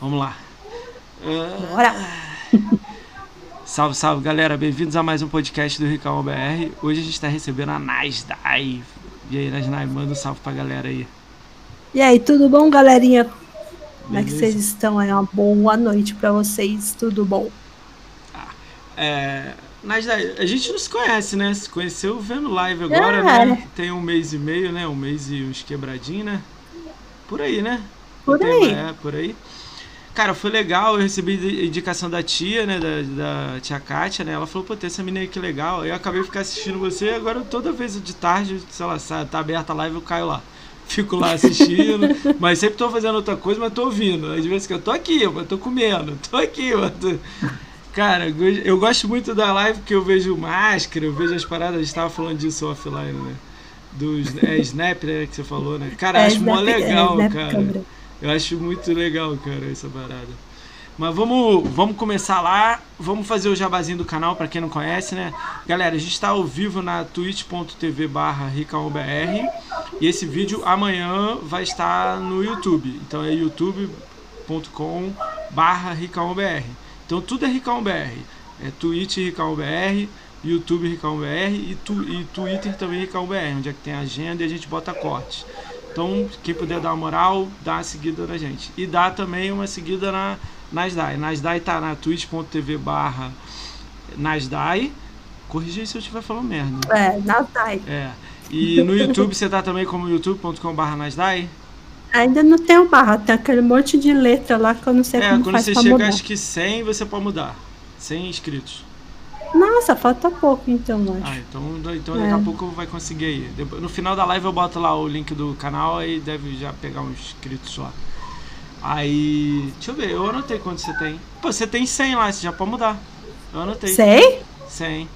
Vamos lá. Bora! Salve, salve, galera. Bem-vindos a mais um podcast do Ricão BR. Hoje a gente está recebendo a Nasdai. E aí, Nasdai, manda um salve pra galera aí. E aí, tudo bom, galerinha? Como é que Beleza? vocês estão? É uma boa noite pra vocês, tudo bom? É, Nasdai, a gente não se conhece, né? Se conheceu vendo live agora, É. né? Tem um mês e meio, né? Um mês e uns quebradinhos, né? Por aí, né? Por Tem- aí. É, por aí. Cara, foi legal, eu recebi indicação da tia, né, da, da tia Kátia, né, ela falou, pô, tem essa menina aí que legal, eu acabei de ficar assistindo você, agora toda vez de tarde, sei lá, tá aberta a live, eu caio lá. Fico lá assistindo, mas sempre tô fazendo outra coisa, mas tô ouvindo. Às vezes que eu tô aqui, mas tô comendo, tô aqui, mas tô... Cara, eu go- eu gosto muito da live porque eu vejo máscara, eu vejo as paradas, a gente tava falando disso offline, né? Dos é, Snap, né, que você falou, né? Cara, É, acho mó Snap- é, legal, Snap cara. câmera. Eu acho muito legal, cara, essa parada. Mas vamos, vamos começar lá. Vamos fazer o jabazinho do canal, pra quem não conhece, né? Galera, a gente tá ao vivo na twitch.tv barra RicaoBR e esse vídeo amanhã vai estar no YouTube. Então é youtube.com barra RicaoBR. Então tudo é RicaoBR. É Twitch RicaoBR, YouTube RicaoBR e, tu, e Twitter também RicaoBR, onde é que tem agenda e a gente bota cortes. Então, quem puder dar uma moral, dá uma seguida na gente. E dá também uma seguida na Nasdai. Nasdai tá na twitch.tv barra Nasdai. Corrija aí se eu estiver falando merda. É, Nasdaq. É. E no YouTube você tá também como youtube.com barra Nasdai? Ainda não tem o barra, tem aquele monte de letra lá que eu não sei É, como quando faz você pra chega, mudar. acho que 100, você pode mudar. 100 inscritos. Nossa, falta pouco então, eu Ah, acho. então, então daqui a É. pouco vai conseguir aí. No final da live eu boto lá o link do canal aí deve já pegar uns inscritos lá. Aí. Deixa eu ver, eu anotei quanto você tem. Pô, você tem 100 lá, você já pode mudar. Eu anotei. Sei? 100.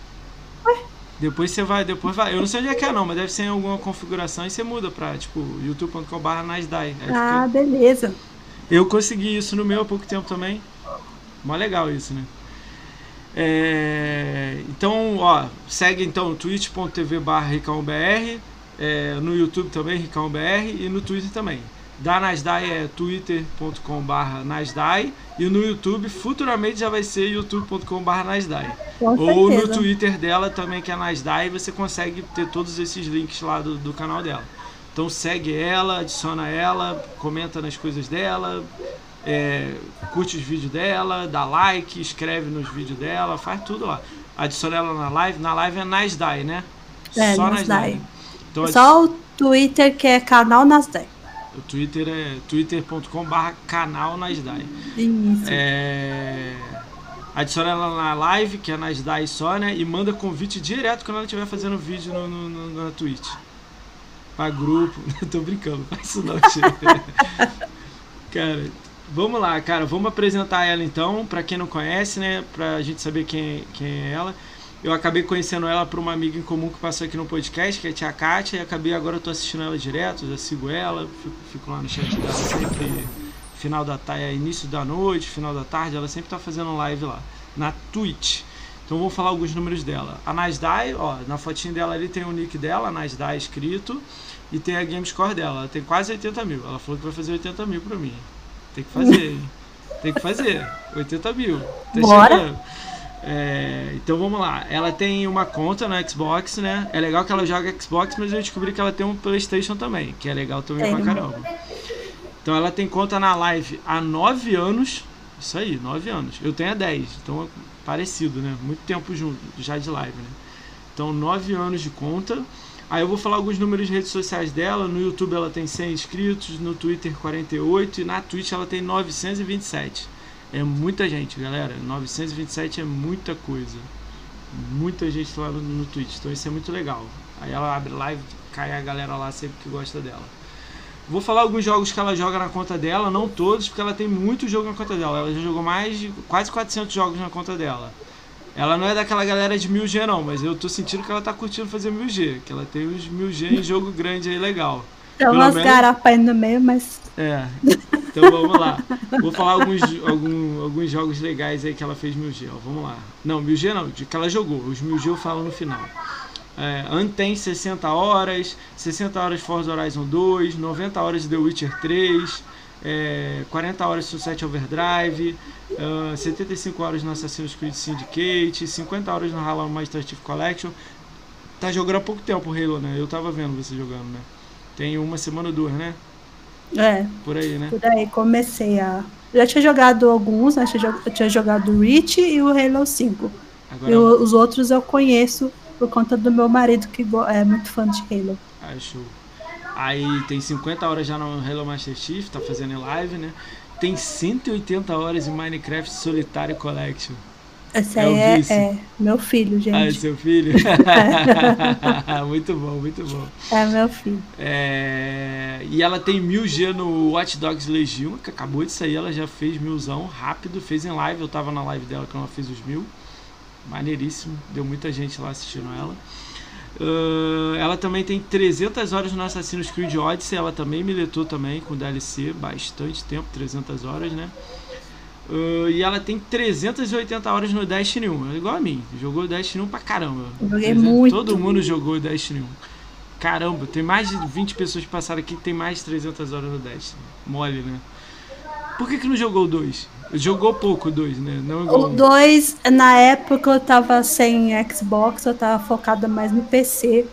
Depois você vai, depois vai. Eu não sei onde é que é não, mas deve ser em alguma configuração e você muda pra, tipo, youtube.com.br Nasdai. Aí fica- Ah, beleza. eu consegui isso no meu há pouco tempo também. Mó legal isso, né? É, então, ó, segue então twitch.tv barra RicãoBR, é, no YouTube também, RicãoBR, e no Twitter também. Da Nasdai é twitter.com barra Nasdai, e no YouTube futuramente já vai ser youtube.com barra Nasdai. Ou no. Twitter dela também, que é Nasdai, você consegue ter todos esses links lá do, do canal dela. Então segue ela, adiciona ela, comenta nas coisas dela, é, curte os vídeos dela, dá like, escreve nos vídeos dela, faz tudo lá. Adiciona ela na live, na live é Nasdai, né? É, Só Nasdai. Nasdai. Então Só o Twitter que é canal Nasdaq. o Twitter é twitter.com barra canal Nasdai. Isso. É... Adiciona ela na live, que é Nasdai só, né? E manda convite direto quando ela estiver fazendo vídeo no, no- no- na Twitch. Pra grupo. Tô brincando, faz isso não. Cara, vamos lá, cara. Vamos apresentar ela então, pra quem não conhece, né? Pra gente saber quem, quem é ela. Eu acabei conhecendo ela por uma amiga em comum que passou aqui no podcast, que é a tia Kátia, e acabei agora eu tô assistindo ela direto, já sigo ela, fico, fico lá no chat dela sempre final da tarde, início da noite, final da tarde, ela sempre tá fazendo live lá, na Twitch. Então vou falar alguns números dela. A Nasdai, ó, na fotinha dela ali tem o nick dela, Nasdai escrito, e tem a game score dela. Ela tem quase 80 mil. Ela falou que vai fazer 80 mil pra mim. Tem que fazer? Tem que fazer. 80 mil. Tá Bora. É, então vamos lá. Ela tem uma conta no Xbox, né? É legal que ela joga Xbox, mas eu descobri que ela tem um PlayStation também, que é legal também Tem. pra caramba. Então ela tem conta na live há 9 anos. Isso aí, 9 anos. Eu tenho há 10, então é parecido, né? Muito tempo junto, já de live, né? Então 9 anos de conta. Aí eu vou falar alguns números de redes sociais dela. No YouTube ela tem 100 inscritos, no Twitter 48 e na Twitch ela tem 927. É muita gente, galera. 927 é muita coisa. Muita gente lá no, no Twitch. Então isso é muito legal. Aí ela abre live, cai a galera lá sempre que gosta dela. Vou falar alguns jogos que ela joga na conta dela, não todos, porque ela tem muito jogo na conta dela. Ela já jogou mais de quase 400 jogos na conta dela. Ela não é daquela galera de 1000G não, mas eu tô sentindo que ela tá curtindo fazer 1000G, que ela tem uns 1000G em jogo grande aí legal. Tem umas menos- garapas aí no meio, mas É. Então vamos lá. Vou falar alguns, algum- alguns jogos legais aí que ela fez 1000G, ó. Vamos lá. Não, 1000G não, de que ela jogou. Os 1000G eu falo no final. É, Anten 60 horas, 60 horas Forza Horizon 2, 90 horas The Witcher 3, é, 40 horas de Sunset Overdrive, uh, 75 horas no Assassin's Creed Syndicate, 50 horas no Halo Master Chief Collection. Tá jogando há pouco tempo o Halo, né? Eu tava vendo você jogando, né? Tem uma semana ou duas, né? É. Por aí, né? Por aí, comecei a. Já tinha jogado alguns, né? Eu tinha jogado o Reach e o Halo 5. Agora... E os outros eu conheço por conta do meu marido, que é muito fã de Halo. Acho. Aí tem 50 horas já no Halo Master Chief, tá fazendo em live, né? Tem 180 horas em Minecraft Solitary Collection. Esse aí é, é, é, meu filho, gente. Ah, é seu filho? muito bom, muito bom. É meu filho. É... E ela tem 1000G no Watch Dogs Legion, que acabou de sair, ela já fez milzão rápido, fez em live, eu tava na live dela quando ela fez os mil. Maneiríssimo, deu muita gente lá assistindo ela. Uh, ela também tem 300 horas no Assassin's Creed Odyssey, ela também militou também com DLC, bastante tempo, 300 horas, né? Uh, e ela tem 380 horas no Destiny 1, é igual a mim, jogou Destiny 1 pra caramba. Joguei muito. Todo mundo jogou Destiny 1. Caramba, tem mais de 20 pessoas que passaram aqui que tem mais de 300 horas no Destiny. Mole, né? Por que, que não jogou o 2? Jogou pouco 2, né? Não igual o 2, na época eu tava sem Xbox, eu tava focada mais no PC.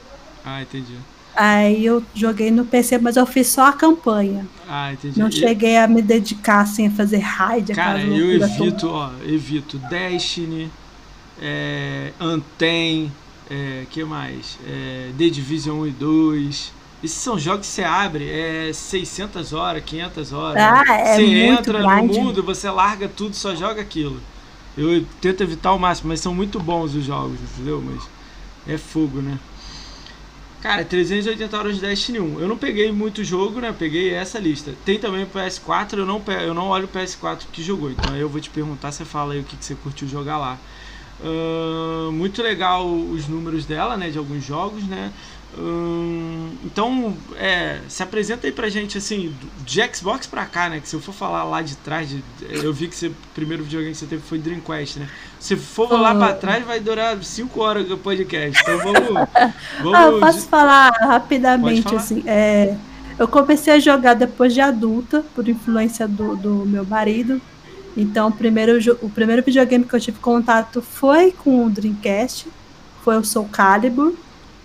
Ah, entendi. Aí eu joguei no PC, mas eu fiz só a campanha. Ah, entendi. Não cheguei a me dedicar assim a fazer raid. Cara, eu evito, ó, evito Destiny, é, Anten, é, que mais? É, The Division 1 e 2. Esses são jogos que você abre, é 600 horas, 500 horas. Ah, é você entra no mundo, você larga tudo, só joga aquilo. Eu tento evitar o máximo, mas são muito bons os jogos, entendeu? Mas é fogo, né? Cara, 380 horas de Destiny 1. Eu não peguei muito jogo, né? Eu peguei essa lista. Tem também o PS4, eu não, eu não olho o PS4 que jogou. Então aí eu vou te perguntar, você fala aí o que, que você curtiu jogar lá. Uh, muito legal os números dela, né? De alguns jogos, né? Hum, então, é, se apresenta aí pra gente, assim, de Xbox pra cá, né? Que se eu for falar lá de trás, de, eu vi que você, o primeiro videogame que você teve foi Dreamcast, né? Se for oh. lá pra trás, vai durar 5 horas o podcast. Então vamos. vamos ah, eu posso de... falar rapidamente, falar? assim. É, eu comecei a jogar depois de adulta, por influência do, do meu marido. Então, o primeiro, o primeiro videogame que eu tive contato foi com o Dreamcast, foi o Soul Calibur.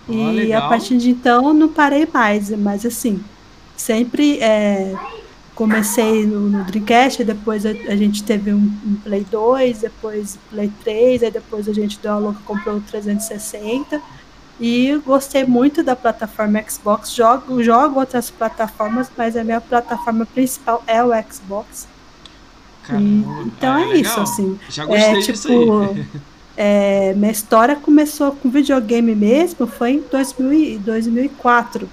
E a partir de então não parei mais, mas assim, sempre é, comecei no, no Dreamcast, depois a, a gente teve um, um, Play 2, depois Play 3, aí depois a gente deu uma louca comprou o 360 e gostei muito da plataforma Xbox. Jogo, jogo outras plataformas, mas a minha plataforma principal é o Xbox. E, então ah, é, é isso, assim. Já gostei é, tipo, disso aí. É, minha história começou com videogame mesmo, foi em 2000, 2004.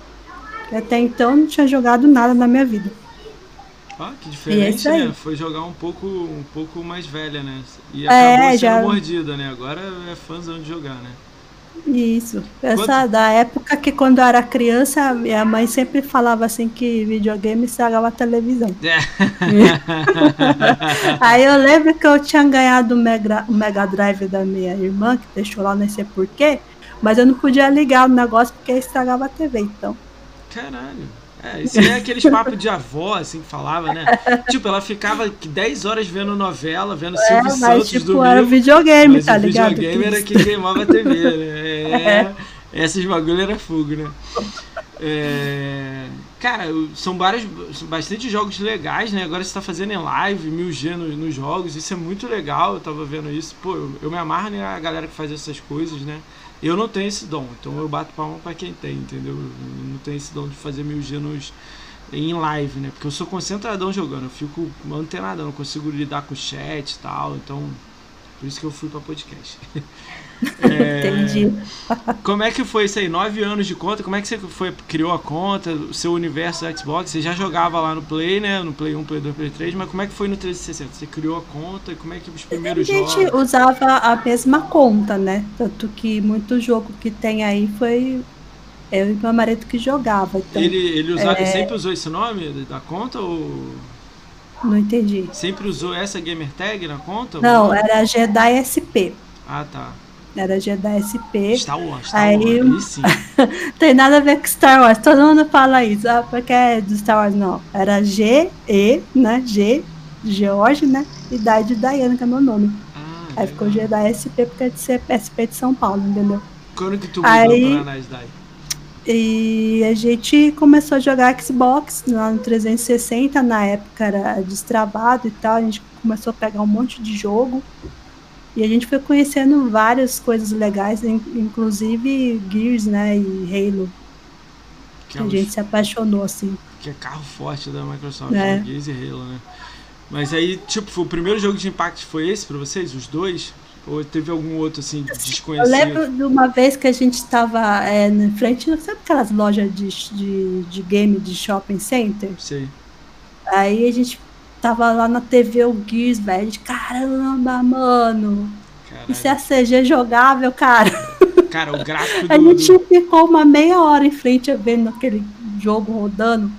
Até então não tinha jogado nada na minha vida. Ah, que é diferente, né? Foi jogar um pouco, um pouco mais velha, né? E acabou é, sendo já... mordida, né? Agora é fãzão de jogar, né? Isso. Essa Quanto? da época que quando eu era criança, minha mãe sempre falava assim que videogame estragava a televisão. É. Aí eu lembro que eu tinha ganhado o Mega, o Mega Drive da minha irmã, que deixou lá, não sei porquê, mas eu não podia ligar o negócio porque estragava a TV, então. Caralho. É, isso é aqueles papos de avó, assim, que falava, né? tipo, ela ficava 10 horas vendo novela, vendo é, Silvio mas, Santos tipo, domingo. era videogame, tá ligado? videogame era que queimava a TV, né? É, é. Esses bagulho era fogo, né? É, cara, são vários, bastante jogos legais, né? Agora você tá fazendo em live, 1000G nos, nos jogos, isso é muito legal, eu tava vendo isso. Pô, eu, eu me amarro né, a galera que faz essas coisas, né? Eu não tenho esse dom, então eu bato palma para quem tem, entendeu? Eu não tenho esse dom de fazer mil G nos, em live, né? Porque eu sou concentradão jogando, eu fico antenadão, não consigo lidar com o chat e tal, então por isso que eu fui para podcast. É, Entendi. como é que foi isso aí? Nove anos de conta? Como é que você foi, criou a conta, o seu universo Xbox? Você já jogava lá no Play, né? No Play 1, Play 2, Play 3, mas como é que foi no 360? Você criou a conta e como é que os primeiros jogos? A gente jogos... usava a mesma conta, né? Tanto que muito jogo que tem aí foi eu e meu marido que jogava. Então, ele ele usava, é... sempre usou esse nome da conta ou. Não entendi. Sempre usou essa gamer tag na conta? Não, era Jedi SP. Ah, tá. Era G da SP. Star Wars, Star aí, Wars, tem nada a ver com Star Wars, todo mundo fala isso, ah, porque é do Star Wars, não. Era G, E, né? G, George, né? E de Diana, que é meu nome. Ah, aí ficou G da SP porque é de ser SP de São Paulo, entendeu? Quando que tu aí, pra Nasdaq? E a gente começou a jogar Xbox lá no 360, na época era destravado e tal, a gente começou a pegar um monte de jogo. E a gente foi conhecendo várias coisas legais, inclusive Gears, né, e Halo. Que, é a gente se apaixonou, assim. Que é carro forte da Microsoft, é. Né? Gears e Halo, né? Mas aí, tipo, o primeiro jogo de Impact foi esse pra vocês, os dois? Ou teve algum outro, assim, desconhecido? Eu lembro de uma vez que a gente estava é, na frente, sabe aquelas lojas de, de, de game de shopping center? Sei. Aí a gente tava lá na TV o Gears, velho. Caramba, mano. Caralho. Isso é CG jogável, cara. Cara, o gráfico do... A gente ficou uma meia hora em frente vendo aquele jogo rodando.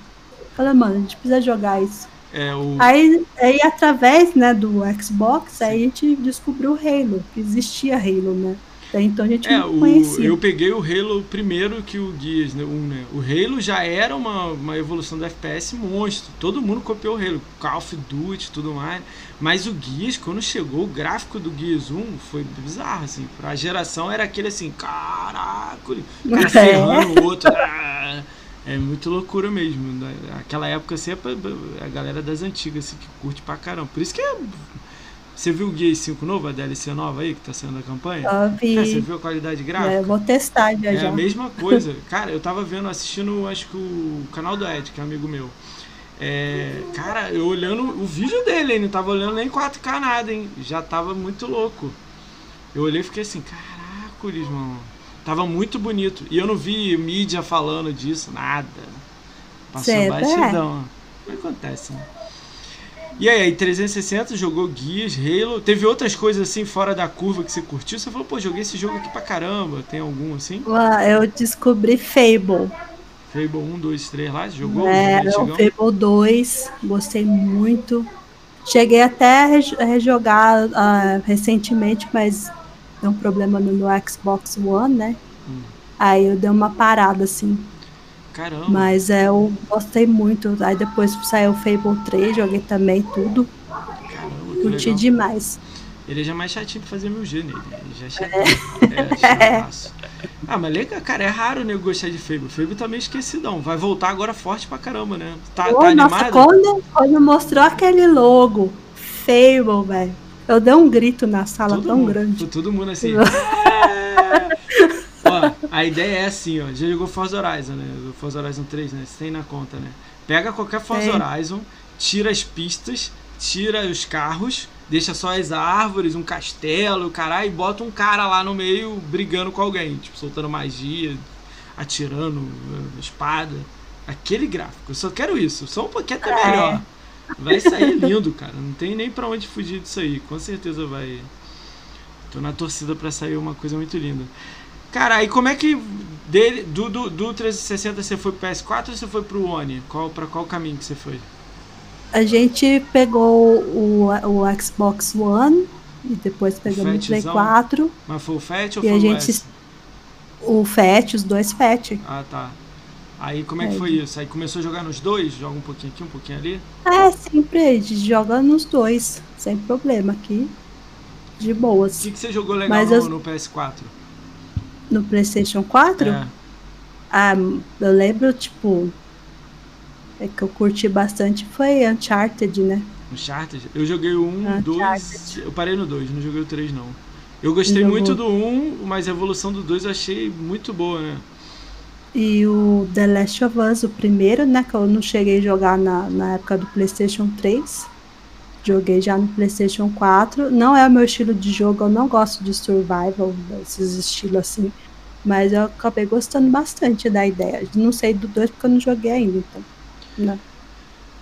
Falei, mano, a gente precisa jogar isso. É, o... aí, aí, através né, do Xbox, aí a gente descobriu o Halo, que existia Halo, né? Então a gente é, não conhecia. eu peguei o Halo primeiro que o Gears, né, um, né? O Halo já era uma, uma evolução do FPS monstro. Todo mundo copiou o Halo, Call of Duty, tudo mais. Mas o Gears, quando chegou, o gráfico do Gears 1 foi bizarro, assim. Pra geração era aquele assim, caraca, o cara ferrando o outro. Ah, é muito loucura mesmo. Aquela época assim, é a galera das antigas assim, que curte pra caramba. Por isso que é você viu o Gear 5 novo, a DLC nova aí que tá saindo da campanha? Eu vi. Cara, você viu a qualidade gráfica? É, vou testar já é já. É a mesma coisa. cara, eu tava vendo, assistindo, acho que o canal do Ed, que é amigo meu. É, cara, eu olhando o vídeo dele, hein? Não tava olhando nem 4K nada, hein? Já tava muito louco. Eu olhei e fiquei assim, caraca, mano. Tava muito bonito. E eu não vi mídia falando disso, nada. Passou Cê batidão. É? Acontece, né? E aí, 360 jogou Gears, Halo. Teve outras coisas assim fora da curva que você curtiu? Você falou, pô, joguei esse jogo aqui pra caramba. Tem algum assim? Eu descobri Fable. Fable 1, 2, 3 lá? Você jogou? É, o Fable 2. Gostei muito. Cheguei até a rejogar uh, recentemente, mas deu um problema no meu Xbox One, né? Hum. Aí eu dei uma parada assim. Caramba. Mas é, eu gostei muito. Aí depois saiu o Fable 3, joguei também tudo. Caramba, Curti demais. Ele é já mais chatinho pra fazer meu G nele. Ele já é chatinho. É, é Ah, mas legal, cara, é raro o nego gostar de Fable. Fable tá meio esquecidão. Vai voltar agora forte pra caramba, né? Tá, Pô, tá nossa, animado? Quando, quando mostrou aquele logo, Fable, velho. Eu dei um grito na sala todo tão mundo, grande. Todo mundo assim. ó, a ideia é assim, ó. Já jogou Forza Horizon, né? Forza Horizon 3, né? Você tem na conta, né? Pega qualquer Forza Horizon, tira as pistas, tira os carros, deixa só as árvores, um castelo, caralho, e bota um cara lá no meio brigando com alguém, tipo, soltando magia, atirando uh, espada. Aquele gráfico. Eu só quero isso. Só um pouquinho até é. melhor. Vai sair lindo, cara. Não tem nem para onde fugir disso aí. Com certeza vai. Tô na torcida para sair uma coisa muito linda. Cara, e como é que dele, do, do, do 360 você foi pro PS4 ou você foi pro One? Qual, pra qual caminho que você foi? A gente pegou o, o Xbox One e depois pegamos o, o Play 4. Mas foi o Fat ou e foi a gente, o, o Fat, os dois Fat. Ah, tá. Aí como é que foi isso? Aí começou a jogar nos dois? Joga um pouquinho aqui, um pouquinho ali? É, sempre, a gente joga nos dois, sem problema aqui. De boas. O que, que você jogou legal no, eu... no PS4? No PlayStation 4? É. Ah, eu lembro, tipo. É que eu curti bastante foi Uncharted, né? Uncharted? Eu joguei o 1, 2. Eu parei no 2, não joguei o 3 não. Eu gostei Jogou. muito do 1, mas a evolução do 2 eu achei muito boa, né? E o The Last of Us, o primeiro, né? Que eu não cheguei a jogar na, na época do PlayStation 3. Joguei já no PlayStation 4. Não é o meu estilo de jogo, eu não gosto de survival, desses estilos assim. Mas eu acabei gostando bastante da ideia. Não sei do 2 porque eu não joguei ainda, então. Né?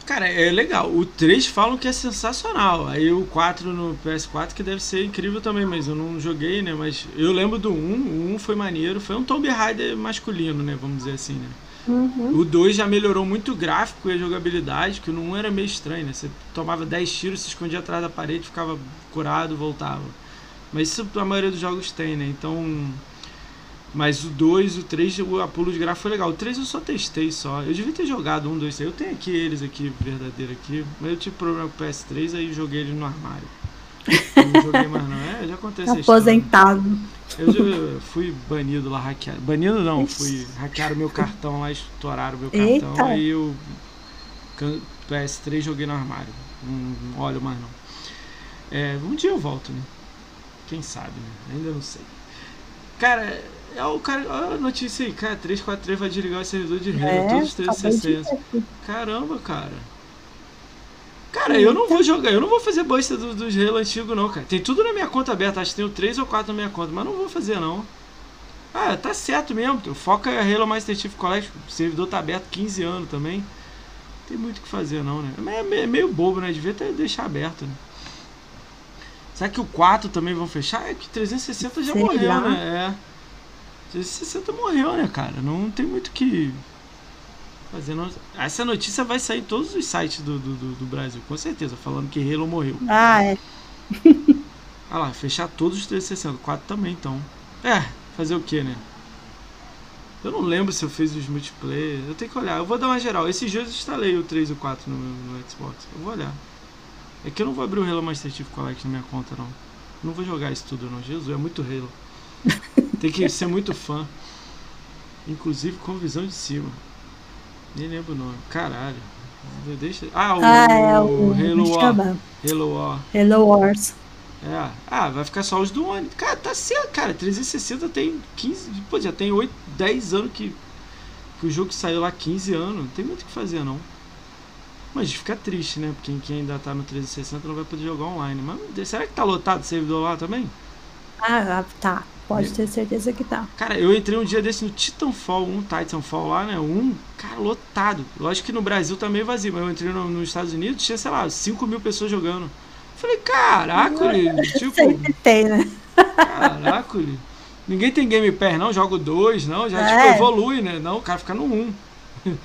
Cara, é legal. O 3 falam que é sensacional. Aí o 4 no PS4 que deve ser incrível também, mas eu não joguei, né? Mas eu lembro do 1, o 1 foi maneiro. Foi um Tomb Raider masculino, né? Vamos dizer assim, né? Uhum. O 2 já melhorou muito o gráfico e a jogabilidade, que no 1 era meio estranho, né? Você tomava 10 tiros, se escondia atrás da parede, ficava curado, voltava. Mas isso a maioria dos jogos tem, né? Então. Mas o 2, o 3, a pulo de gráfico foi legal. O 3 eu só testei só. Eu devia ter jogado um, dois, três. Eu tenho aqui eles aqui, verdadeiro aqui. Mas eu tive problema com o PS3, aí joguei ele no armário. Eu não joguei mais não. É, já acontece Aposentado. Eu já fui banido lá, hackeado. Banido não, fui hackearam meu cartão lá, estouraram meu cartão. Eita. Aí eu PS3 joguei no armário. Não, olho mais não. É, um dia eu volto, né? Quem sabe, né? Ainda não sei. Cara, é o cara. Olha a notícia aí, cara, 343 vai desligar o servidor de Halo, é, todos os 360. Caramba, cara. Cara, eu não vou jogar, eu não vou fazer bosta dos do Halo antigos, não, cara. Tem tudo na minha conta aberta, acho que tem 3 ou 4 na minha conta, mas não vou fazer, não. Ah, tá certo mesmo. Foca Halo Master Chief Collection. O servidor tá aberto 15 anos também. Tem muito o que fazer, não, né? É meio bobo, né? Devia ter deixar aberto, né? Será que o 4 também vão fechar? É que 360 já Sei morreu, lá. né? É. 360 morreu, né, cara? Não tem muito que Fazendo... Essa notícia vai sair em todos os sites do, do, do, do Brasil, com certeza, falando que Halo morreu. Ah, é. ah lá, fechar todos os 360. 4 também, então. É, fazer o que, né? Eu não lembro se eu fiz os multiplayer. Eu tenho que olhar. Eu vou dar uma geral. Esses dias eu instalei o 3 e o 4 no, no Xbox. Eu vou olhar. É que eu não vou abrir o Halo Master Chief Collection na minha conta, não. Não vou jogar isso tudo, não. Jesus, é muito Halo. Tem que ser muito fã. Inclusive com visão de cima. Nem lembro o nome. Caralho. Deixa... Ah, o, ah, é, o Halo War. Halo War. Halo Wars. É. Ah, vai ficar só os do One. Cara, tá certo, cara. 360 tem 15. Pô, já tem 8, 10 anos que, que o jogo saiu lá 15 anos. Não tem muito o que fazer, não. Mas fica triste, né? Porque quem ainda tá no 360 não vai poder jogar online. Mas será que tá lotado o servidor lá também? Ah, tá. Pode ter certeza que tá. Cara, eu entrei um dia desse no Titanfall 1, Titanfall lá, né? Um, cara, lotado. Lógico que no Brasil tá meio vazio, mas eu entrei no, nos Estados Unidos, tinha, sei lá, 5 mil pessoas jogando. Falei, caraca, tipo. Sempre tem, né? Caraca, ninguém tem Game Pass, não, jogo 2, não, já tipo, é. tipo, evolui, né? Não, o cara fica no 1. Um.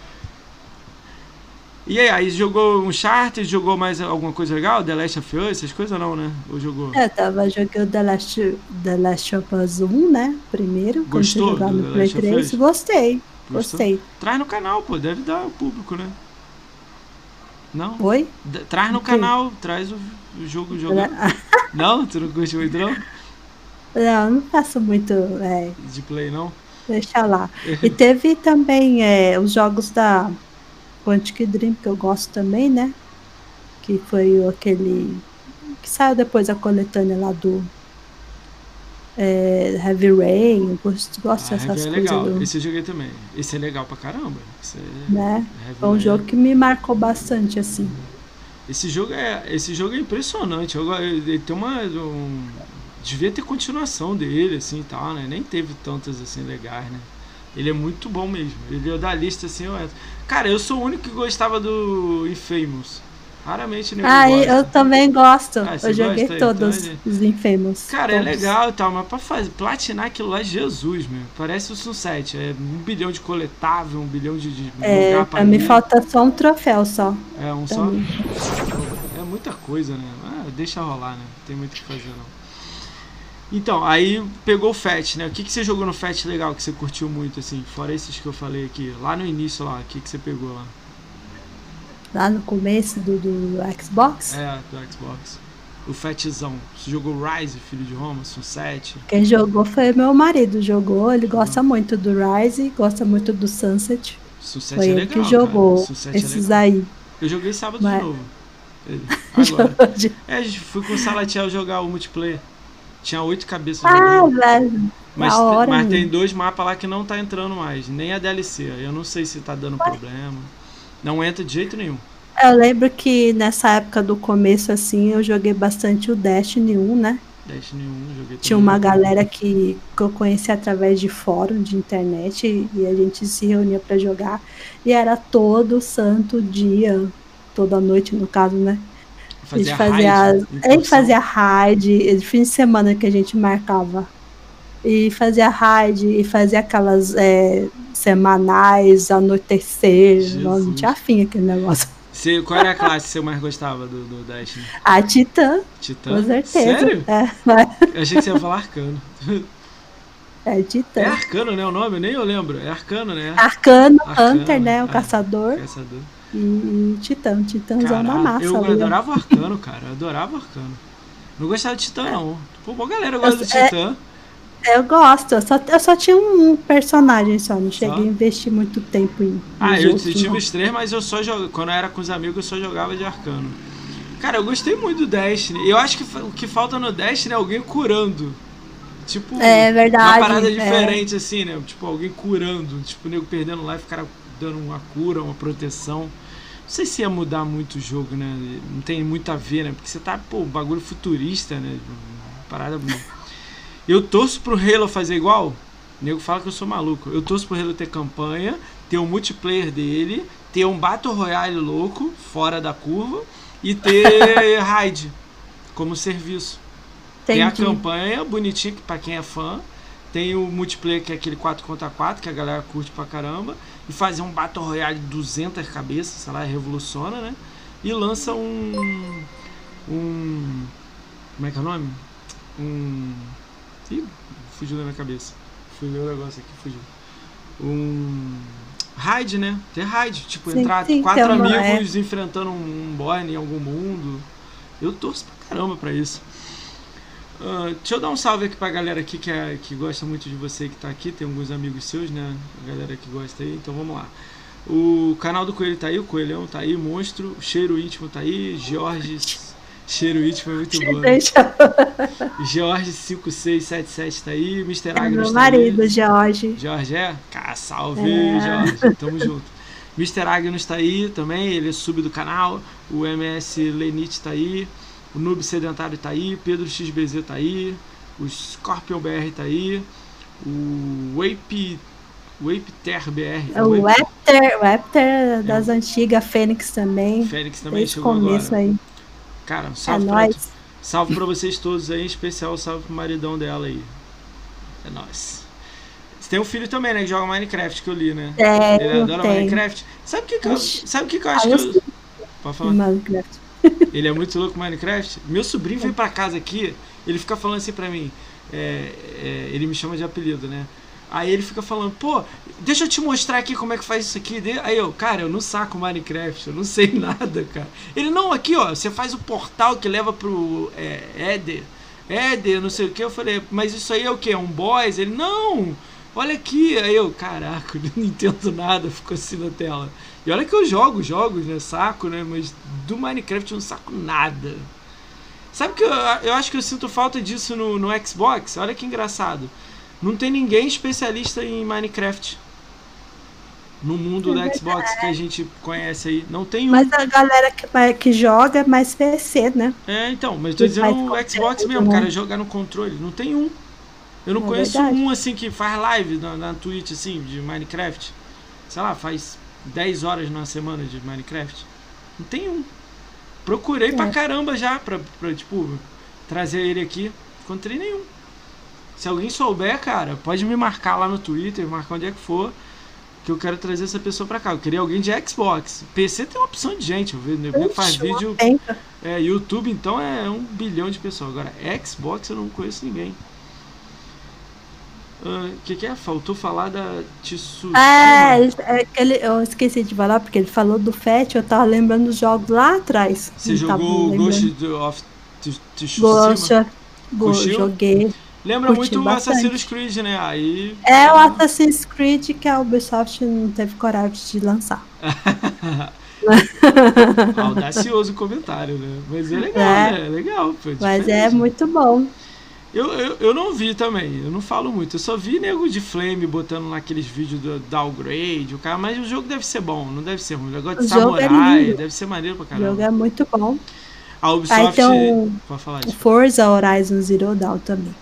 E aí, aí jogou um charter, jogou mais alguma coisa legal? The Last of Us, essas coisas não, né? Ou jogou? Eu tava jogando The Last, The Last of Us 1, né? Primeiro, Gostou quando no Play 3. Gostei, Gostou? gostei. Traz no canal, pô, deve dar o público, né? Não? Oi? D traz no canal, traz o, o jogo jogando. não? Tu não curte muito, não? Não, não faço muito. É... De play, não? Deixa lá. e teve também é, os jogos da Quantic Dream, que eu gosto também, né? Que foi aquele. que saiu depois a coletânea lá do. É, Heavy Rain, eu gosto, ah, dessas é coisas. Legal. Do... Esse eu joguei também. Esse é legal pra caramba. Esse é... Né? Foi um jogo que me marcou bastante, assim. Esse jogo é, esse jogo é impressionante. Eu, ele tem uma. Um, devia ter continuação dele, assim e tal, né? Nem teve tantas assim legais, né? Ele é muito bom mesmo. Ele é da lista assim, eu entro. Cara, eu sou o único que gostava do Infamous. Raramente nem Ah, gosta. eu também gosto. Ah, eu joguei gosta, todos então, os Infamous. Cara, é todos. é legal e tal, mas pra fazer, platinar aquilo lá é Jesus, meu. Parece o Sunset. É um bilhão de coletável, um bilhão de, de é, lugar pra, mim falta só um troféu só. É, um só. É muita coisa, né? Ah, deixa rolar, né? Não tem muito o que fazer, não. Então, aí pegou o FAT, né? O que, que você jogou no FAT legal que você curtiu muito, assim? Fora esses que eu falei aqui. Lá no início, lá, o que, que você pegou lá? Lá no começo do, do Xbox? É, do Xbox. O Fatzão. Você jogou Rise, Filho de Roma, Sunset? Quem jogou foi meu marido. Jogou, ele gosta uhum. muito do Rise, gosta muito do Sunset. Sunset foi é ele legal, que jogou é esses é aí. Eu joguei sábado Mas... de novo. Agora. é, fui com o Salatiel jogar o multiplayer. Tinha oito cabeças. Ah, velho. Mas, hora, mas tem dois mapas lá que não tá entrando mais, nem a DLC. Eu não sei se tá dando problema. Não entra de jeito nenhum. Eu lembro que nessa época do começo, assim, eu joguei bastante o Destiny 1, né? Destiny 1, joguei Tinha uma galera que, que eu conheci através de fórum de internet e a gente se reunia para jogar. E era todo santo dia, toda noite, no caso, né? Fazia a gente fazia, raid, a gente fazia raid, fim de semana que a gente marcava. E fazia raid, e fazia aquelas é, semanais, anoitecer. Não tinha fim aquele negócio. Você, qual era a classe que você mais gostava do, do Destiny? A Titã. Titã? Com certeza. Sério? É. Eu achei que você ia falar Arcano. É Titã. É Arcano, né? O nome? Nem eu lembro. É Arcano, né? Arcano, Arcano, Hunter, né? O é. caçador. Caçador. E, e Titã. Titãzão Cara, da massa. eu ó. adorava o Arcano, cara. Eu adorava o Arcano. Não gostava de Titã, não. Pô, boa galera gosta do é- Titã. Eu gosto. Eu só, eu só tinha um personagem só. Não cheguei Só? a investir muito tempo em. Ah, eu outros, tive os três, mas eu só jogava. Quando eu era com os amigos, eu só jogava de arcano. Cara, eu gostei muito do Destiny. Eu acho que o que falta no Destiny é alguém curando. Tipo, É verdade, uma parada é. diferente, assim, né? Tipo, alguém curando. Tipo, o nego perdendo life, o cara dando uma cura, uma proteção. Não sei se ia mudar muito o jogo, né? Não tem muito a ver, né? Porque você tá, pô, bagulho futurista, né? Parada. Eu torço pro Halo fazer igual. O nego fala que eu sou maluco. Eu torço pro Halo ter campanha, ter um multiplayer dele, ter um Battle Royale louco, fora da curva, e ter raid como serviço. Tem a campanha bonitinha que pra quem é fã. Tem o multiplayer que é aquele 4 contra 4 que a galera curte pra caramba. E fazer um Battle Royale de 200 cabeças, sei lá, revoluciona, né? E lança um. Um. Como é que é o nome? Um. Ih, fugiu da minha cabeça. Fui ler o negócio aqui, fugiu. Um. Raid, né? Ter raid. Tipo, Sim, entrar sim, quatro uma- amigos enfrentando um boy em algum mundo. Eu torço pra caramba pra isso. Ah, deixa eu dar um salve aqui pra galera aqui que, é, que gosta muito de você que tá aqui. Tem alguns amigos seus, né? A galera que gosta aí, então vamos lá. O canal do Coelho tá aí, o Coelhão tá aí, Monstro, o Cheiro Íntimo tá aí, Jorge. Cheiro Íntimo é muito bom. Né? Jorge 5677 tá aí, Mr. é Agnes meu tá marido, aí. Jorge. Jorge é? Cá, salve, É. Jorge. Tamo junto. Mr. Agnus tá aí também, ele é sub do canal. O MS Lenite tá aí. O Noob Sedentário tá aí. Pedro XBZ tá aí. O Scorpion BR tá aí. O Wape. Wape Ter BR. É O Webter, Webter das antigas, Fênix também. Fênix também Desde chegou começo agora. aí. Cara, É salve, pra, nóis. salve pra vocês todos aí, em especial salve pro maridão dela aí. É nóis. Você tem um filho também, né? Que joga Minecraft, que eu li, né? É, Ele adora tem. Minecraft. Sabe o que, que eu, sabe o que, que eu acho Ah, eu que eu. Pode falar. Minecraft. Ele é muito louco Minecraft. Meu sobrinho veio pra casa aqui, ele fica falando assim pra mim. é, é, ele me chama de apelido, né? Aí ele fica falando, pô, deixa eu te mostrar aqui como é que faz isso aqui. Aí eu, cara, eu não saco Minecraft, eu não sei nada, cara. Ele, não, aqui ó, você faz o portal que leva pro é, Éder. Éder, não sei o que. Eu falei, mas isso aí é o que? É um boss? Ele, não, olha aqui. Aí eu, caraca, não entendo nada, ficou assim na tela. E olha que eu jogo jogos, né? Saco, né? Mas do Minecraft eu não saco nada. Sabe que eu, eu acho que eu sinto falta disso no, no Xbox? Olha que engraçado. Não tem ninguém especialista em Minecraft. No mundo É do Xbox que a gente conhece aí. Não tem um. Mas a galera que, que joga é mais PC, né? É, então, mas eu tô Que dizendo o Xbox mesmo, né? cara, jogar no controle. Não tem um. Eu não É conheço verdade. um assim que faz live na, na Twitch, assim, de Minecraft. Sei lá, faz 10 horas na semana de Minecraft. Não tem um. Procurei pra É. caramba já pra, pra, tipo, trazer ele aqui. Encontrei nenhum. Se alguém souber, cara, pode me marcar lá no Twitter, marcar onde é que for. Que eu quero trazer essa pessoa pra cá. Eu queria alguém de Xbox. PC tem uma opção de gente, eu vejo, nego faz Ixi, uma vídeo. É, YouTube então é um bilhão de pessoas. Agora, Xbox eu não conheço ninguém. O que, que é? Faltou falar da Tsushima. É, é ele, eu esqueci de falar, porque ele falou do FET, eu tava lembrando dos jogos lá atrás. Você jogou. Ghost of Tsushima? Ghost, joguei. Lembra curti muito o bastante. Assassin's Creed, né? Aí. É o Assassin's Creed que a Ubisoft não teve coragem de lançar. Audacioso comentário, né? Mas é legal, É. né? É legal. Pô, Mas é muito bom. Eu, eu, eu não vi também, eu não falo muito. Eu só vi nego de Flame botando lá aqueles vídeos do downgrade, o cara, mas o jogo deve ser bom, não deve ser ruim. O negócio de O é samurai, lindo. deve ser maneiro pra O caramba. jogo é muito bom. A Ubisoft. Aí tem o, Pode falar o isso. Forza Horizon Zero Dawn também.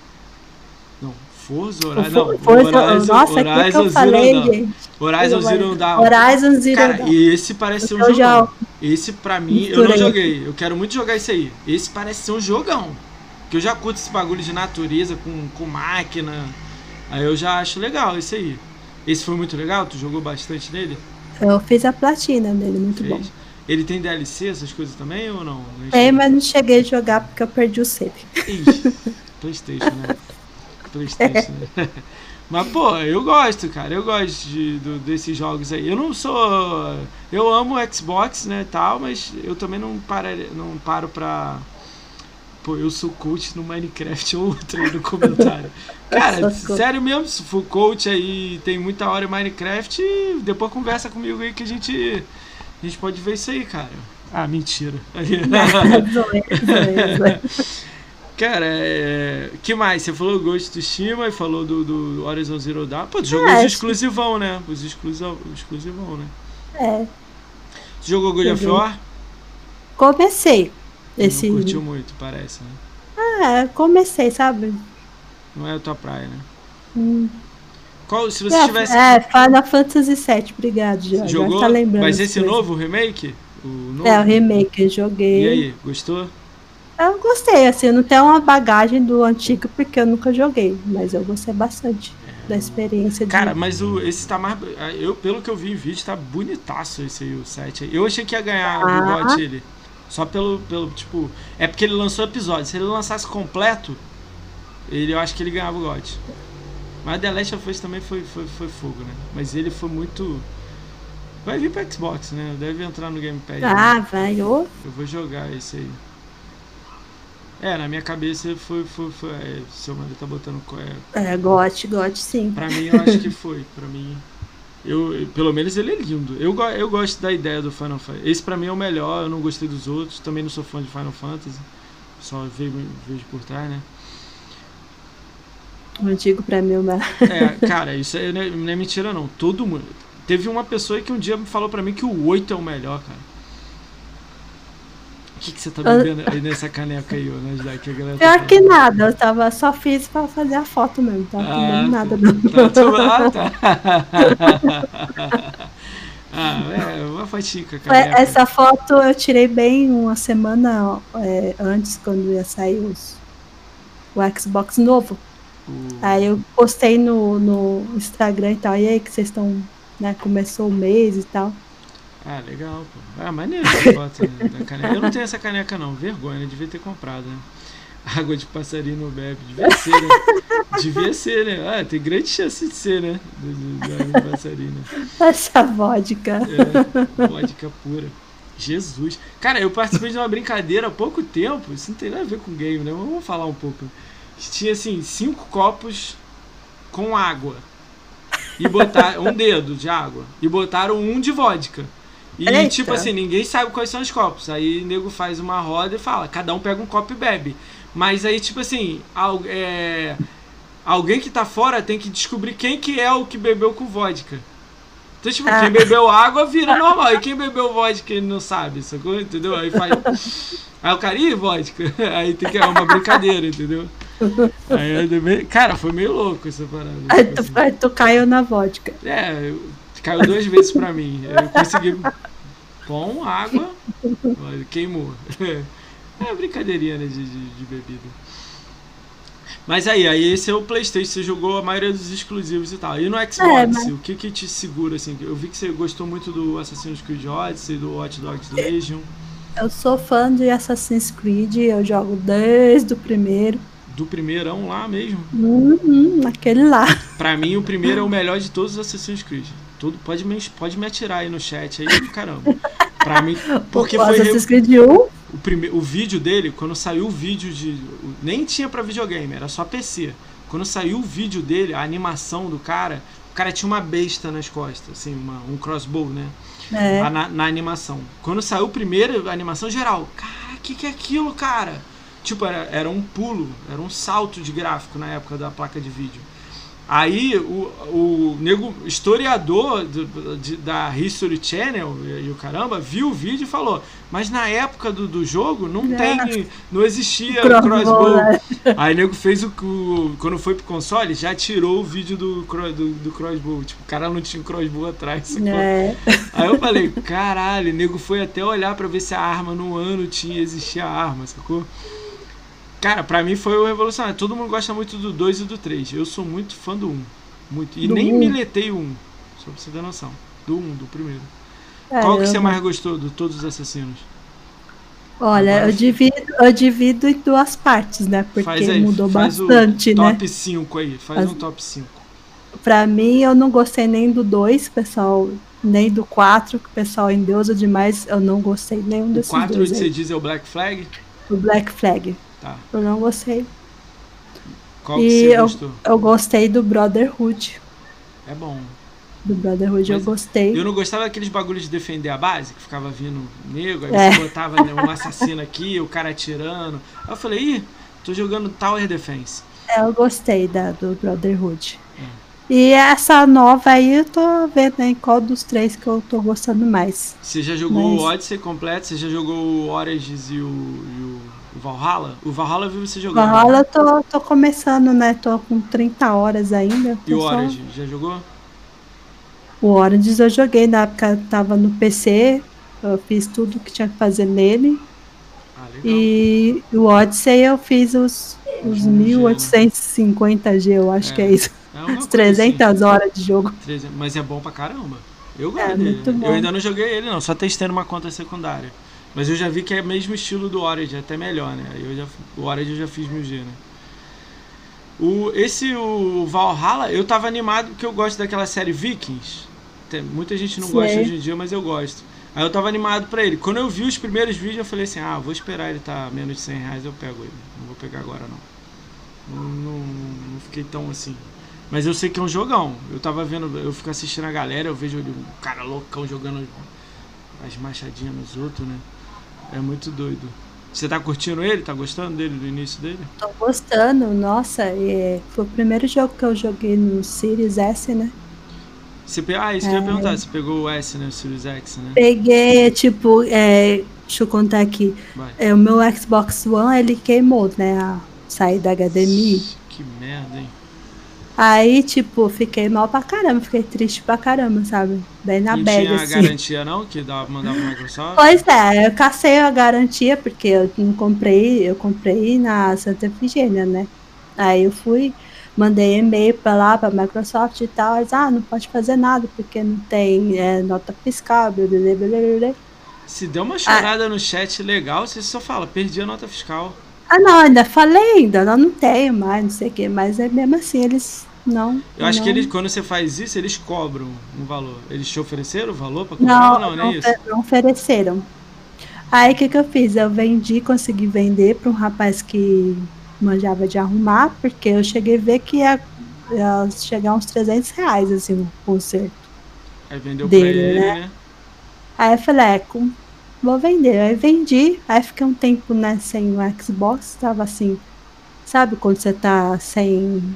Não, Forza O Horizon. For- Não, Forza, Horizon, nossa, o que, que Horizon eu falei, gente? Horizon Zero Dawn. Horizon Zero Cara, Dawn. e esse parece ser um Eu já- jogão. Esse pra mim, eu não joguei. Eu quero muito jogar esse aí. Esse parece ser um jogão. Que eu já curto esse bagulho de natureza com, com máquina. Aí eu já acho legal esse aí. Esse foi muito legal? Tu jogou bastante nele? Eu fiz a platina dele, muito bom. Fez? Ele tem DLC, essas coisas também ou não? Tem, mas não cheguei a jogar porque eu perdi o save. Playstation, né? Playstation, né? Mas, pô, eu gosto, cara. Eu gosto de, do, desses jogos aí. Eu não sou. Eu amo Xbox, né, tal, mas eu também não paro, não paro pra. Pô, eu sou coach no Minecraft ou outro aí no comentário. Cara, sério mesmo, se for coach aí tem muita hora em Minecraft, depois conversa comigo aí que a gente. A gente pode ver isso aí, cara. Ah, mentira. Cara, é... que mais? Você falou Ghost do Shima e falou do, do Horizon Zero Dawn. Pô, tu jogou é, os exclusivão, né? Os exclusivão, exclusivão, né? É. Você jogou God of War? Comecei. Esse... Não curtiu muito, parece, né? Ah, comecei, sabe? Não é a tua praia, né? Hum. Qual, se você é, tivesse. É, Final Fantasy VII, obrigado, já. Jogou? Tá lembrando Mas esse novo, o remake? O novo? É, o remake, joguei. E aí, gostou? Eu gostei, assim, eu não tenho uma bagagem do antigo porque eu nunca joguei, mas eu gostei bastante é. da experiência. De... Cara, mas o, esse tá mais. Eu, pelo que eu vi em vídeo, tá bonitaço esse aí, o 7 Eu achei que ia ganhar ah. o GOT ele. Só pelo, pelo, tipo. É porque ele lançou episódio. Se ele lançasse completo, ele, eu acho que ele ganhava o GOT. Mas The Last of Us também foi, foi, foi fogo, né? Mas ele foi muito. Vai vir pro Xbox, né? Deve entrar no Game Pass. Ah, né? vai. Eu vou jogar esse aí. É, na minha cabeça foi. foi, foi é, seu marido tá botando. É, é gote, gote sim. Pra mim, eu acho que foi. Pra mim. Eu, pelo menos ele é lindo. Eu, eu gosto da ideia do Final Fantasy. Esse pra mim é o melhor, eu não gostei dos outros. Também não sou fã de Final Fantasy. Só vejo, vejo por trás, né? O antigo pra mim é. É, cara, isso é, não é mentira não. Todo mundo. Teve uma pessoa que um dia falou pra mim que o 8 é o melhor, cara. O que, que você tá bebendo aí nessa caneca aí, né, já que a galera tá Pior que nada, eu tava só fiz pra fazer a foto mesmo, tava ah, bebendo nada não. Tá, tá. ah, é, uma fatica, cara. Essa foto eu tirei bem uma semana é, antes, quando ia sair os, o Xbox novo. Uh. Aí eu postei no, no Instagram e tal, e aí que vocês estão, né, começou o mês e tal. Ah, legal, pô. Ah, maneiro essa foto né, da caneca. Eu não tenho essa caneca, não. Vergonha, né? Devia ter comprado, né? Água de passarinho bebe. Devia ser, né? Devia ser, né? Ah, tem grande chance de ser, né? Da água de passarinho. Né? Essa vodka. É, vodka pura. Jesus. Cara, eu participei de uma brincadeira há pouco tempo. Isso não tem nada a ver com game, né? Mas vamos falar um pouco. Tinha, assim, cinco copos com água. E botar um dedo de água. E botaram um de vodka. E, Eita. tipo assim, ninguém sabe quais são os copos. Aí o nego faz uma roda e fala, cada um pega um copo e bebe. Mas aí, tipo assim, é, alguém que tá fora tem que descobrir quem que é o que bebeu com vodka. Então, tipo, ah. quem bebeu água vira normal. E quem bebeu vodka ele não sabe, sacou? Entendeu? Aí faz. Aí o cara, ih, vodka. Aí tem que é uma brincadeira, entendeu? Aí, cara, foi meio louco essa parada. Aí tu, tipo assim. tu caiu na vodka. É, caiu duas vezes pra mim. Eu consegui com água, queimou. É brincadeirinha né, de, de, de, bebida. Mas aí, aí esse é o Playstation, você jogou a maioria dos exclusivos e tal. E no Xbox, é, mas... o que que te segura, assim? Eu vi que você gostou muito do Assassin's Creed Odyssey, do Watch Dogs Legion. Eu sou fã de Assassin's Creed, eu jogo desde o primeiro. Do primeirão lá mesmo? Uhum, aquele lá. Pra mim, o primeiro é o melhor de todos os Assassin's Creed. Tudo, pode, me, pode me atirar aí no chat aí, caramba. Pra mim, porque foi. Assassin's Creed 1? O, prime, o vídeo dele, quando saiu o vídeo de. Nem tinha pra videogame, era só PC. Quando saiu o vídeo dele, a animação do cara, o cara tinha uma besta nas costas, assim, uma, um crossbow, né? É. Na, na, animação. Quando saiu o primeiro, a animação geral, cara, o que, que é aquilo, cara? Tipo, era, era um pulo, era um salto de gráfico na época da placa de vídeo. Aí o, o nego historiador do, de, da History Channel e, e, o caramba viu o vídeo e falou: Mas na época do, do jogo não tem, não existia crossbow. Né? Aí o nego fez o, o. Quando foi pro console, já tirou o vídeo do, do, do crossbow. Tipo, o cara não tinha crossbow atrás. É. Aí eu falei: Caralho, o nego foi até olhar para ver se a arma no ano tinha, existia a arma, sacou? Cara, pra mim foi o revolucionário. Todo mundo gosta muito do 2 e do 3. Eu sou muito fã do 1. Um, muito. E do nem um. miletei o 1. Só pra você ter noção. Do 1, um, do primeiro. Qual que você mais gostou de todos os assassinos? Olha, eu divido, eu divido em duas partes, né? Porque aí, mudou bastante, né? Top 5 aí, faz As... um top 5. Pra mim, eu não gostei nem do 2, pessoal, nem do 4, que o pessoal endeusa demais. Eu não gostei nenhum desses. O 4 você diz é o Black Flag? O Black Flag. Tá. Eu não gostei. Qual e que você gostou? Eu, eu gostei do Brotherhood. É bom do Brotherhood Mas eu gostei. Eu não gostava daqueles bagulhos de defender a base, que ficava vindo nego, aí é. você botava né, um assassino aqui, o cara atirando. Aí eu falei, ih, tô jogando Tower Defense. É, eu gostei da, do Brotherhood. É. E essa nova aí eu tô vendo em qual dos três que eu tô gostando mais. Você já jogou Mas... o Odyssey completo? Você já jogou o Origins e o, e o, o Valhalla? O Valhalla eu vi você jogando. Valhalla eu tô, tô começando, né? Tô com 30 horas ainda. E o Origins, já jogou? O Orange eu joguei na época tava no PC, eu fiz tudo que tinha que fazer nele. Ah, e o Odyssey eu fiz os, os 1850G, eu acho é, que é isso. É As 300 assim. horas de jogo. Mas é bom pra caramba. Eu gosto é, dele. Eu ainda não joguei ele não, só testei numa conta secundária. Mas eu já vi que é mesmo estilo do Origin, até melhor, né? Eu já, o Origin eu já fiz 1000G, né? O, esse, o Valhalla, eu tava animado porque eu gosto daquela série Vikings. Tem, muita gente não Sim. gosta hoje em dia, mas eu gosto. Aí eu tava animado pra ele. Quando eu vi os primeiros vídeos, eu falei assim: ah, vou esperar ele tá menos de 100 reais, eu pego ele. Não vou pegar agora, não. Não, não, não fiquei tão assim. Mas eu sei que é um jogão. Eu tava vendo, eu fico assistindo a galera, eu vejo um cara loucão jogando as machadinhas nos outros, né? É muito doido. Você tá curtindo ele? Tá gostando dele, do início dele? Tô gostando, nossa. É, foi o primeiro jogo que eu joguei no Series S, né? Você, ah, isso que eu ia é. perguntar. Você pegou o S, né? O Series X, né? Peguei, tipo, é, deixa eu contar aqui. É, o meu Xbox One, ele queimou, né? A saída da HDMI. Que merda, hein? Aí, tipo, fiquei mal pra caramba, fiquei triste pra caramba, sabe? Bem na bad, assim. Não tinha garantia não, que dava, mandava pro Microsoft? Pois é, eu cacei a garantia, porque eu não comprei, eu comprei na Santa Efigênia, né? Aí eu fui, mandei e-mail para lá, para a Microsoft e tal. Eles, ah, não pode fazer nada porque não tem é, nota fiscal, blá, blá, blá, blá. Se deu uma chorada ah. no chat legal, você só fala, perdi a nota fiscal. Ah, não, ainda falei, ainda não, não tenho mais, não sei o que, mas é mesmo assim, eles não. Eu acho não... que eles, quando você faz isso, eles cobram um valor. Eles te ofereceram o valor para comprar não, ou não, não, é isso? Não ofereceram. Aí o que, que eu fiz? Eu vendi, consegui vender para um rapaz que manjava de arrumar, porque eu cheguei a ver que ia, ia chegar uns 300 reais, assim, o conserto. Aí vendeu dele, pra ele, né? né? Aí eu falei, é, com, vou vender. Aí vendi, aí fiquei um tempo, né, sem o Xbox, tava assim, sabe quando você tá sem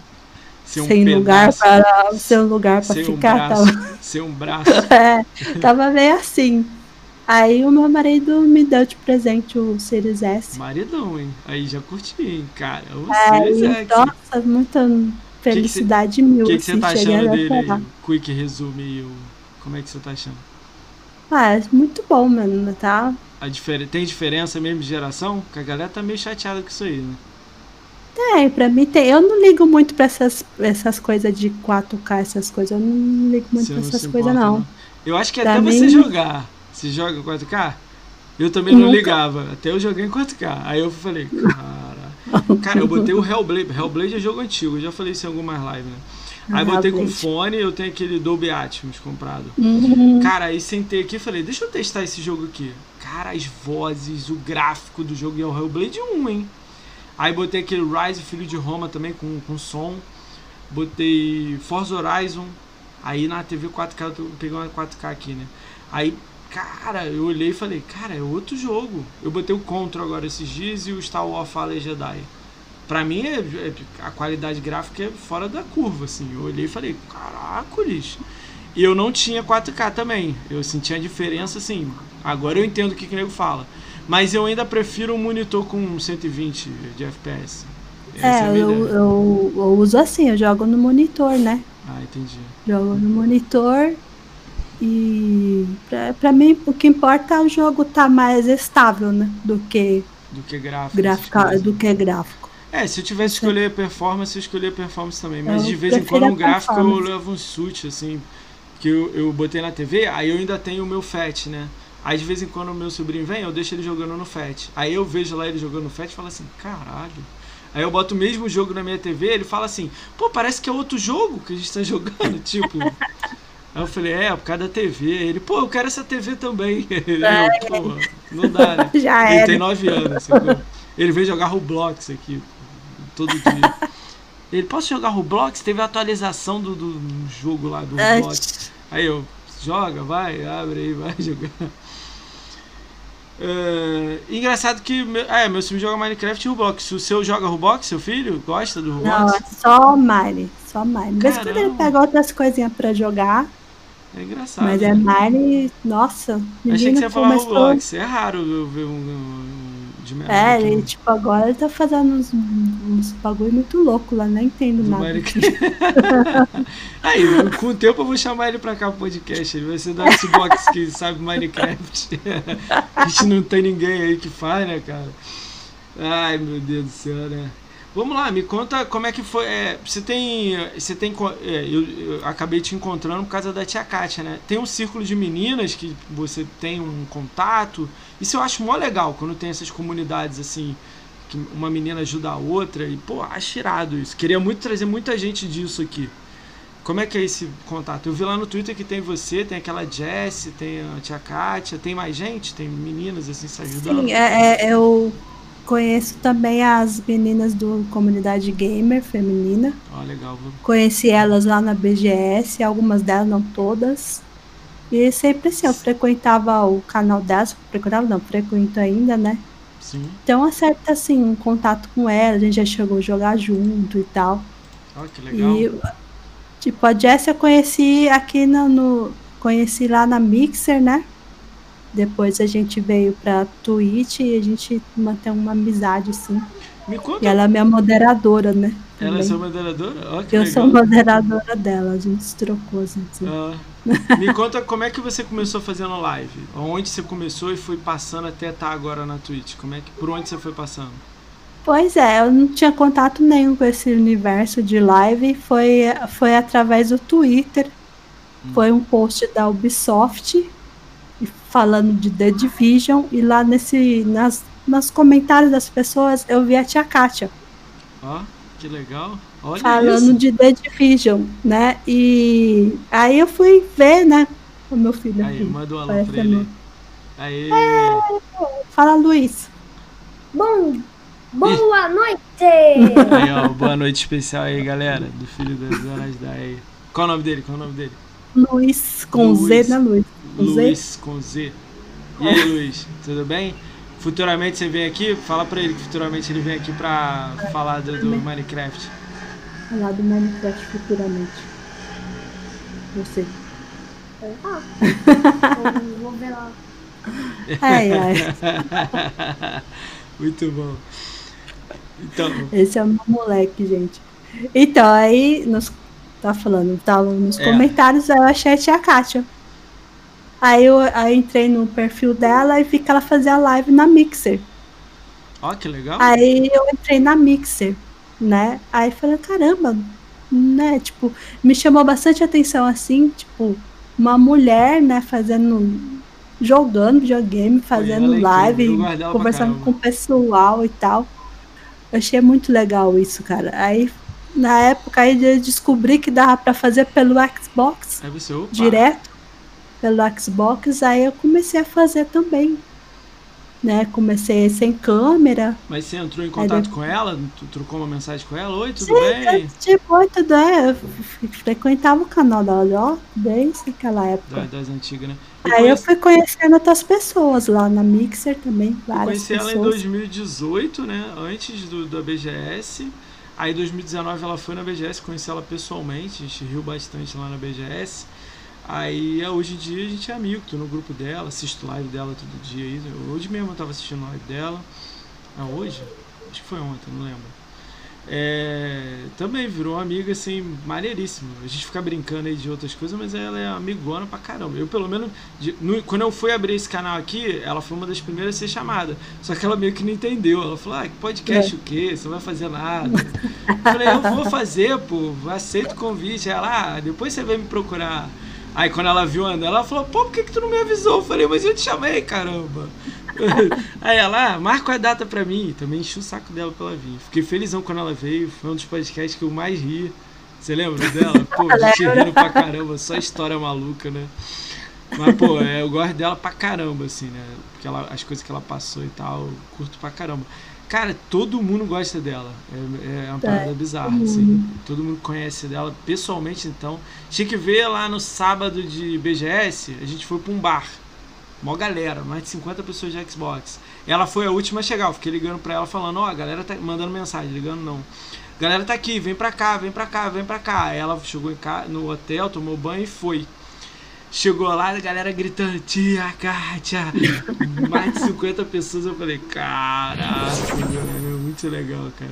sem, um sem lugar para sem um lugar para ficar, um braço, tava... sem um braço. é, tava meio assim. Aí o meu marido me deu de presente o Series S. Maridão, hein? Aí já curti, hein, cara. O é, Series X. Nossa, muita felicidade que que cê, mil. O que, que você tá achando dele aí? Quick resume o... Como é que você tá achando? Ah, é muito bom, mano, tá? A difer... Tem diferença mesmo de geração? Porque a galera tá meio chateada com isso aí, né? Tem, pra mim tem. Eu não ligo muito pra essas, essas coisas de 4K, essas coisas. Eu não ligo muito você pra essas coisas, não. não. Eu acho que pra até mim... você jogar você joga 4K? Eu também não Nunca. ligava. Até eu joguei em 4K. Aí eu falei, cara. Cara, eu botei o Hellblade. Hellblade é jogo antigo, eu já falei isso em algumas lives, né? Aí botei com fone, eu tenho aquele Dolby Atmos comprado. Uhum. Cara, aí sentei aqui e falei, deixa eu testar esse jogo aqui. Cara, as vozes, o gráfico do jogo e é o Hellblade 1, hein? Aí botei aquele Rise, Filho de Roma também com, com som. Botei Forza Horizon. Aí na TV 4K, eu peguei uma 4K aqui, né? Aí Cara, eu olhei e falei, cara, é outro jogo. Eu botei o Contra agora esses dias e o Star Wars Fallen Jedi. Pra mim, é, é, a qualidade gráfica é fora da curva, assim. Eu olhei e falei, caracoles. E eu não tinha 4K também. Eu senti a diferença, assim. Agora eu entendo o que, que o nego fala. Mas eu ainda prefiro um monitor com 120 de FPS. Essa é, é eu, eu, eu, uso assim, eu jogo no monitor, né? Ah, entendi. Jogo no monitor e para mim o que importa é o jogo estar tá mais estável, né? Do que do que gráfico. Gráfica, do que gráfico. É, se eu tivesse que escolher performance, eu escolher performance também. Mas eu de vez em quando um gráfico eu levo um suit, assim. que eu, eu botei na TV, aí eu ainda tenho o meu FAT, né? Aí de vez em quando o meu sobrinho vem, eu deixo ele jogando no FAT. Aí eu vejo lá ele jogando no FAT e falo assim, caralho. Aí eu boto o mesmo jogo na minha TV, ele fala assim, pô, parece que é outro jogo que a gente tá jogando, tipo. Aí eu falei, é, por causa da TV. Ele, pô, eu quero essa TV também. É. Eu, pô, não dá, né? Já ele era. tem 9 anos. Sabe? Ele veio jogar Roblox aqui todo dia. Ele, posso jogar Roblox? Teve a atualização do, do jogo lá do Roblox. Aí eu, joga, vai, abre aí, vai jogar. É, engraçado que meu, é, meu filho joga Minecraft e Roblox. O seu joga Roblox, seu filho? Gosta do Roblox? Não, é só Mine. Só Mine. Mesmo quando ele pega outras coisinhas pra jogar. É engraçado. Mas é né? Mine, nossa. Achei que você ia falar Roblox. É raro eu ver um de menor. É, ele, tipo, agora ele tá fazendo uns, uns bagulho muito louco lá, nem entendo nada. Aí, com o tempo eu vou chamar ele pra cá pro podcast. Ele vai ser da Xbox que sabe Minecraft. A gente não tem ninguém aí que faz, né, cara? Ai, meu Deus do céu, né? Vamos lá, me conta como é que foi. É, você tem. Você tem. É, eu, eu, acabei te encontrando por causa da tia Kátia, né? Tem um círculo de meninas que você tem um contato. Isso eu acho mó legal quando tem essas comunidades assim. Que uma menina ajuda a outra. E, pô, acho irado isso. Queria muito trazer muita gente disso aqui. Como é que é esse contato? Eu vi lá no Twitter que tem você, tem aquela Jessie, tem a tia Kátia, tem mais gente? Tem meninas assim se ajudando? Sim, é, é eu Conheço também as meninas do comunidade gamer feminina. Ah, legal. Conheci elas lá na BGS, algumas delas, não todas. E sempre assim, eu frequentava o canal delas, frequentava não, frequento ainda, né? Sim. Então acerta assim, um contato com elas, a gente já chegou a jogar junto e tal. Ah, que legal. E, tipo, a Jess eu conheci aqui no, no conheci lá na Mixer, né? Depois a gente veio pra Twitch e a gente mantém uma amizade, assim. Me conta. E ela é minha moderadora, né? Ela é sua moderadora? Oh, Eu legal. sou moderadora dela, a gente se trocou, assim. Ah, me conta como é que você começou fazendo live? Onde você começou e foi passando até estar agora na Twitch? Como é que, por onde você foi passando? Pois é, eu não tinha contato nenhum com esse universo de live. Foi, foi através do Twitter. Hum. Foi um post da Ubisoft falando de The Division e lá nesse nas, nos comentários das pessoas eu vi a tia Kátia. Ó, oh, que legal. Olha falando isso. de The Division, né? E aí eu fui ver, né? O meu filho aí, aqui. manda um alô pra ele. Aí. É, fala, Luiz. Bom, boa noite! Aí, ó, boa noite especial aí, galera, do filho das Zonas da aí. Qual o nome dele? Qual o nome dele? Luiz com Luiz. Z, né, Luiz? Com Luiz Z? com Z. E aí, Luiz, tudo bem? Futuramente você vem aqui? Fala pra ele que futuramente ele vem aqui pra falar do, do Minecraft. Falar do Minecraft futuramente. Você. Ah, vou ver lá. Ai, ai. Muito bom. Então. Esse é o meu moleque, gente. Então, aí nos tá falando, tava nos é. comentários, eu achei a tia Kátia. Aí eu aí entrei no perfil dela e vi que ela fazia live na Mixer. Ó, oh, que legal. Aí eu entrei na Mixer, né? Aí falei, caramba, né? Tipo, me chamou bastante atenção assim, tipo, uma mulher, né, fazendo. jogando videogame, fazendo live, conversando com o pessoal e tal. Eu achei muito legal isso, cara. Aí na época aí eu descobri que dava para fazer pelo Xbox você, direto pelo Xbox aí eu comecei a fazer também né? Comecei sem câmera. Mas você entrou em contato com ela? Tu trocou uma mensagem com ela? Oi tudo Sim, bem? tipo oi tudo bem eu frequentava o canal dela ó desde aquela época. Das, das antigas né? Eu aí conheci... eu fui conhecendo outras pessoas lá na Mixer também várias eu conheci pessoas. ela em 2018 né? Antes do da BGS Aí em 2019 ela foi na BGS, conheci ela pessoalmente, a gente riu bastante lá na BGS. Aí hoje em dia a gente é amigo, tô no grupo dela, assisto live dela todo dia aí. Hoje mesmo eu tava assistindo live dela. Ah, hoje? Acho que foi ontem, não lembro. É, também virou uma amiga assim, maneiríssima. A gente fica brincando aí de outras coisas, mas ela é amigona pra caramba. Eu, pelo menos, de, no, quando eu fui abrir esse canal aqui, ela foi uma das primeiras a ser chamada. Só que ela meio que não entendeu. Ela falou: Ah, podcast é. o quê? Você não vai fazer nada. eu falei: Eu vou fazer, pô, aceito o convite. Ela, ah, depois você vem me procurar. Aí quando ela viu andando, ela falou, pô, por que, que tu não me avisou? Eu falei, mas eu te chamei, caramba. Aí ela, ah, marca a data pra mim. Também enchi o saco dela pra ela vir. Fiquei felizão quando ela veio. Foi um dos podcasts que eu mais ri. Você lembra dela? Pô, a gente rindo pra caramba, só história maluca, né? Mas, pô, é, eu gosto dela pra caramba, assim, né? Porque ela, as coisas que ela passou e tal, eu curto pra caramba. Cara, todo mundo gosta dela. É, é uma parada é, bizarra, assim. Todo mundo conhece dela pessoalmente, então. Tinha que ver lá no sábado de BGS, a gente foi pra um bar. Mó galera, mais de 50 pessoas de Xbox. Ela foi a última a chegar. Eu fiquei ligando pra ela falando, ó, oh, a galera tá mandando mensagem, ligando não. A galera tá aqui, vem pra cá, vem pra cá, vem pra cá. Ela chegou no hotel, tomou banho e foi. Chegou lá, a galera gritando, tia Kátia! Mais de 50 pessoas, eu falei, caraca, muito legal, cara.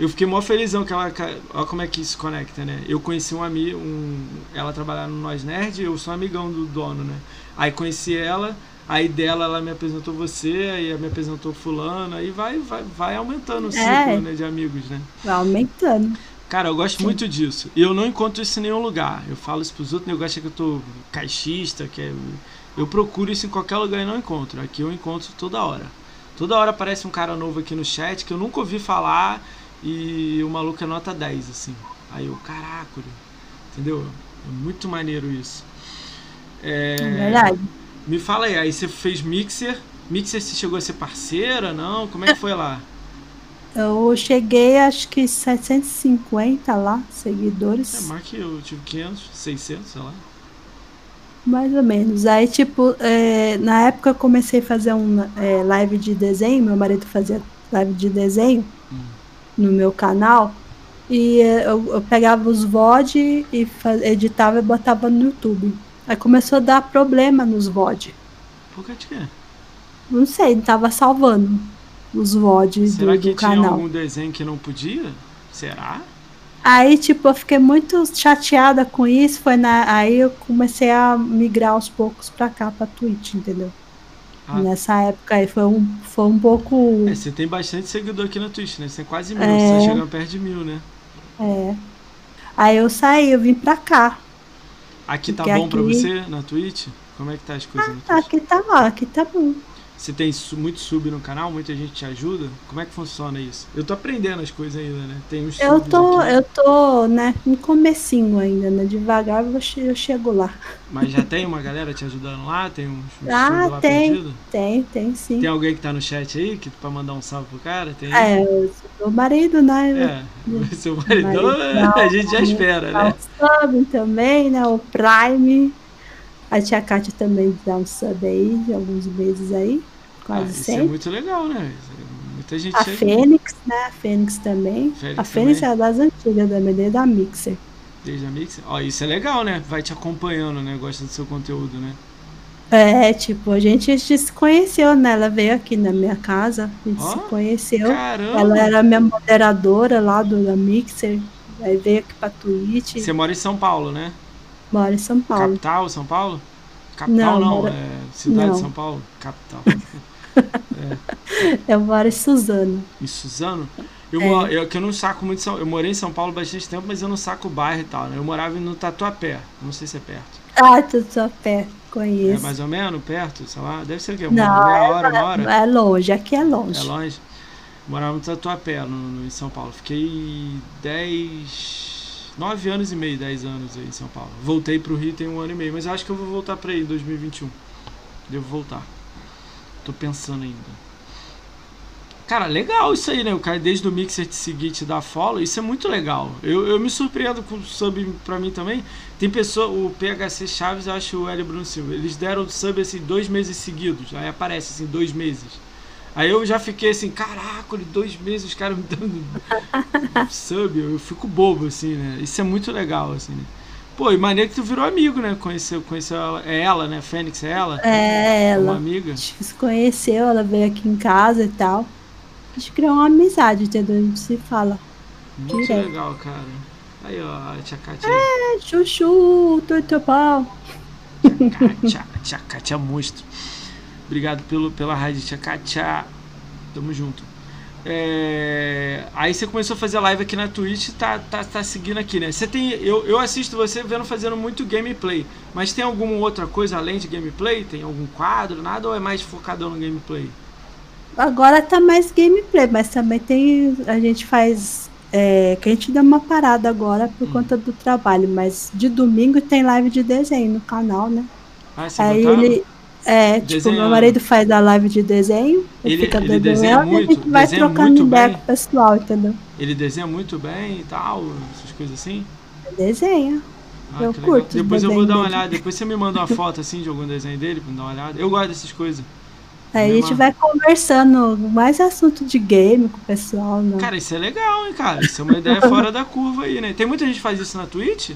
Eu fiquei mó felizão que ela. Olha como é que isso conecta, né? Eu conheci um amigo, um, ela trabalhava no Nós Nerd, eu sou amigão do dono, né? Aí conheci ela, aí dela ela me apresentou você, aí me apresentou fulano, aí vai, vai, vai aumentando o ciclo é, né, de amigos, né? Vai aumentando. Cara, eu gosto Sim. muito disso. E eu não encontro isso em nenhum lugar. Eu falo isso pros outros, eu gosto que eu tô caixista, que é... Eu procuro isso em qualquer lugar e não encontro. Aqui eu encontro toda hora. Toda hora aparece um cara novo aqui no chat que eu nunca ouvi falar e o maluco é nota 10, assim. Aí eu, caraca, entendeu? É muito maneiro isso. É... Verdade. Me fala aí, aí você fez Mixer. Mixer você chegou a ser parceira, não? Como é que foi lá? Eu cheguei, acho que 750 lá, seguidores. É, mais que eu tive 500, 600, sei lá. Mais ou menos. Aí, tipo, é, na época eu comecei a fazer um é, live de desenho. Meu marido fazia live de desenho hum. no meu canal. E é, eu, eu pegava os VOD e faz, editava e botava no YouTube. Aí começou a dar problema nos VOD. Por que que? Não sei, não tava salvando os VODs Será do, do que canal. tinha algum desenho que não podia? Será? Aí, tipo, eu fiquei muito chateada com isso. Foi na... Aí eu comecei a migrar aos poucos pra cá, pra Twitch, entendeu? Ah. Nessa época aí foi um, foi um pouco. É, você tem bastante seguidor aqui na Twitch, né? Você tem quase mil, é... você tá chegando perto de mil, né? É. Aí eu saí, eu vim pra cá. Aqui tá bom aqui... pra você na Twitch? Como é que tá as coisas ah, Aqui tá bom, aqui tá bom. Você tem muito sub no canal? Muita gente te ajuda? Como é que funciona isso? Eu tô aprendendo as coisas ainda, né? Tem uns Eu tô, aqui. eu tô, né, no comecinho ainda, né? Devagar eu chego lá. Mas já tem uma galera te ajudando lá? Tem uns, uns ah, lá tem, perdido? Tem, tem sim. Tem alguém que tá no chat aí que pra mandar um salve pro cara? Tem? É, o marido, né? É, seu marido, marido a gente já espera, né? O sub também, né? O Prime. A tia Kátia também dá um sub aí de alguns meses aí quase ah, sempre. Isso é muito legal, né? Muita gente a chega... Fênix, né? A Fênix também. Fênix a Fênix também. é das antigas também, desde a Mixer. Desde a Mixer? Ó, isso é legal, né? Vai te acompanhando, né? Gosta do seu conteúdo, né? É, tipo, a gente, se conheceu, né? Ela veio aqui na minha casa, a gente oh, se conheceu. Caramba. Ela era minha moderadora lá do da Mixer. Aí veio aqui pra Twitch. Você mora em São Paulo, né? Mora em São Paulo. Capital, São Paulo? Capital não, não mora... é cidade não. de São Paulo? Capital. É. Eu moro em Suzano. Em Suzano? Eu, é. eu, que eu não saco muito. Eu morei em São Paulo bastante tempo, mas eu não saco o bairro e tal. Né? Eu morava no Tatuapé. Não sei se é perto. Ah, Tatuapé. Conheço. É mais ou menos perto, sei lá. Deve ser o quê? Uma não, meia hora, uma hora? É longe. Aqui é longe. É longe. morava no Tatuapé, no, no, em São Paulo. Fiquei 10. 9 anos e meio, 10 anos aí em São Paulo. Voltei pro Rio tem um ano e meio, mas acho que eu vou voltar pra aí em 2021. Devo voltar. Tô pensando ainda. Cara, legal isso aí, né? O cara desde o Mixer te seguir, te dar follow, isso é muito legal. Eu, eu me surpreendo com o sub pra mim também. Tem pessoa, o PHC Chaves, eu acho o L. Bruno Silva, eles deram sub assim dois meses seguidos. Aí aparece assim, dois meses. Aí eu já fiquei assim, caraca, dois meses os caras me dando sub, eu fico bobo, assim, né? Isso é muito legal, assim, né? Pô, e maneiro que tu virou amigo, né? Conheceu, conheceu ela. É ela, né? Fênix é ela? É ela. Uma amiga. A gente se conheceu, ela veio aqui em casa e tal. A gente criou uma amizade, entendeu? A gente se fala. Muito direto. legal, cara. Aí, ó, a tia Kátia. É, chuchu, teu pau. Tia, tia Kátia monstro. Obrigado pelo, pela rádio, tia Kátia. Tamo junto. É... Aí você começou a fazer live aqui na Twitch e tá, tá, tá seguindo aqui, né? Você tem. Eu, eu assisto você vendo fazendo muito gameplay. Mas tem alguma outra coisa além de gameplay? Tem algum quadro, nada? Ou é mais focado no gameplay? Agora tá mais gameplay, mas também tem. A gente faz. É, que a gente deu uma parada agora por hum. conta do trabalho, mas de domingo tem live de desenho no canal, né? Ah, você Aí ele, é, tipo, meu marido faz a live de desenho, ele, fica ele desenha muito, e a gente vai trocando ideia com o pessoal, entendeu? Ele desenha muito bem e tal, essas coisas assim? Desenha. Ah, eu curto. Depois eu vou dar uma olhada, depois você me manda uma foto assim de algum desenho dele pra me dar uma olhada. Eu gosto dessas coisas. Aí a gente vai conversando mais assunto de game com o pessoal, né? Cara, isso é legal, hein, cara? Isso é uma ideia fora da curva aí, né? Tem muita gente que faz isso na Twitch?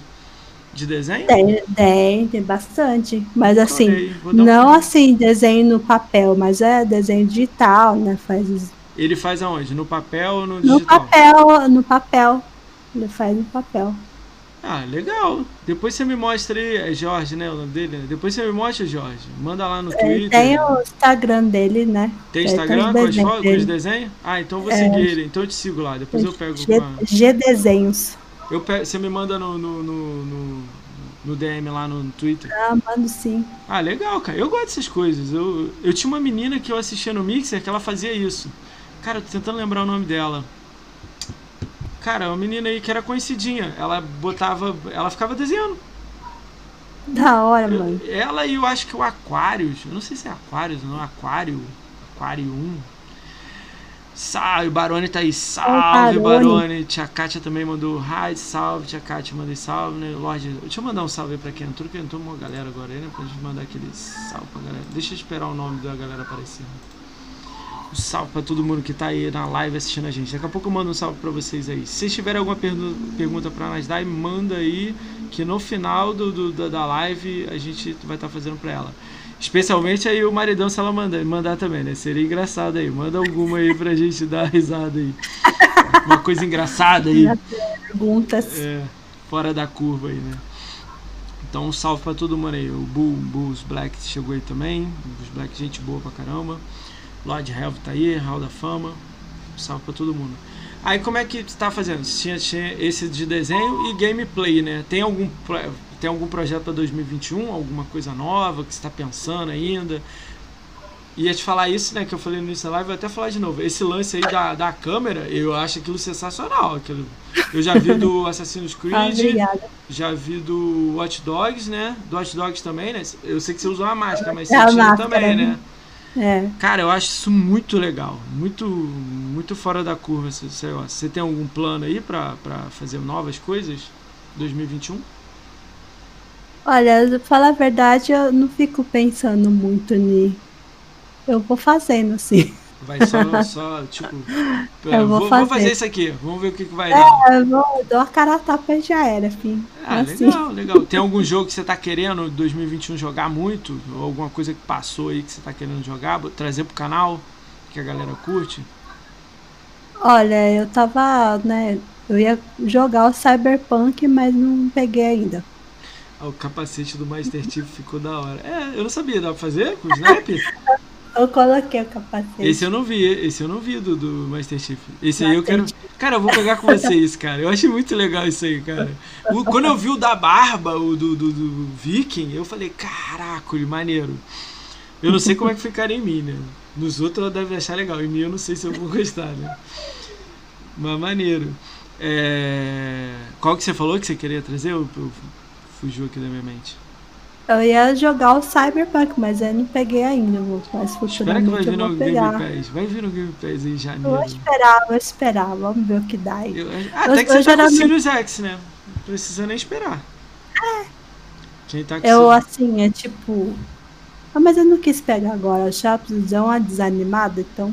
De desenho? Tem, tem, tem bastante. Mas assim, não um... assim, desenho no papel, mas é desenho digital, né? Faz Ele faz aonde? No papel ou no digital? No papel, no papel. Ele faz no papel. Ah, legal. Depois você me mostra aí, é Jorge, né? O nome dele? Depois você me mostra, Jorge. Manda lá no é, Twitter. Tem o Instagram dele, né? Tem Instagram com, as fotos, com os desenhos? Ah, então eu vou é, seguir ele. Então eu te sigo lá. Depois eu pego. G, G Desenhos. Eu você me manda no, no, no, no, no DM lá no Twitter? Ah, mando sim. Ah, legal, cara. Eu gosto dessas coisas. Eu, eu tinha uma menina que eu assistia no Mixer que ela fazia isso. Cara, tô tentando lembrar o nome dela. Cara, uma menina aí que era conhecidinha. Ela botava. Ela ficava desenhando. Da hora, mano. Ela e eu acho que o Aquarius. Eu não sei se é Aquarius ou não. Aquário. Aquário 1. Salve, Barone tá aí. Salve, Barone. Tia Kátia também mandou hi, salve. Tia Kátia, mandei salve, né? Lorde, deixa eu mandar um salve aí pra quem entrou, que entrou uma galera agora aí, né? Pra gente mandar aquele salve pra galera. Deixa eu esperar o nome da galera aparecer. Um salve pra todo mundo que tá aí na live assistindo a gente. Daqui a pouco eu mando um salve pra vocês aí. Se vocês tiverem alguma pergunta pra nós dar, manda aí, que no final do, do da, da live a gente vai estar tá fazendo pra ela. Especialmente aí o maridão se ela mandar, mandar também, né? Seria engraçado aí. Manda alguma aí pra gente dar risada aí. Uma coisa engraçada aí. Perguntas. É, fora da curva aí, né? Então um salve pra todo mundo aí. O Bull, Bulls Black chegou aí também. Bulls Black, gente boa pra caramba. Lord Helv tá aí, Hall da Fama. Um salve pra todo mundo. Aí como é que você tá fazendo? Tinha, tinha esse de desenho e gameplay, né? Tem algum tem algum projeto para 2021? Alguma coisa nova que você está pensando ainda? Ia te falar isso, né? Que eu falei no início da live, vou até falar de novo. Esse lance aí da, da câmera, eu acho aquilo sensacional. Aquilo, eu já vi do Assassin's Creed, ah, já vi do Watch Dogs, né? Do Watch Dogs também, né? Eu sei que você usa uma máscara, mas é você tira máscara, também, né? É. Cara, eu acho isso muito legal. Muito, muito fora da curva esse negócio. Você tem algum plano aí para fazer novas coisas 2021? Olha, falar a verdade, eu não fico pensando muito ni. Eu vou fazendo assim. Vai só, só tipo. eu vou, vou, fazer. vou, fazer. isso aqui, vamos ver o que, que vai é, dar. Eu vou, dou a cara a tapa e já era, filho. Ah, assim. legal, legal. Tem algum jogo que você tá querendo 2021 jogar muito? Ou alguma coisa que passou aí que você tá querendo jogar? Trazer pro canal? Que a galera curte? Olha, eu tava, né? Eu ia jogar o Cyberpunk, mas não peguei ainda. Ah, o capacete do Master Chief ficou da hora. É, eu não sabia, dá pra fazer com o Snap? Eu coloquei o capacete. Esse eu não vi, esse eu não vi do, do Master Chief. Esse aí eu quero. Cara, eu vou pegar com vocês, cara. Eu achei muito legal isso aí, cara. O, quando eu vi o da barba, o do, do, do Viking, eu falei, caraca, maneiro. Eu não sei como é que ficaria em mim, né? Nos outros eu deve achar legal. Em mim eu não sei se eu vou gostar, né? Mas maneiro. É... Qual que você falou que você queria trazer? Eu, eu fugiu aqui da minha mente. Eu ia jogar o Cyberpunk, mas eu não peguei ainda. Mas Espera que vai vir no pegar. Game Pass. Vai vir no Game Pass em janeiro. Eu vou esperar, vou esperar. Vamos ver o que dá. Eu, ah, eu, até que você tá geralmente... com o Sirius X, né? Não precisa nem esperar. É. Quem tá com Eu, assim, é tipo... Ah, mas eu não quis pegar agora. Já deu uma desanimada, então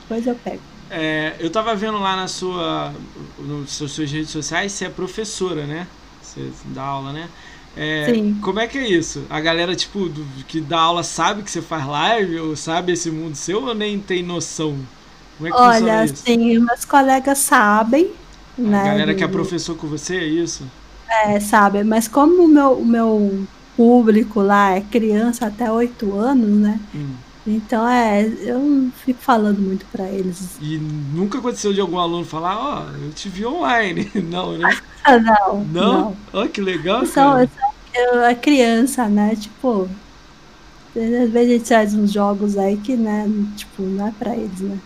depois eu pego. É, eu tava vendo lá na sua, nas suas redes sociais, você é professora, né? Você dá aula, né? É. Como é que é isso? A galera, tipo, do, que dá aula sabe que você faz live, ou sabe esse mundo seu, ou nem tem noção? Como é que Olha, sim, meus colegas sabem. A né, galera que é professor com você, é isso? É, sabe, mas como o meu, o meu público lá é criança até 8 anos, né? Hum. Então é, eu não fico falando muito pra eles. E nunca aconteceu de algum aluno falar, ó, oh, eu te vi online. Não, né? Ah, não. Não? Ó, oh, que legal, cara. Eu, é criança, né? Tipo, às vezes a gente faz uns jogos aí que, né, tipo, não é pra eles, né?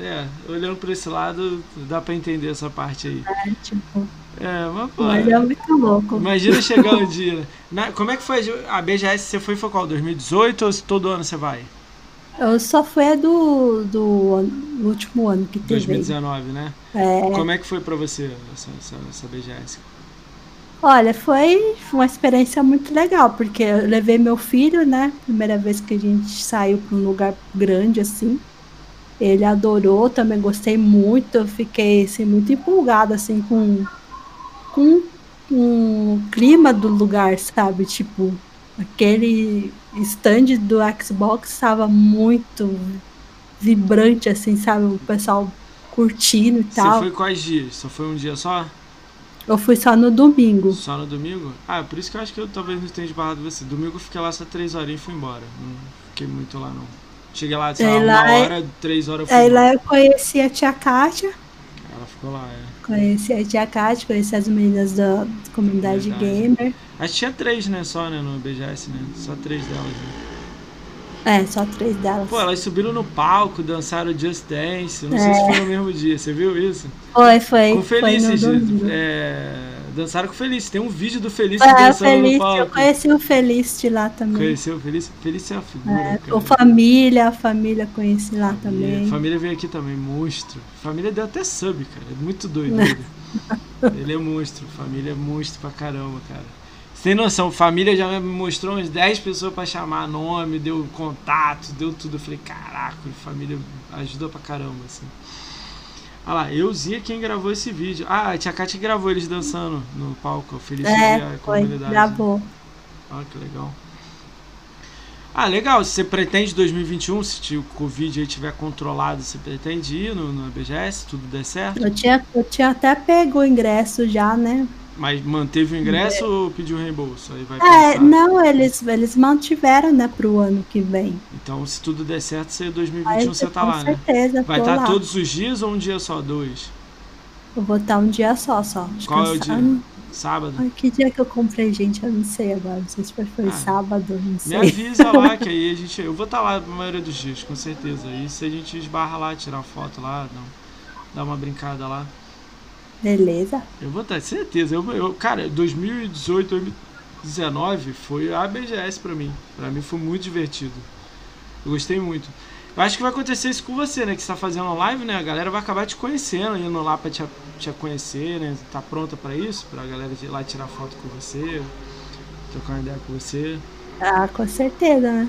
É, é, olhando por esse lado, dá pra entender essa parte aí. É, tipo. É, mas, pô, mas é muito louco. Imagina chegar um dia. Na, como é que foi a BGS? Você foi, foi qual? 2018 ou todo ano você vai? Eu só fui a do, do, do último ano que teve. 2019, né? É. Como é que foi pra você essa, essa, essa BGS? Olha, foi uma experiência muito legal, porque eu levei meu filho, né? Primeira vez que a gente saiu para um lugar grande assim. Ele adorou, também gostei muito, eu fiquei assim, muito empolgada assim com com o clima do lugar, sabe? Tipo, aquele stand do Xbox estava muito vibrante, assim, sabe? O pessoal curtindo e tal. Você foi quais dias? Só foi um dia só? Eu fui só no domingo. Só no domingo? Ah, por isso que eu acho que eu talvez não tenha esbarrado você. Domingo eu fiquei lá só três horas e fui embora. Não fiquei muito lá, não. Cheguei lá, sei lá, uma hora, três horas eu fui Aí embora. lá eu conheci a tia Kátia. Ela ficou lá, é. Conheci a tia Kátia, conheci as meninas da comunidade Verdade. gamer. Acho que tinha três, né, só, né, no BGS, né? Só três delas, né? É, só três delas. Pô, elas subiram no palco, dançaram Just Dance. Não sei É. se foi no mesmo dia, você viu isso? Foi, foi. Com foi Felice, no de- domingo. é, dançaram com Felice. Tem um vídeo do Felice É, o dançando no Feliz, palco. eu conheci o Feliz lá também. Conheceu o Felice? Felice é uma figura, É, cara. o família, a família conheci lá Família- também. Família veio aqui também, monstro. Família deu até sub, cara. É muito doido ele. ele é monstro. Família é monstro pra caramba, cara. Você tem noção, família já me mostrou umas 10 pessoas pra chamar nome, deu contato, deu tudo. Eu falei, caraca, família ajuda pra caramba, assim. Olha lá, eu Zia quem gravou esse vídeo. Ah, a Tia Kátia gravou eles dançando no palco. Feliz dia É, a foi, comunidade. gravou. Ah, que legal. Ah, legal. Você pretende 2021, se o Covid aí tiver controlado, você pretende ir no, no BGS, tudo der certo? Eu tinha, eu tinha até pego o ingresso já, né? Mas manteve o ingresso ou pediu reembolso? Aí vai É, pensar. não, eles, eles mantiveram, né, pro ano que vem. Então, se tudo der certo, você 2021 Aí, você tá lá, né? certeza, Vai tô estar lá. todos os dias ou um dia só? Dois? Eu vou estar um dia só, só. Qual é o descansando. dia? Sábado? Ai, que dia que eu comprei, gente? Eu não sei agora. Não sei se foi, Ah, sábado, não Me sei. avisa lá que aí a gente. Eu vou estar lá na maioria dos dias, com certeza. E se a gente esbarra lá, tirar foto lá, dar uma brincada lá. Beleza. Eu vou estar, certeza. Eu, eu, cara, 2018, 2019 foi a BGS pra mim. Pra mim foi muito divertido. Eu gostei muito. Eu acho que vai acontecer isso com você, né? Que você tá fazendo live, né? A galera vai acabar te conhecendo, indo lá pra te, te conhecer, né? Tá pronta pra isso? Pra galera ir lá tirar foto com você, trocar uma ideia com você. Ah, com certeza, né?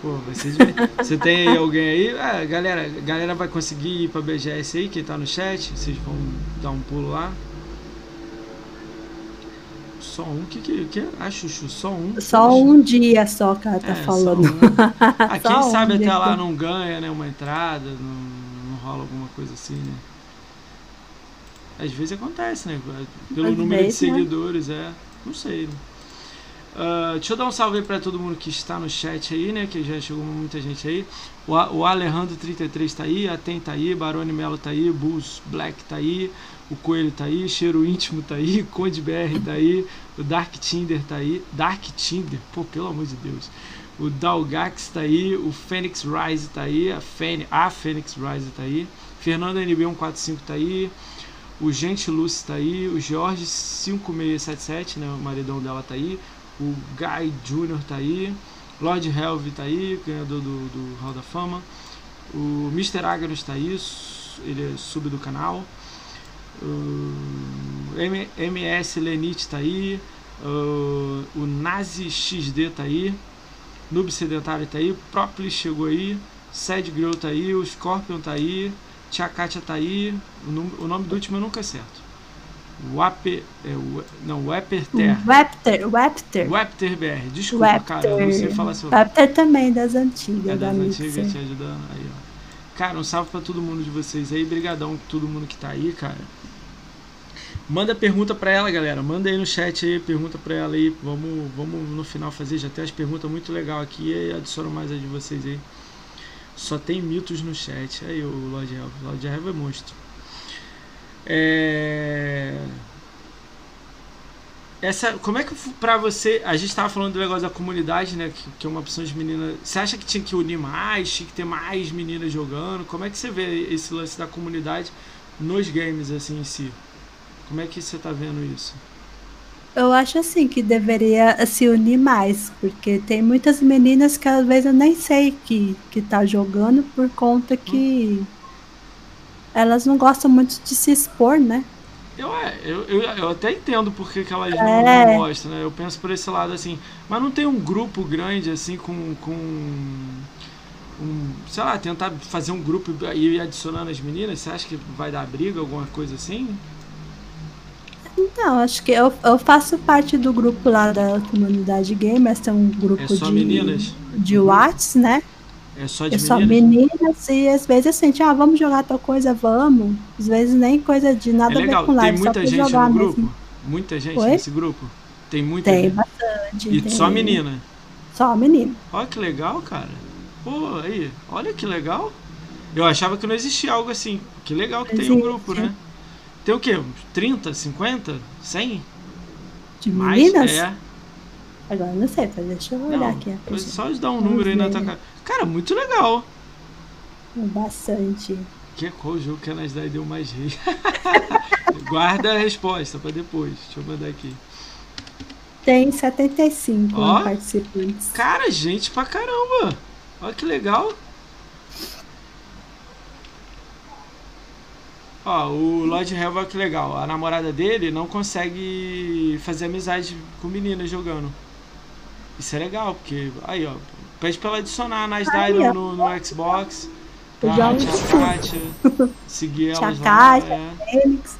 Pô, divertido. Você tem alguém aí? Ah, galera, galera vai conseguir ir pra BGS aí, quem tá no chat? Vocês vão dar um pulo lá? Só um? que que, que é? Ah, Chuchu, só um? Só um dia só ela tá É, só falando. um. Ah, quem Só um sabe até lá não ganha, né? Uma entrada, não, não rola alguma coisa assim, né? Às vezes acontece, né? Pelo Às número vezes, de né? seguidores, é. Não sei, né? Ah, deixa eu dar um salve aí pra todo mundo que está no chat aí, né? Que já chegou muita gente aí. O, o Alejandro33 tá aí, a Tem tá aí, Barone Melo tá aí, Bulls Black tá aí, o Coelho tá aí, Cheiro Íntimo tá aí, Conde BR tá aí, o Dark Tinder tá aí, Dark Tinder, pô, pelo amor de Deus. O Dalgax tá aí, o Fênix Rise tá aí, a, Fênix, a Fênix Rise tá aí, Fernando NB145 tá aí, o Gente Lucy tá aí, o Jorge 5677, né, o maridão dela tá aí, o Guy Jr. tá aí, Lord Helve tá aí, ganhador do, do Hall da Fama, o Mr. Agros tá aí, ele é sub do canal, o MS Lenite tá aí, o, Nazi XD tá aí, Noob Sedentário tá aí, Propli chegou aí, Sad Grill tá aí, o Scorpion tá aí, Tia Kátia tá aí, o, num- o nome do último eu nunca acerto. Waper, é, não, Waperter. Wapter, Wapter. Wapter BR, desculpa, cara, eu não sei falar seu Wapter também, das antigas, é da das Mixer. antigas te ajudando aí, ó. Cara, um salve pra todo mundo de vocês aí, brigadão todo mundo que tá aí, cara. Manda pergunta para ela, galera. Manda aí no chat aí, pergunta para ela aí. Vamos, vamos no final fazer. Já tem as perguntas muito legal aqui e adiciono mais as de vocês aí. Só tem mitos no chat. Aí o Lord Helva. Lord Helva é monstro. É... Essa, como é que pra você. A gente tava falando do negócio da comunidade, né? Que, que é uma opção de menina. Você acha que tinha que unir mais? Tinha que ter mais meninas jogando? Como é que você vê esse lance da comunidade nos games, assim, em si? Como é que você está vendo isso? Eu acho assim que deveria se unir mais, porque tem muitas meninas que às vezes eu nem sei que, que tá jogando por conta que hum. Elas não gostam muito de se expor, né? Eu, é, eu, eu, eu até entendo porque que elas é. não, não gostam, né? Eu penso por esse lado assim. Mas não tem um grupo grande assim com. com um, sei lá, tentar fazer um grupo e ir adicionando as meninas? Você acha que vai dar briga, alguma coisa assim? Então, acho que eu, eu faço parte do grupo lá da comunidade gamers, tem um grupo é de, meninas? de Whats, né? É só de é meninas? só meninas e às vezes assim, ah, vamos jogar tal coisa, vamos. Às vezes nem coisa de nada é legal. a ver com live, Tem muita gente no grupo? Mesmo. Muita gente Oi? nesse grupo? Tem muita Tem gente. bastante. E tem... só menina? Só menina. Olha que legal, cara. Pô, aí, olha que legal. Eu achava que não existia algo assim. Que legal que Existe. tem um grupo, né? Tem o quê? 30, 50, 100? De Mais? meninas? É. Agora não sei, deixa eu olhar não, aqui. Só de dar um número aí na tua cara. Cara, muito legal. Bastante. Que qual jogo que a Nasdaq deu mais rei? Guarda a resposta para depois. Deixa eu mandar aqui. Tem 75 Ó, participantes. Cara, gente pra caramba. Olha que legal. Ó, o Lord Havoc, legal. A namorada dele não consegue fazer amizade com meninas jogando. Isso é legal, porque. Aí, ó. Pede pra ela adicionar a Nice Dido no, no Xbox. Tá, tia Kátia. seguir elas tia. Kátia, é. Fênix.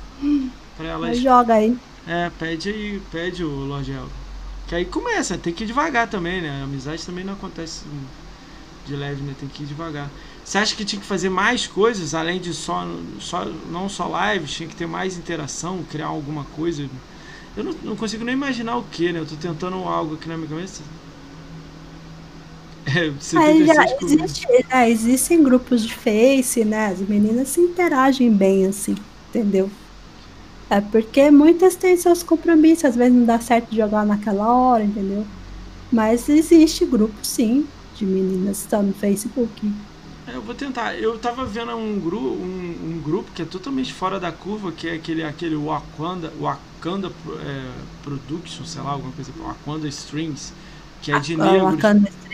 Pra elas. Joga aí. É, pede aí, pede o Havoc. Que aí começa, tem que ir devagar também, né? A amizade também não acontece de leve, né? Tem que ir devagar. Você acha que tinha que fazer mais coisas além de só, só não só lives, tinha que ter mais interação, criar alguma coisa? Eu não, não consigo nem imaginar o que, né? Eu tô tentando algo aqui na minha cabeça. É, já existe, é, existem grupos de Face, né? As meninas se interagem bem, assim, entendeu? É porque muitas têm seus compromissos, às vezes não dá certo jogar naquela hora, entendeu? Mas existe grupo, sim, de meninas, tá no Facebook. É, eu vou tentar. Eu tava vendo um, gru, um, um, grupo que é totalmente fora da curva, que é aquele, aquele Wakanda, Wakanda é, Production, sei lá, alguma coisa, Wakanda Strings, que é de ah, negros.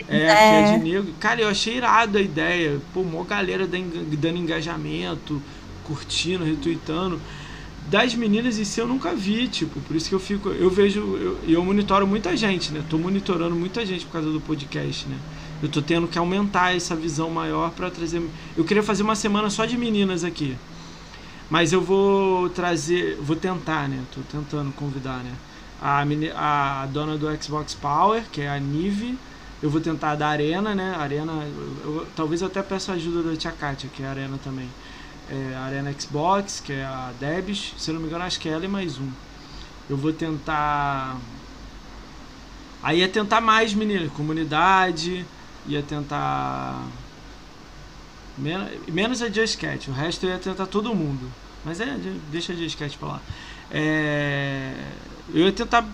É, é, que é de negro. Cara, eu achei irado a ideia. Pô, uma galera dando engajamento, curtindo, retweetando. Das meninas em si eu nunca vi, tipo, por isso que eu fico. Eu vejo. Eu, eu monitoro muita gente, né? Tô monitorando muita gente por causa do podcast, né? Eu tô tendo que aumentar essa visão maior para trazer. Eu queria fazer uma semana só de meninas aqui. Mas eu vou trazer, vou tentar, né? Tô tentando convidar, né? A, a dona do Xbox Power, que é a Nive. Eu vou tentar da Arena, né? Arena, eu, eu, talvez eu até peça ajuda da Tia Katia, que é a Arena também. É, a Arena Xbox, que é a Debs. Se eu não me engano, acho que é ela e mais um. Eu vou tentar. Aí é tentar mais, menina. Comunidade ia tentar. Menos, menos a Just Cat, o resto eu ia tentar todo mundo. Mas é, deixa a Just Cat pra lá. É, eu ia tentar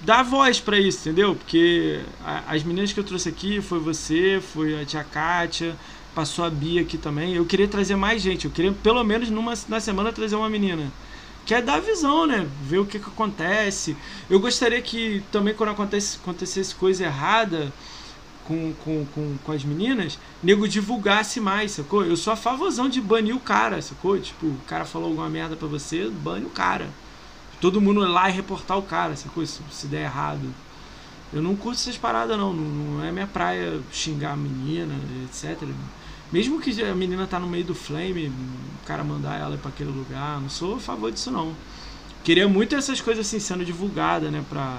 dar voz para isso, entendeu? Porque as meninas que eu trouxe aqui foi você, foi a tia Kátia, passou a Bia aqui também. Eu queria trazer mais gente, eu queria pelo menos numa, na semana trazer uma menina. Que é dar visão, né? Ver o que, que acontece. Eu gostaria que também quando acontece, acontecesse coisa errada, com, com, com, com as meninas, nego divulgasse mais, sacou? Eu sou a favorzão de banir o cara, sacou? Tipo, o cara falou alguma merda pra você, bane o cara. Todo mundo lá e reportar o cara, sacou? Se, se der errado. Eu não curto essas paradas, não. não. Não é minha praia xingar a menina, etc. Mesmo que a menina tá no meio do flame, o cara mandar ela para aquele lugar, não sou a favor disso, não. Queria muito essas coisas assim sendo divulgadas, né, pra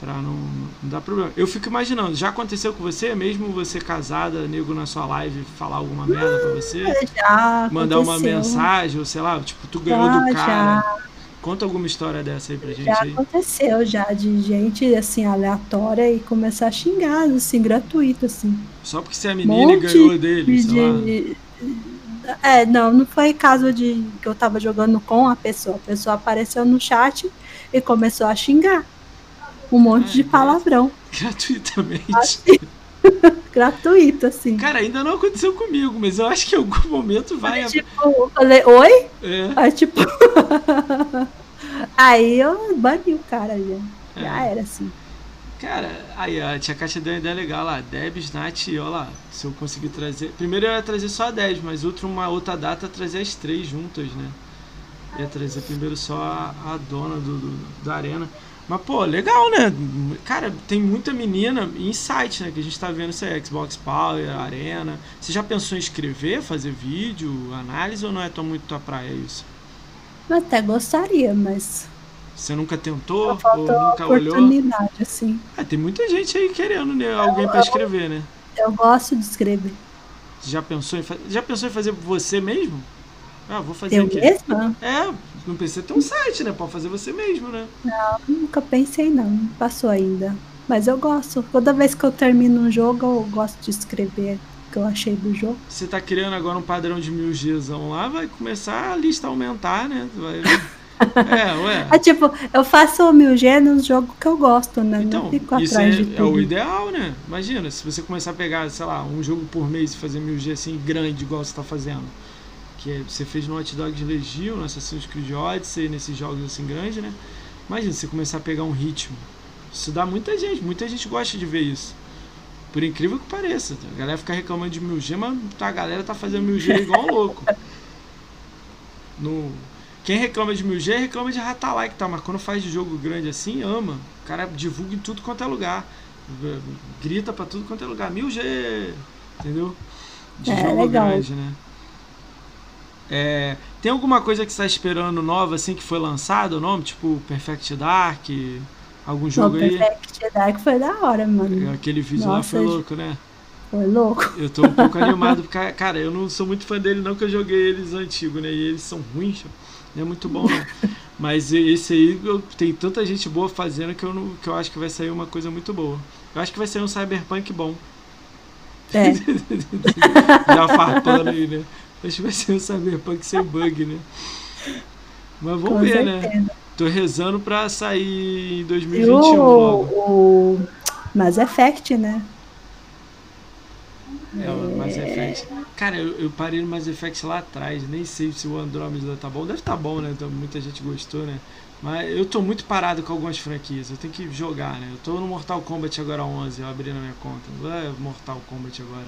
Pra não, não dar problema. Eu fico imaginando, já aconteceu com você, mesmo você casada, nego na sua live falar alguma merda pra você? Já mandar aconteceu. uma mensagem, ou sei lá, tipo, tu ganhou já, do cara. Já. Conta alguma história dessa aí pra gente. Já aí. aconteceu já de gente assim aleatória e começar a xingar, assim, gratuito, assim. Só porque você é menina e ganhou dele, de... É, não, não foi caso de que eu tava jogando com a pessoa. A pessoa apareceu no chat e começou a xingar. Um monte Ah, de é. palavrão. Gratuitamente. Assim. Gratuito, assim. Cara, ainda não aconteceu comigo, mas eu acho que em algum momento vai. Tipo, eu falei, oi? É, Aí, tipo. Aí eu bani o cara já. Já É. era, assim. Cara, aí a tia Kátia deu uma ideia legal lá. Debs, Nath, olha lá. Se eu conseguir trazer. Primeiro eu ia trazer só a 10, mas outra, uma outra data trazer as três juntas, né? Ia trazer primeiro só a, a dona do, do- da arena. Mas, pô, legal, né? Cara, tem muita menina em site, né? Que a gente tá vendo isso aí, Xbox Power, Arena. Você já pensou em escrever, fazer vídeo, análise ou não é tão muito tua praia isso? Eu até gostaria, mas Você nunca tentou ou nunca olhou? oportunidade, assim. Ah, tem muita gente aí querendo né, alguém pra escrever, né? Eu gosto de escrever. Já pensou em fa- já pensou em fazer você mesmo? Ah, vou fazer Eu aqui. mesma? É, não precisa ter um site, né? Pode fazer você mesmo, né? Nunca pensei, não. Não passou ainda. Mas eu gosto. Toda vez que eu termino um jogo, eu gosto de escrever o que eu achei do jogo. Você tá criando agora um padrão de mil Gzão lá, vai começar a lista aumentar, né? Vai... É, ué. É tipo, eu faço o mil G nos jogos que eu gosto, né? Então, não fico isso atrás é, de é o ideal, né? Imagina, se você começar a pegar, sei lá, um jogo por mês e fazer mil G assim, grande, igual você tá fazendo. Que é- você fez no Hot Dogs Legion, no Assassin's Creed Odyssey, nesses jogos assim grandes, né? Imagina, você começar a pegar um ritmo. Isso dá muita gente, muita gente gosta de ver isso. Por incrível que pareça. A galera fica reclamando de 1000G, mas a galera tá fazendo 1000G igual um louco. No... Quem reclama de 1000G reclama de Ratalike, tá? Mas quando faz de jogo grande assim, ama. O cara divulga em tudo quanto é lugar. Grita pra tudo quanto é lugar. 1000G! Entendeu? De É, jogo legal. grande, né? É, tem alguma coisa que você tá esperando nova, assim, que foi lançado o nome? Tipo Perfect Dark? Algum jogo aí? Perfect Dark foi da hora, mano. Aquele vídeo lá Nossa, foi eu- louco, né? Foi louco. Eu tô um pouco animado, porque, cara, eu não sou muito fã dele, não, que eu joguei eles antigos, né? E eles são ruins, não é muito bom, não. Mas esse aí, eu, tem tanta gente boa fazendo que eu, não, que eu acho que vai sair uma coisa muito boa. Eu acho que vai sair um Cyberpunk bom. É. Já farpando aí, né? Acho que vai ser um Cyberpunk sem bug, né? Mas vamos Com ver, né? certeza. Tô rezando pra sair em E 2021 o, logo. o Mass Effect, né? É, o Mass Effect. Cara, eu, eu parei no Mass Effect lá atrás, nem sei se o Andromeda tá bom. Deve estar tá bom, né? Então, muita gente gostou, né? Mas eu tô muito parado com algumas franquias, eu tenho que jogar, né? Eu tô no Mortal Kombat agora 11, eu abri na minha conta. É Mortal Kombat agora.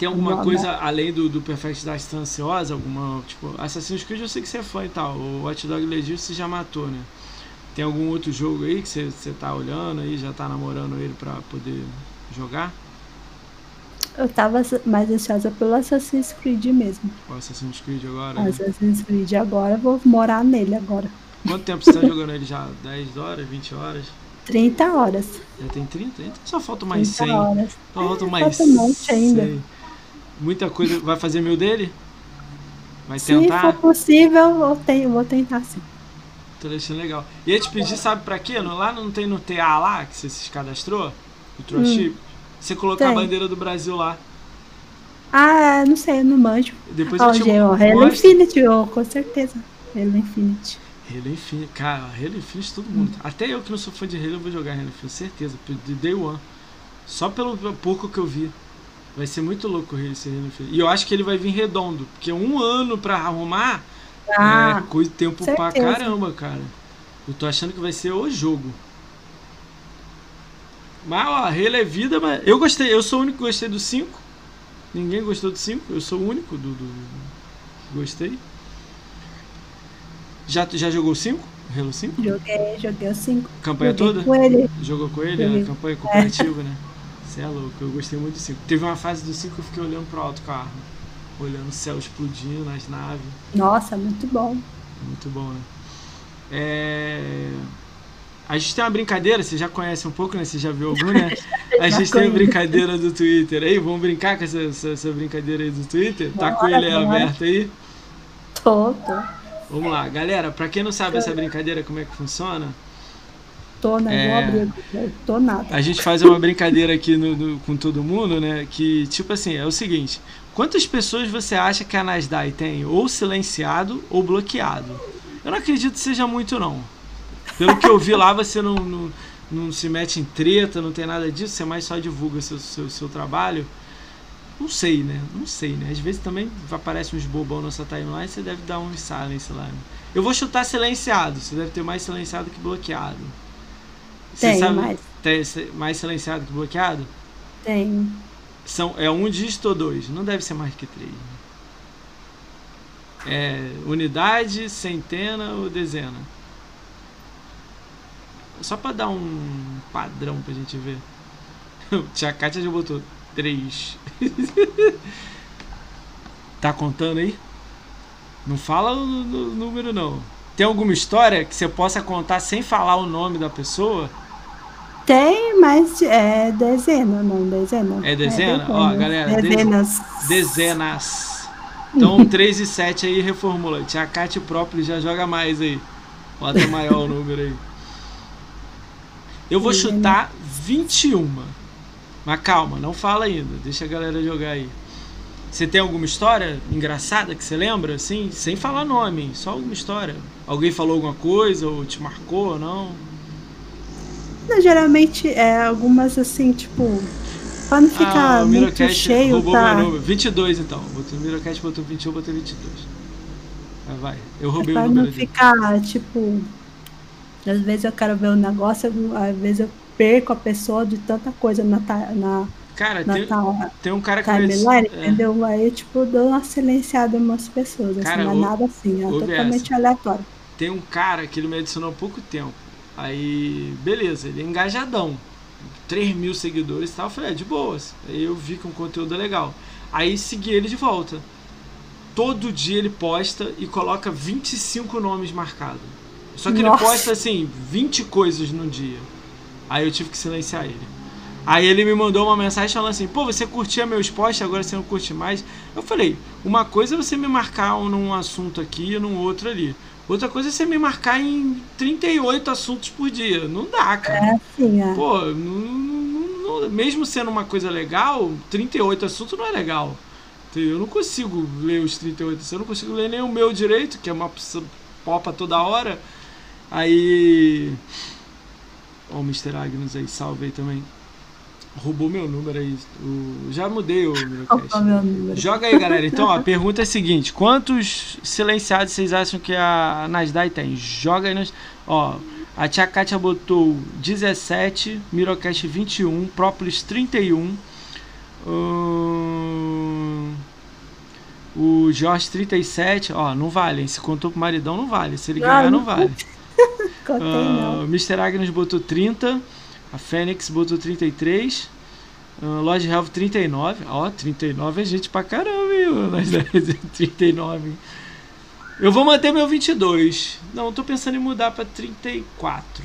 Tem alguma Joga. coisa além do, do Perfect Dark que tá ansiosa? Alguma, tipo, Assassin's Creed eu sei que você é fã e tal. O Watch Dog Legion você já matou, né? Tem algum outro jogo aí que você, você tá olhando aí, já tá namorando ele pra poder jogar? Eu tava mais ansiosa pelo Assassin's Creed mesmo. O Assassin's Creed agora? né? Assassin's Creed agora, eu vou morar nele agora. Quanto tempo você tá jogando ele já? 10 horas, 20 horas? 30 horas. Já tem 30? Então só falta mais 30 100. horas. Só falta É, mais falta um monte ainda. 100. Muita coisa. Vai fazer mil dele? Vai Se tentar? for possível, eu tenho, vou tentar sim. Tô deixando legal. E ia te pedir, sabe pra quê? No- Lá não tem no TA lá, que você se cadastrou? O Trustship? Você colocar a Tem. bandeira do Brasil lá. Ah, não sei, eu não manjo. Depois Ó, eu te ó, Halo. Infinity, ó, com certeza. Halo Infinity. Halo Infinite, cara, Halo Infinite todo mundo. Até eu que não sou fã de Halo, eu vou jogar Halo Infinite, certeza, de Day One. Só pelo pouco que eu vi. Vai ser muito louco esse Infinite. E eu acho que ele vai vir redondo, porque um ano pra arrumar Ah, é coisa, tempo pra certeza. caramba, cara. Eu tô achando que vai ser o jogo. Mas, ó, Halo é vida, mas. Eu gostei, eu sou o único que gostei do 5. Ninguém gostou do 5, eu sou o único do. do... Gostei. Já, já jogou o 5? Halo 5? joguei, joguei o 5. Campanha joguei toda? com ele. Jogou com ele Joguei. a campanha cooperativa, né? Você é louco, eu gostei muito do 5. Teve uma fase do 5 que eu fiquei olhando pro alto com a arma. Olhando o céu explodindo, as naves. Nossa, muito bom. Muito bom, né? É... A gente tem uma brincadeira, você já conhece um pouco, né? Você já viu algum, né? A gente tem uma brincadeira do Twitter aí, vamos brincar com essa, essa, essa brincadeira aí do Twitter? Tá com Bora, ele bora. aberto aí? Tô, tô. Vamos lá, galera. Pra quem não sabe essa brincadeira, como é que funciona? Tô, né? É. Vou Tô nada. A gente faz uma brincadeira aqui no, no- com todo mundo, né? Que, tipo assim, é o seguinte: quantas pessoas você acha que a Nasdaq tem ou silenciado ou bloqueado? Eu não acredito que seja muito, não. Pelo que eu vi lá, você não, não, não se mete em treta, não tem nada disso, você mais só divulga seu, seu, seu trabalho. Não sei, né? Não sei, né? Às vezes também aparece uns bobão na sua timeline, você deve dar um silence lá. Né? Eu vou chutar silenciado, você deve ter mais silenciado que bloqueado. Você Tem sabe- mais. tem mais silenciado que bloqueado? Tem. São, é um dígito ou dois? Não deve ser mais que três. né? É unidade, centena ou dezena? Só pra dar um padrão pra gente ver. Tia Kátia já botou três. tá contando aí? Não fala o, o número não. Tem alguma história que você possa contar sem falar o nome da pessoa? Tem, mas é dezena, não dezena. É dezena? Ó, galera, de- Dezenas. Dezenas. Então 3 e 7 aí reformula. Tia Kátia próprio já joga mais aí. Bota maior o número aí. Eu vou chutar 21. Mas calma, não fala ainda. Deixa a galera jogar aí. Você tem alguma história engraçada que você lembra? Assim, sem falar nome, só alguma história. Alguém falou alguma coisa ou te marcou ou não? Não, Geralmente é algumas assim, tipo. Pra não ficar ah, o muito cheio, roubou tá? meu número. 22 então. Botou, o Mirocast botou 21, eu botei 22. Vai, vai. Eu roubei o Pra número não dele. ficar, tipo. Às vezes eu quero ver um negócio, às vezes eu perco a pessoa de tanta coisa na, na, Cara, na tem, ta- tem um cara que me timeline, é, entendeu? Aí tipo, dou uma silenciada em umas pessoas. Assim, Cara, não é nada assim, é totalmente aleatório. tem um cara que ele me adicionou há pouco tempo. Aí, beleza, ele é engajadão. 3 mil seguidores e tal. Eu falei, é, de boas. Aí eu vi que um conteúdo é legal. Aí segui ele de volta. Todo dia ele posta e coloca 25 nomes marcados. Só que Nossa. ele posta assim, 20 coisas no dia. Aí eu tive que silenciar ele. Aí ele me mandou uma mensagem falando assim: pô, você curtia meus posts, agora você não curte mais. Eu falei: uma coisa é você me marcar num assunto aqui e num outro ali. Outra coisa é você me marcar em 38 assuntos por dia. Não dá, cara. É assim, é. Pô, não- não- não- mesmo sendo uma coisa legal, 38 assuntos não é legal. Eu não consigo ler os 38 assuntos, eu não consigo ler nem o meu direito, que é uma popa toda hora. Aí. Ó, o Mr. Agnes aí, salve aí também. Roubou meu número aí. O- Já mudei o é número? Joga aí, galera. Então, a pergunta é a seguinte: quantos silenciados vocês acham que a Nasdaq tem? Joga aí nos. Ó, a Tia Kátia botou 17, Mirocast 21, Própolis 31. hum, o Jorge 37, ó, não vale. Se contou pro maridão, não vale. Se ele Ah, ganhar, não não vale. Contei, Ah, não. Mr. Agnes botou 30. A Fênix botou 33. Uh, Lord Health 39. Ó, 39 é gente pra caramba, hein? Nós 39. Eu vou manter meu 22. Não, tô pensando em mudar pra 34.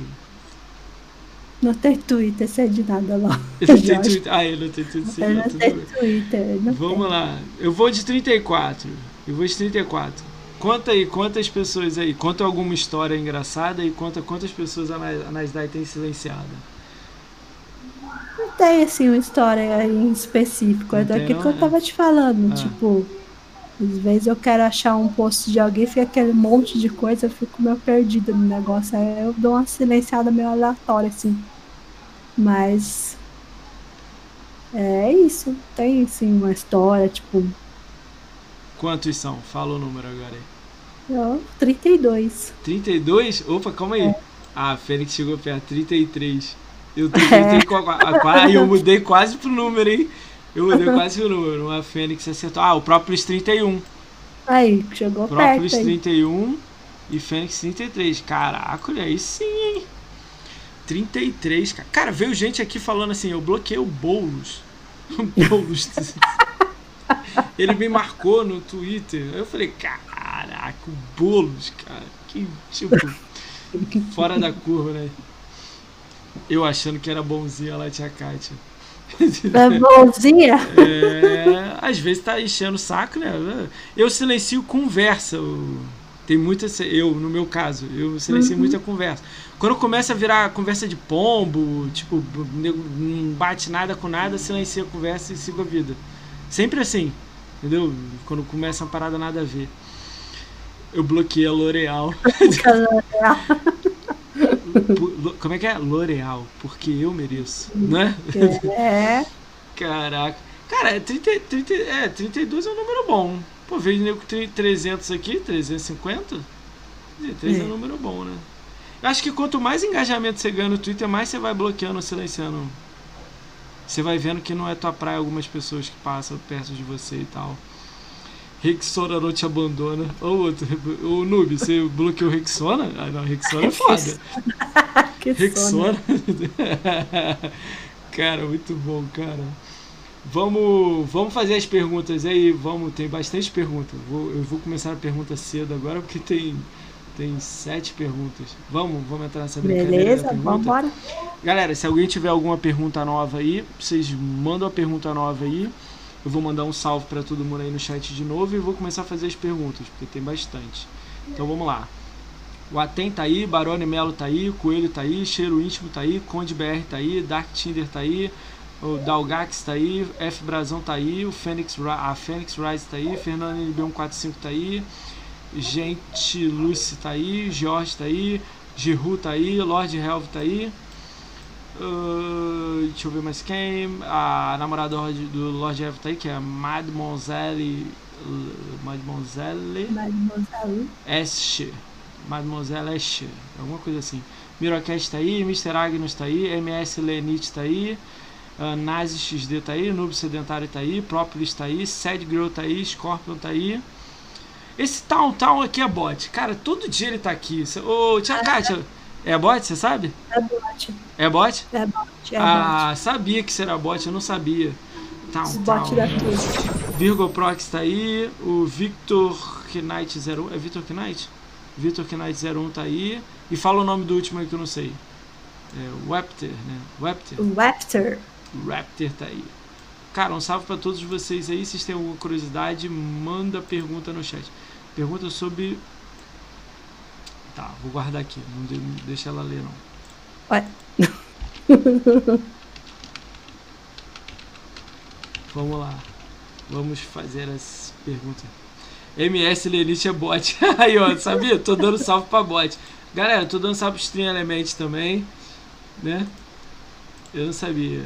Não tem Twitter, sei de nada lá. Não Jorge. Twitter. Ah, eu não tenho Twitter. Eu não tudo tenho. Twitter. Não Vamos tem. lá. Eu vou de 34. Eu vou de 34. Conta aí, quantas pessoas aí. Conta alguma história engraçada e conta quantas pessoas a Nasdaq tem silenciada. Não tem, assim, uma história em específico. Não É daquilo não? que eu tava te falando. Ah. Tipo, às vezes eu quero achar um post de alguém, fica aquele monte de coisa, eu fico meio perdida no negócio. Aí eu dou uma silenciada meio aleatória, assim. Mas. É isso. Tem, sim, uma história, tipo. Quantos são? Fala o número agora aí. ó, 32. 32? Opa, calma aí. É. Ah, a Fênix chegou perto. 33. Eu tenho 34. a- qua- Aí eu mudei quase pro número, hein? Eu mudei quase pro número. A Fênix acertou. Ah, o Própolis 31. Aí, chegou Própolis perto aí. 31 e Fênix 33. Caraca, olha aí sim, hein? 33, cara. Cara, veio gente aqui falando assim, eu bloqueei o Boulos. O Boulos. Ele me marcou no Twitter. Aí eu falei, caraca, o Boulos, cara. Que tipo. Fora da curva, né? Eu achando que era bonzinha lá, tia Kátia. É bonzinha? É, às vezes tá enchendo o saco, né? Eu silencio conversa. Tem muita. Eu, no meu caso, eu silencio uhum. muita conversa. Quando começa a virar conversa de pombo, tipo, não bate nada com nada, silencia a conversa e sigo a vida. Sempre assim, entendeu? Quando começa uma parada nada a ver. Eu bloqueei a L'Oreal. Como é que é? L'Oreal, porque eu mereço, né? É. Caraca. Cara, 30, 30, é, 32 é um número bom. Pô, vejo nego 300 aqui, 350. 3 é. é um número bom, né? Eu acho que quanto mais engajamento você ganha no Twitter, mais você vai bloqueando ou silenciando. Você vai vendo que não é tua praia algumas pessoas que passam perto de você e tal. Rexona não te abandona. Ou outro, o Noob, você bloqueou Rexona? Ah, não, Rexona é foda. Rexona. cara, muito bom, cara. Vamos, vamos fazer as perguntas aí. Vamos, tem bastante perguntas. Vou, eu vou começar a pergunta cedo agora porque tem tem sete perguntas. Vamos, vamos entrar nessa brincadeira. Beleza, vamos embora. Galera, se alguém tiver alguma pergunta nova aí, vocês mandam a pergunta nova aí. Eu vou mandar um salve para todo mundo aí no chat de novo e vou começar a fazer as perguntas, porque tem bastante. Então vamos lá. O Atem tá aí, Barone Melo tá aí, Coelho tá aí, Cheiro Íntimo tá aí, Conde BR tá aí, Dark Tinder tá aí, o Dalgax tá aí, F Brasão tá aí, o Fênix, a Fênix Rise tá aí, Fernando NB145 tá aí, Gente Lucy tá aí, Jorge tá aí, Giru tá aí, Lord Helv tá aí. Uh, deixa eu ver mais quem. A namorada do Lord Helv tá aí, que é Mademoiselle. Mademoiselle. Mademoiselle. Esche. Mademoiselle Esche. Alguma coisa assim. Mirocast tá aí, Mr. Agnus tá aí, MS Lenit tá aí. Uh, Nazi XD tá aí, Noob Sedentário tá aí, Propolis tá aí, Sad Girl tá aí, Scorpion tá aí. Esse Town Town aqui é bot. Cara, todo dia ele tá aqui. Ô, tia Kátia, é bot, você sabe? É bot. É bot? É bot, é ah, bot. sabia que será bot, eu não sabia. Town Bot da. Virgo Prox tá aí. O Victor Knight 01. É Victor Knight? Victor Knight 01 tá aí. E fala o nome do último aí que eu não sei. É Wapter, né? Wapter. Wapter. Raptor tá aí. Cara, um salve para todos vocês aí. Se tem alguma curiosidade, manda pergunta no chat. Pergunta sobre. Tá, vou guardar aqui. Não deixa ela ler, não. Ué. Vamos lá. Vamos fazer as perguntas. MS Lenite é bot. Aí, ó, sabia? Tô dando salve pra bot. Galera, tô dando salve pro Stream Element também. Né? Eu não sabia.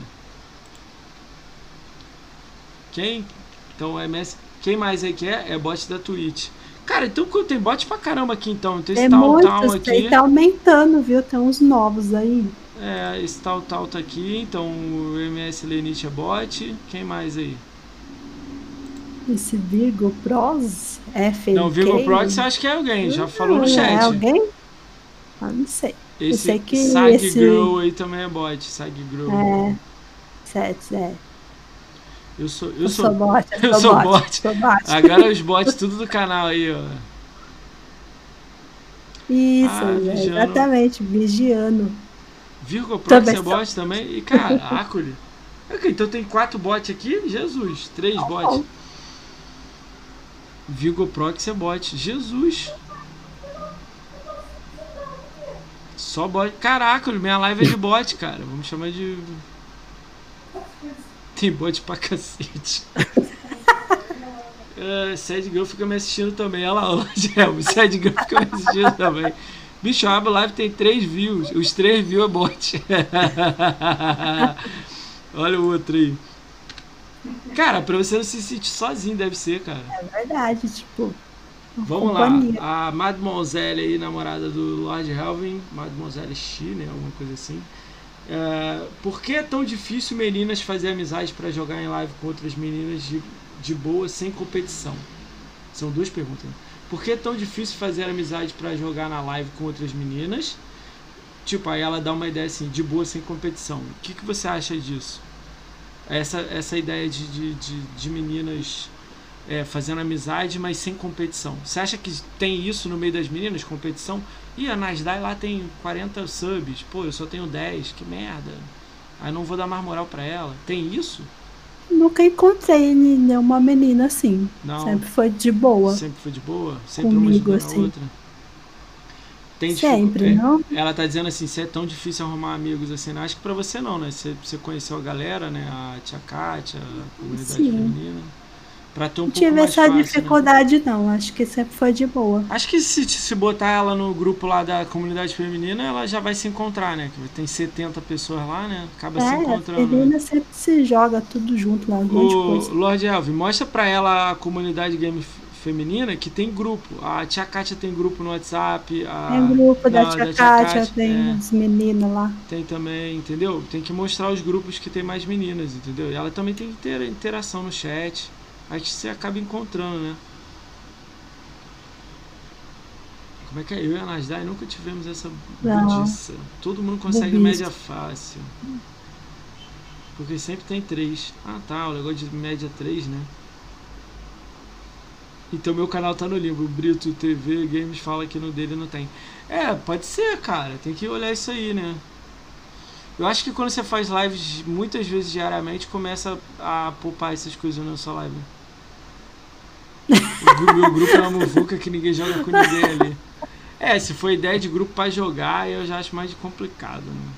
Quem? Então, MS. Quem mais aí quer? É bot da Twitch. Cara, então tem bot pra caramba aqui então. Tem esse é tal aqui. Tá aumentando, viu? Tem uns novos aí. É, esse tal tal tá aqui. Então o MS Lenite é bot. Quem mais aí? Esse Virgo Pros é fake. Não, Virgo Pros eu acho que é alguém. Já falou no chat. É alguém? Ah, não sei. Esse eu sei que Sag esse... Girl aí também é bot. Sag Girl. É. Sete, é. Eu sou, eu, eu sou, sou bot. Eu, sou, sou bot. bot. Sou bot. Agora os bots tudo do canal aí, ó. Isso, ah, exatamente, vigiando. Virgo Prox é bot também? E caraca, okay, então tem quatro bots aqui? Jesus, três oh, bots. Virgo Prox é bot. Jesus. Só bot. Caraca, minha live é de bot, cara. Vamos chamar de tem bot pra cacete. uh, Sad Girl fica me assistindo também. Olha lá, o Sad Girl fica me assistindo também. Bicho, a live tem 3 views. Os 3 views é bot. Olha o outro aí. Cara, pra você não se sentir sozinho, deve ser, cara. É verdade, tipo. Vamos companhia. lá. A Mademoiselle aí, namorada do Lord Helvin. Mademoiselle X, né? Alguma coisa assim. É, por que é tão difícil meninas fazer amizade para jogar em live com outras meninas de, de boa sem competição? São duas perguntas. Né? Por que é tão difícil fazer amizade para jogar na live com outras meninas? Tipo, aí ela dá uma ideia assim, de boa sem competição. O que, que você acha disso? Essa, essa ideia de, de, de, de meninas é, fazendo amizade, mas sem competição. Você acha que tem isso no meio das meninas, competição? E a Nasdaq lá tem 40 subs. Pô, eu só tenho 10. Que merda. Aí não vou dar mais moral pra ela. Tem isso? Nunca encontrei nenhuma menina assim. Não. Sempre foi de boa. Sempre foi de boa? Sempre Comigo, uma assim. outra? Tem Sempre, é, não? Ela tá dizendo assim, se é tão difícil arrumar amigos assim, né? acho que pra você não, né? Você, você conheceu a galera, né? A tia Kátia, a comunidade Sim. feminina. Pra ter um não tive essa fácil, né? dificuldade, né? não. Acho que sempre foi de boa. Acho que se, se botar ela no grupo lá da comunidade feminina, ela já vai se encontrar, né? Tem 70 pessoas lá, né? Acaba é, se encontrando. A menina né? sempre se joga tudo junto lá, um monte de coisa. Lord Elvin, mostra pra ela a comunidade game feminina que tem grupo. A tia Kátia tem grupo no WhatsApp. A, tem grupo da, tia, da tia Kátia, tem é, as meninas lá. Tem também, entendeu? Tem que mostrar os grupos que tem mais meninas, entendeu? E ela também tem que ter interação no chat. Aí você acaba encontrando, né? Como é que é? Eu e a Nasdaq nunca tivemos essa budiça. Todo mundo consegue média fácil. Porque sempre tem três. Ah tá, o negócio de média 3, né? Então meu canal tá no limbo. Brito TV Games fala que no dele não tem. É, pode ser, cara. Tem que olhar isso aí, né? Eu acho que quando você faz lives muitas vezes diariamente, começa a poupar essas coisas na sua live. O meu grupo é uma muvuca que ninguém joga com ninguém ali. É, se for ideia de grupo para jogar, eu já acho mais complicado, né?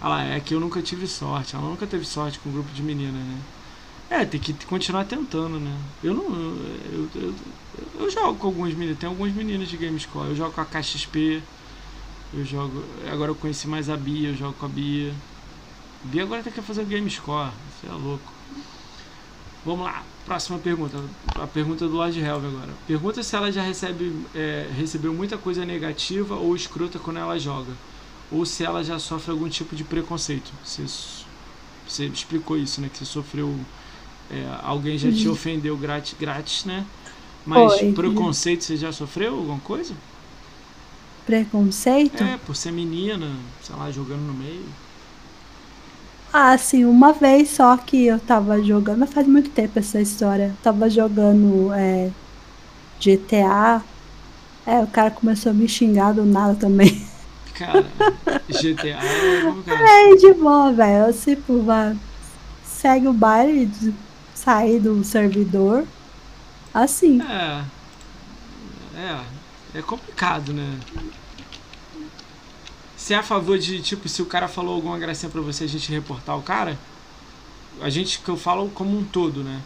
Ah lá, é que eu nunca tive sorte. Ela nunca teve sorte com um grupo de meninas, né? É, tem que continuar tentando, né? Eu não. Eu, eu, eu, eu jogo com alguns meninos. Tem alguns meninos de Game Score. Eu jogo com a KXP. Eu jogo. Agora eu conheci mais a Bia, eu jogo com a Bia. Bia agora tem que fazer Game Score. Você é louco. Vamos lá. Próxima pergunta. A pergunta do Lord Helve agora. Pergunta se ela já recebe, é, recebeu muita coisa negativa ou escrota quando ela joga. Ou se ela já sofre algum tipo de preconceito. Você, você explicou isso, né? Que você sofreu. É, alguém já te uhum. ofendeu grátis, grátis né? Mas preconceito você já sofreu alguma coisa? Preconceito? É, por ser menina, sei lá, jogando no meio. Ah, sim, uma vez só que eu tava jogando, faz muito tempo essa história. tava jogando é, GTA. É, o cara começou a me xingar do nada também. Cara, GTA é, é de boa, velho. Tipo, vai, segue o baile, sair do servidor. Assim. É. É. É complicado, né? Você é a favor de, tipo, se o cara falou alguma gracinha pra você, a gente reportar o cara? A gente, que eu falo como um todo, né?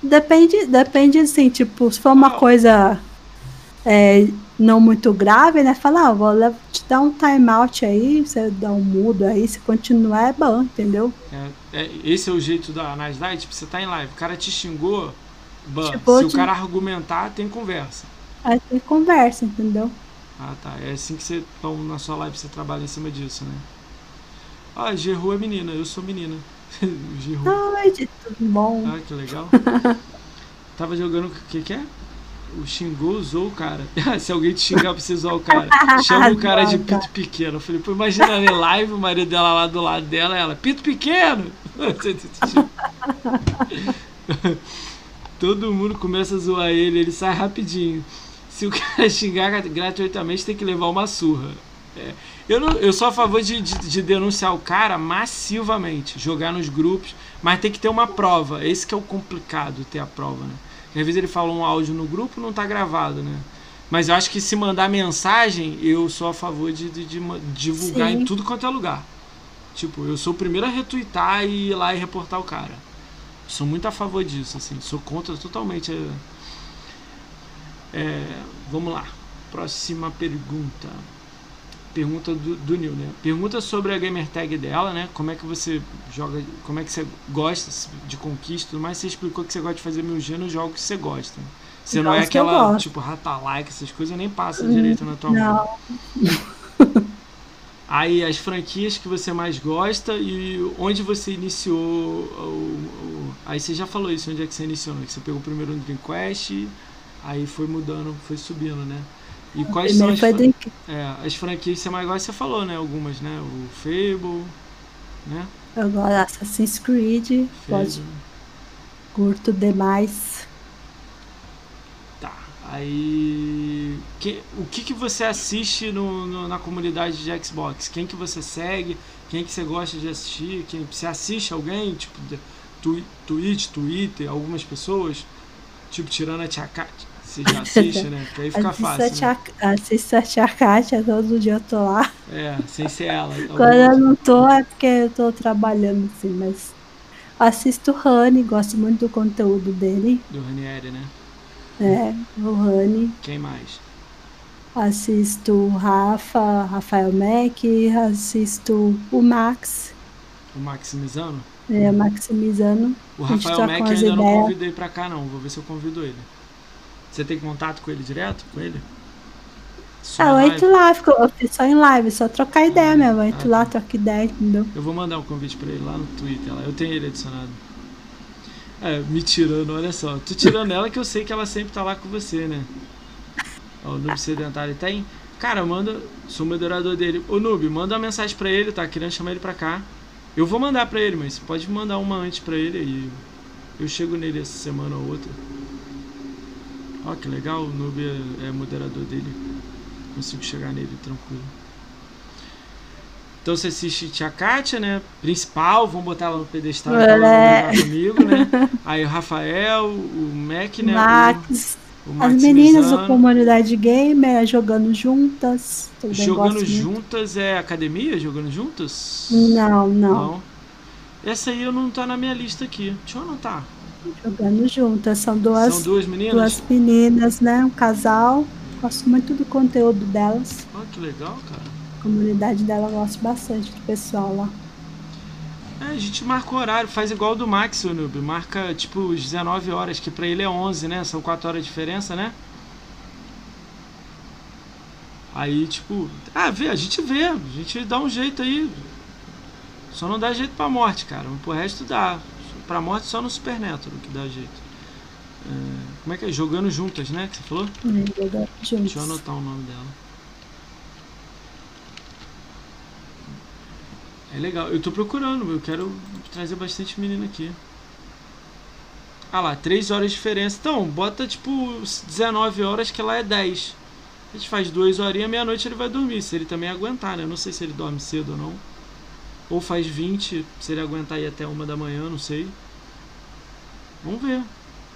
Depende, depende assim, tipo, se for uma ah. coisa é, não muito grave, né? Falar, ah, vou te dar um timeout aí, você dá um mudo aí, se continuar é bom, entendeu? É, é, esse é o jeito da Nasdaq, tipo, você tá em live, o cara te xingou, ban. Tipo, se o cara argumentar, tem conversa. Aí tem conversa, entendeu? Ah, tá. É assim que você, então, na sua live você trabalha em cima disso, né? Ah, Geru é menina, eu sou menina. Geru. Ai, de tudo bom. Ah, que legal. Tava jogando, o que que é? O xingou, usou o cara. Se alguém te xingar pra você usar o cara, chama o cara de pito pequeno. Eu falei, pô, imagina ela em live, o marido dela lá do lado dela, ela, pito pequeno! Todo mundo começa a zoar ele, ele sai rapidinho se o cara xingar gratuitamente, tem que levar uma surra. É. Eu, não, eu sou a favor de, de, de, denunciar o cara massivamente, jogar nos grupos, mas tem que ter uma prova. Esse que é o complicado, ter a prova, né? Às vezes ele fala um áudio no grupo não está gravado, né? Mas eu acho que se mandar mensagem, eu sou a favor de, de, de divulgar Sim. em tudo quanto é lugar. Tipo, eu sou o primeiro a retweetar e ir lá e reportar o cara. Sou muito a favor disso, assim. Sou contra totalmente é, vamos lá. Próxima pergunta. Pergunta do, do Nil, né? Pergunta sobre a gamer tag dela, né? Como é que você joga, como é que você gosta de conquista, tudo mais. Você explicou que você gosta de fazer mil nos jogos que você gosta. Você não é aquela, tipo, rata like, essas coisas nem passa hum, direito na tua não. mão. Aí as franquias que você mais gosta e onde você iniciou o, o, aí você já falou isso, onde é que você iniciou, né? Que você pegou primeiro no Dream Quest, Aí foi mudando, foi subindo, né? E quais são as, é, as franquias que você mais gosta? Você falou, né? Algumas, né? O Fable, né? Gosto Assassin's Creed, pode. Curto demais. Tá. Aí. Que, o que, que você assiste no, no, na comunidade de Xbox? Quem que você segue? Quem que você gosta de assistir? Quem, você assiste alguém? Tipo, tu, Twitch, Twitter, algumas pessoas? Tipo, tirando a Tia. Você já assiste, né? Que aí fica fácil. Né? Assisto a Tia Kátia, todo dia eu tô lá. É, sem ser ela. Quando eu não tô é porque eu tô trabalhando, assim, mas. Assisto o Rani, gosto muito do conteúdo dele. Do Ranieri, né? É, o Rani. Quem mais? Assisto o Rafa, Rafael Mac, assisto o Max. O Maximizano? É, Maximizano. O Rafael Mac ainda ideias. não convidei pra cá não, vou ver se eu convido ele. Você tem contato com ele direto? Com ele? Só ah, eu entro lá, fico, só em live, só trocar ideia ah, mesmo. Eu entro ah, lá, troco ideia, entendeu? Eu vou mandar um convite pra ele lá no Twitter. Eu tenho ele adicionado. É, me tirando, olha só. Tô tirando ela que eu sei que ela sempre tá lá com você, né? Ó, o Noob Sedentário tem. Cara, manda. Sou moderador dele. Ô Noob, manda uma mensagem pra ele, tá? Querendo chamar ele pra cá. Eu vou mandar pra ele, mas pode mandar uma antes pra ele aí. Eu chego nele essa semana ou outra. Ó, que legal, o Noob é, é moderador dele. Consigo chegar nele tranquilo. Então você assiste Tia Kátia, né? Principal, vamos botar ela no pedestal é. comigo, né? Aí o Rafael, o Mac, né? Max. O, o As meninas da comunidade gamer jogando juntas. Jogando juntas é academia? Jogando juntas? Não, não, não. Essa aí eu não tá na minha lista aqui. Deixa eu anotar. Jogando juntas. São duas, São duas meninas? Duas meninas, né? Um casal. Gosto muito do conteúdo delas. Ah, que legal, cara comunidade dela gosta bastante do pessoal lá. É, a gente marca o horário, faz igual do Max, o Noob. Marca tipo 19 horas, que pra ele é 11, né? São 4 horas de diferença, né? Aí, tipo, ah, vê, a gente vê, a gente dá um jeito aí. Só não dá jeito pra morte, cara. Pro resto dá. Pra morte só no Super que dá jeito. É, como é que é? Jogando juntas, né? Que você falou? Jogando juntas. Deixa eu anotar o nome dela. É legal. Eu tô procurando, eu quero trazer bastante menina aqui. Ah lá, 3 horas de diferença. Então, bota tipo 19 horas que lá é 10. A gente faz 2 horinhas, meia-noite ele vai dormir. Se ele também aguentar, né? Eu não sei se ele dorme cedo ou não. Ou faz 20, se ele aguentar ir até uma da manhã, não sei. Vamos ver.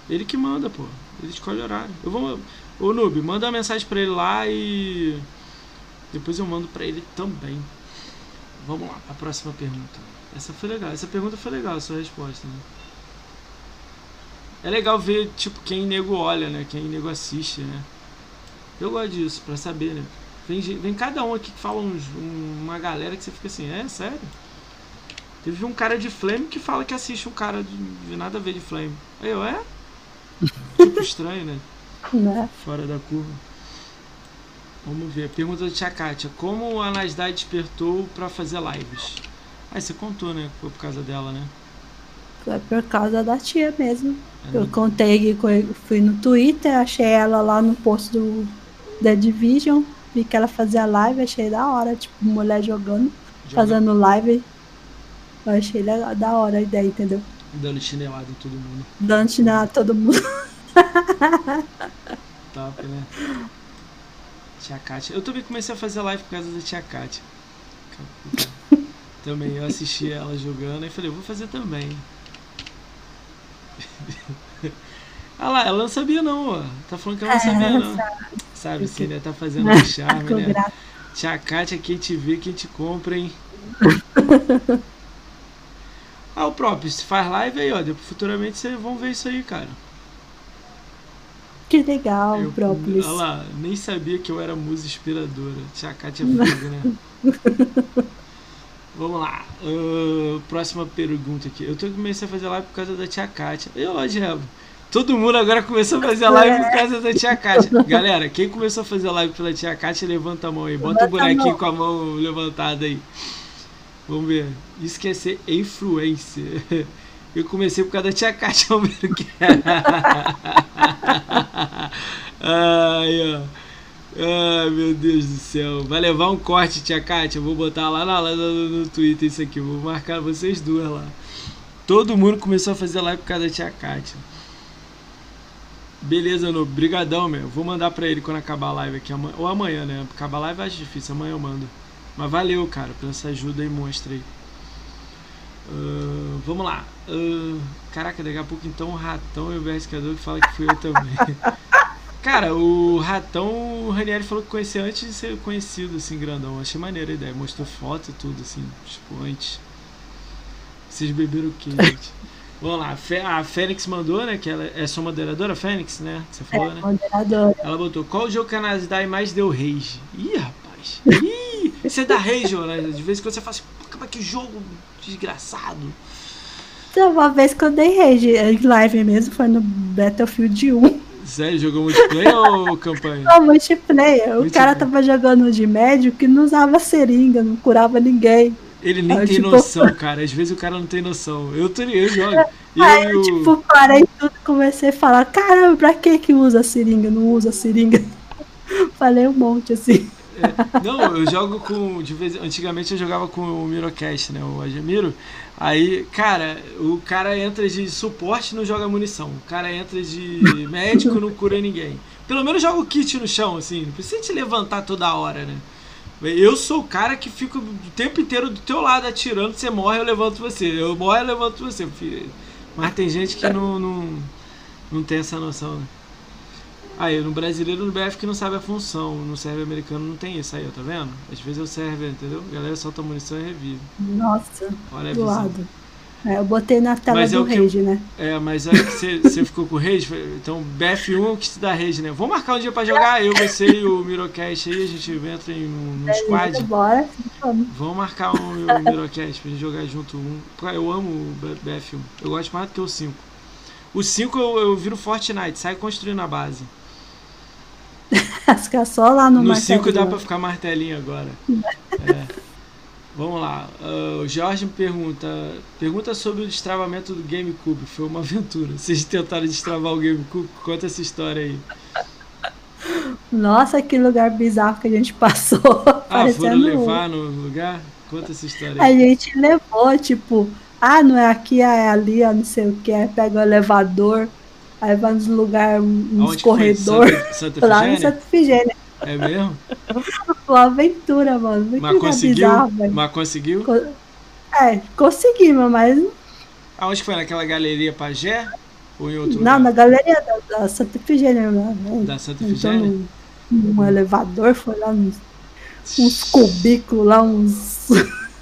Ele que manda, pô. Ele escolhe horário. Eu vou. Ô Noob, manda uma mensagem pra ele lá e. Depois eu mando pra ele também. Vamos lá, a próxima pergunta. Essa foi legal. Essa pergunta foi legal, a sua resposta, né? É legal ver, tipo, quem nego olha, né? Quem nego assiste, né? Eu gosto disso, pra saber, né? Vem, vem cada um aqui que fala uns, uma galera que você fica assim, é sério? Teve um cara de Flame que fala que assiste um cara de, de nada a ver de Flame. Aí eu, é? tipo estranho, né? Né? Fora da curva. Vamos ver. Pergunta da tia Kátia. Como a Nasdaq despertou para fazer lives? Ah, você contou, né? Foi por causa dela, né? Foi por causa da tia mesmo. É, eu contei que fui no Twitter, achei ela lá no post do The Division, vi que ela fazia live, achei da hora, tipo, mulher jogando, jogando. fazendo live. Eu achei legal, da hora a ideia, entendeu? Dando chinelada em todo mundo. Dando chinelada em todo mundo. Top, né? Tia Kátia. Eu também comecei a fazer live por causa da tia Kátia. também eu assisti ela jogando e falei, vou fazer também. ah lá, ela não sabia não, ó. Tá falando que ela não sabia não. Sabe, sim, né? Tá fazendo um charme, né? Tia Kátia, quem te vê, quem te compra, hein? Ah, o próprio, se faz live aí, ó. Futuramente vocês vão ver isso aí, cara. Que legal, eu, própolis. Olha lá, nem sabia que eu era musa inspiradora. Tia Kátia Fogo, né? Vamos lá. Uh, próxima pergunta aqui. Eu tô comecei a fazer live por causa da tia Kátia. E ó, Diabo. Todo mundo agora começou a fazer live por causa da tia Kátia. Galera, quem começou a fazer live pela tia Kátia, levanta a mão aí. Bota o bonequinho com a mão levantada aí. Vamos ver. Ser influencer. Eu comecei por causa da tia Kátia Albuquerque. Ai, ó. Ai, meu Deus do céu. Vai levar um corte, tia Kátia. Eu vou botar lá, na, lá no, no Twitter isso aqui. vou marcar vocês duas lá. Todo mundo começou a fazer live por causa da tia Kátia. Beleza, no brigadão, meu. Vou mandar pra ele quando acabar a live aqui. Ou amanhã, né? Acabar a live eu acho difícil, amanhã eu mando. Mas valeu, cara, pela essa ajuda aí, monstra aí. Uh, vamos lá. Uh, caraca, daqui a pouco então o Ratão e o Berriscador que fala que fui eu também. Cara, o Ratão, o Ranieri falou que conhecia antes de ser conhecido, assim, grandão. Achei maneira a ideia. Mostrou foto e tudo, assim, tipo, antes. Vocês beberam o quê, gente? Vamos lá, a Fênix mandou, né? Que ela é sua moderadora, Fênix, né? Você falou, é, né? Moderadora. Ela botou: Qual jogo que a Nasdaq mais deu rage? Ih, rapaz. Ih, você dá rage, né? De vez em quando você fala assim: é que jogo desgraçado. Então, uma vez que eu dei rage em live mesmo foi no Battlefield 1. Sério, jogou multiplayer ou campanha? Não, multiplayer. O cara tava jogando de médio que não usava seringa, não curava ninguém. Ele nem tem tipo... noção, cara. Às vezes o cara não tem noção. Eu, tô, eu jogo. Aí eu, tipo, parei tudo e comecei a falar: caramba, pra que que usa seringa? Não usa seringa. Falei um monte assim. É, não, eu jogo com. De vez, antigamente eu jogava com o Mirocast, né? O Agemiro. Aí, cara, o cara entra de suporte e não joga munição. O cara entra de médico não cura ninguém. Pelo menos joga o kit no chão, assim. Não precisa te levantar toda hora, né? Eu sou o cara que fica o tempo inteiro do teu lado atirando. Você morre, eu levanto você. Eu morro, eu levanto você. Mas tem gente que não, não, não tem essa noção, né? Aí, no brasileiro no BF que não sabe a função, no server americano não tem isso aí, tá vendo? Às vezes é o server, entendeu? A galera solta munição e revive. Nossa, Olha do lado. É, eu botei na tela mas do é Rage, né? É, mas aí que você ficou com o Rage, então BF1 é o que te dá Rage, né? Vamos marcar um dia pra jogar, eu, você e o Mirocast aí, a gente entra em um, um squad. Bora, vamos. Vamos marcar um, um Mirocast pra gente jogar junto. Um. Eu amo o BF1, eu gosto mais do que o 5. O 5 eu, eu viro Fortnite, sai construindo a base. Ficar só lá no No 5 dá pra ficar martelinho agora. é. Vamos lá. Uh, o Jorge me pergunta. Pergunta sobre o destravamento do GameCube. Foi uma aventura. Vocês tentaram destravar o GameCube? Conta essa história aí. Nossa, que lugar bizarro que a gente passou. Ah, foram levar no lugar? Conta essa história aí. A gente levou, tipo, ah, não é aqui, é ali, não sei o que. pega o elevador. Aí vai nos lugares, uns corredores. Santa, Santa lá em Santa Figênia. É mesmo? Uma aventura, mano. Muito mas conseguiu? Bizarro, mas conseguiu? É, conseguimos, mas. Aonde foi? Naquela galeria Pajé? Ou em outro Não, lugar? na galeria da, da Santa Figênia. Né? Da Santa Figênia? Um, um elevador, foi lá nos, uns cubículos lá, uns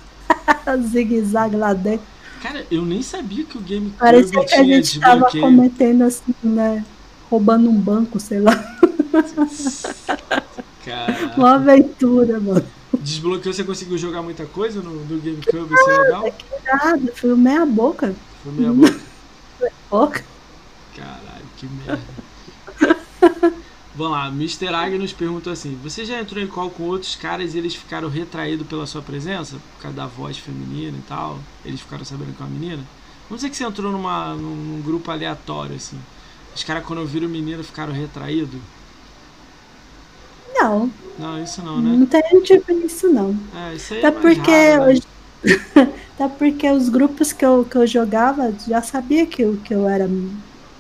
zigue-zague lá dentro. Cara, eu nem sabia que o GameCube Parecia que a gente tava cometendo assim, né? Roubando um banco, sei lá. Caraca. Uma aventura, mano. Desbloqueou, você conseguiu jogar muita coisa no, no GameCube, isso é legal? Que nada, foi meia boca. Foi meia boca? Foi boca. Caralho, que merda. Vamos lá, Mr. Agnes perguntou assim: Você já entrou em call com outros caras e eles ficaram retraídos pela sua presença? Por causa da voz feminina e tal? Eles ficaram sabendo que é uma menina? Vamos dizer que você entrou numa, num, grupo aleatório, assim. Os caras, quando viram menina, ficaram retraídos? Não. Não, isso não, né? Não tem tipo isso, não. É, isso aí Até é porque. raro, né? eu... Até porque os grupos que eu, que eu jogava já sabia que eu, que eu era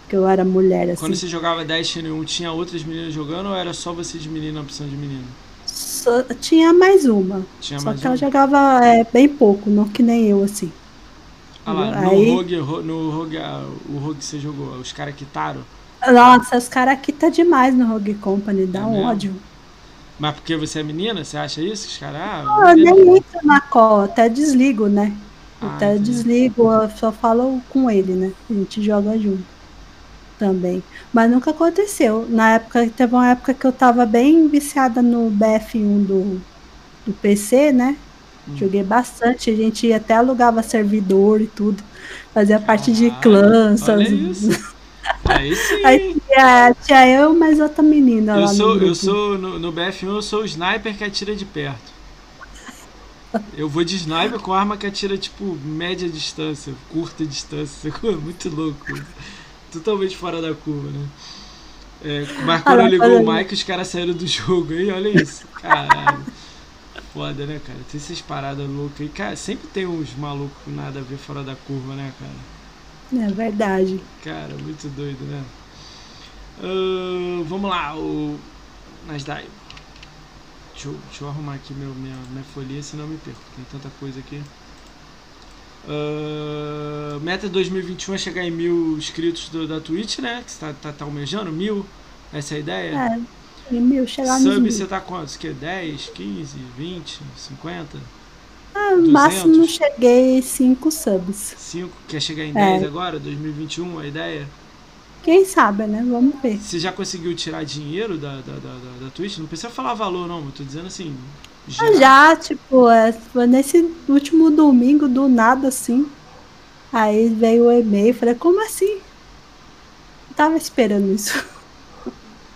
que eu era mulher, assim. Quando você jogava Destiny 1, tinha outras meninas jogando ou era só você de menina, opção de menina? Só, tinha mais uma. Tinha só mais que uma? ela jogava é, bem pouco, não que nem eu, assim. Ah lá, no Aí- Rogue, no Rogue, ah, o Rogue que você jogou, os caras quitaram? Nossa, os caras aqui tá demais no Rogue Company, dá É um ódio. Mas porque você é menina, você acha isso? Os caras, ah, Eu menina. nem entro na call, até desligo, né? Ah, até entendi. desligo, eu só falo com ele, né? A gente joga junto também. Mas nunca aconteceu. Na época, teve uma época que eu tava bem viciada no BF1 do, do PC, né? Hum. Joguei bastante, a gente até alugava servidor e tudo. Fazia parte de Caralho, clã. Aí sim. Aí tinha, tinha eu mais outra menina Eu lá sou, no eu sou no, no BF1 eu sou o sniper que atira de perto. Eu vou de sniper com arma que atira tipo média distância, curta distância, muito louco. Totalmente fora da curva, né? É, mas quando Ah, ligou o aí. mic, os caras saíram do jogo aí, olha isso. Caralho. Foda, né, cara? Tem essas paradas loucas aí. Cara, sempre tem uns malucos com nada a ver fora da curva, né, cara? É verdade. Cara, muito doido, né? Uh, vamos lá, o Nasdaq. Deixa eu, deixa eu arrumar aqui meu, minha, minha folhinha, senão eu me perco. Tem tanta coisa aqui. Uh, meta 2021 é chegar em mil inscritos do, da Twitch, né? Que você tá, tá, tá almejando? Mil? Essa é a ideia? É, em mil, chegar Sub, nos mil. você tá quantos? Que 10, 15, 20, 50? Ah, máximo cheguei 5 subs. 5? Quer chegar em 10 é. agora? 2021, a ideia? Quem sabe, né? Vamos ver. Você já conseguiu tirar dinheiro da, da, da, da Twitch? Não precisa falar valor, não. Eu tô dizendo assim. Já, já tipo, é, foi nesse último domingo, do nada, assim. Aí veio o e-mail. Falei, como assim? Eu tava esperando isso.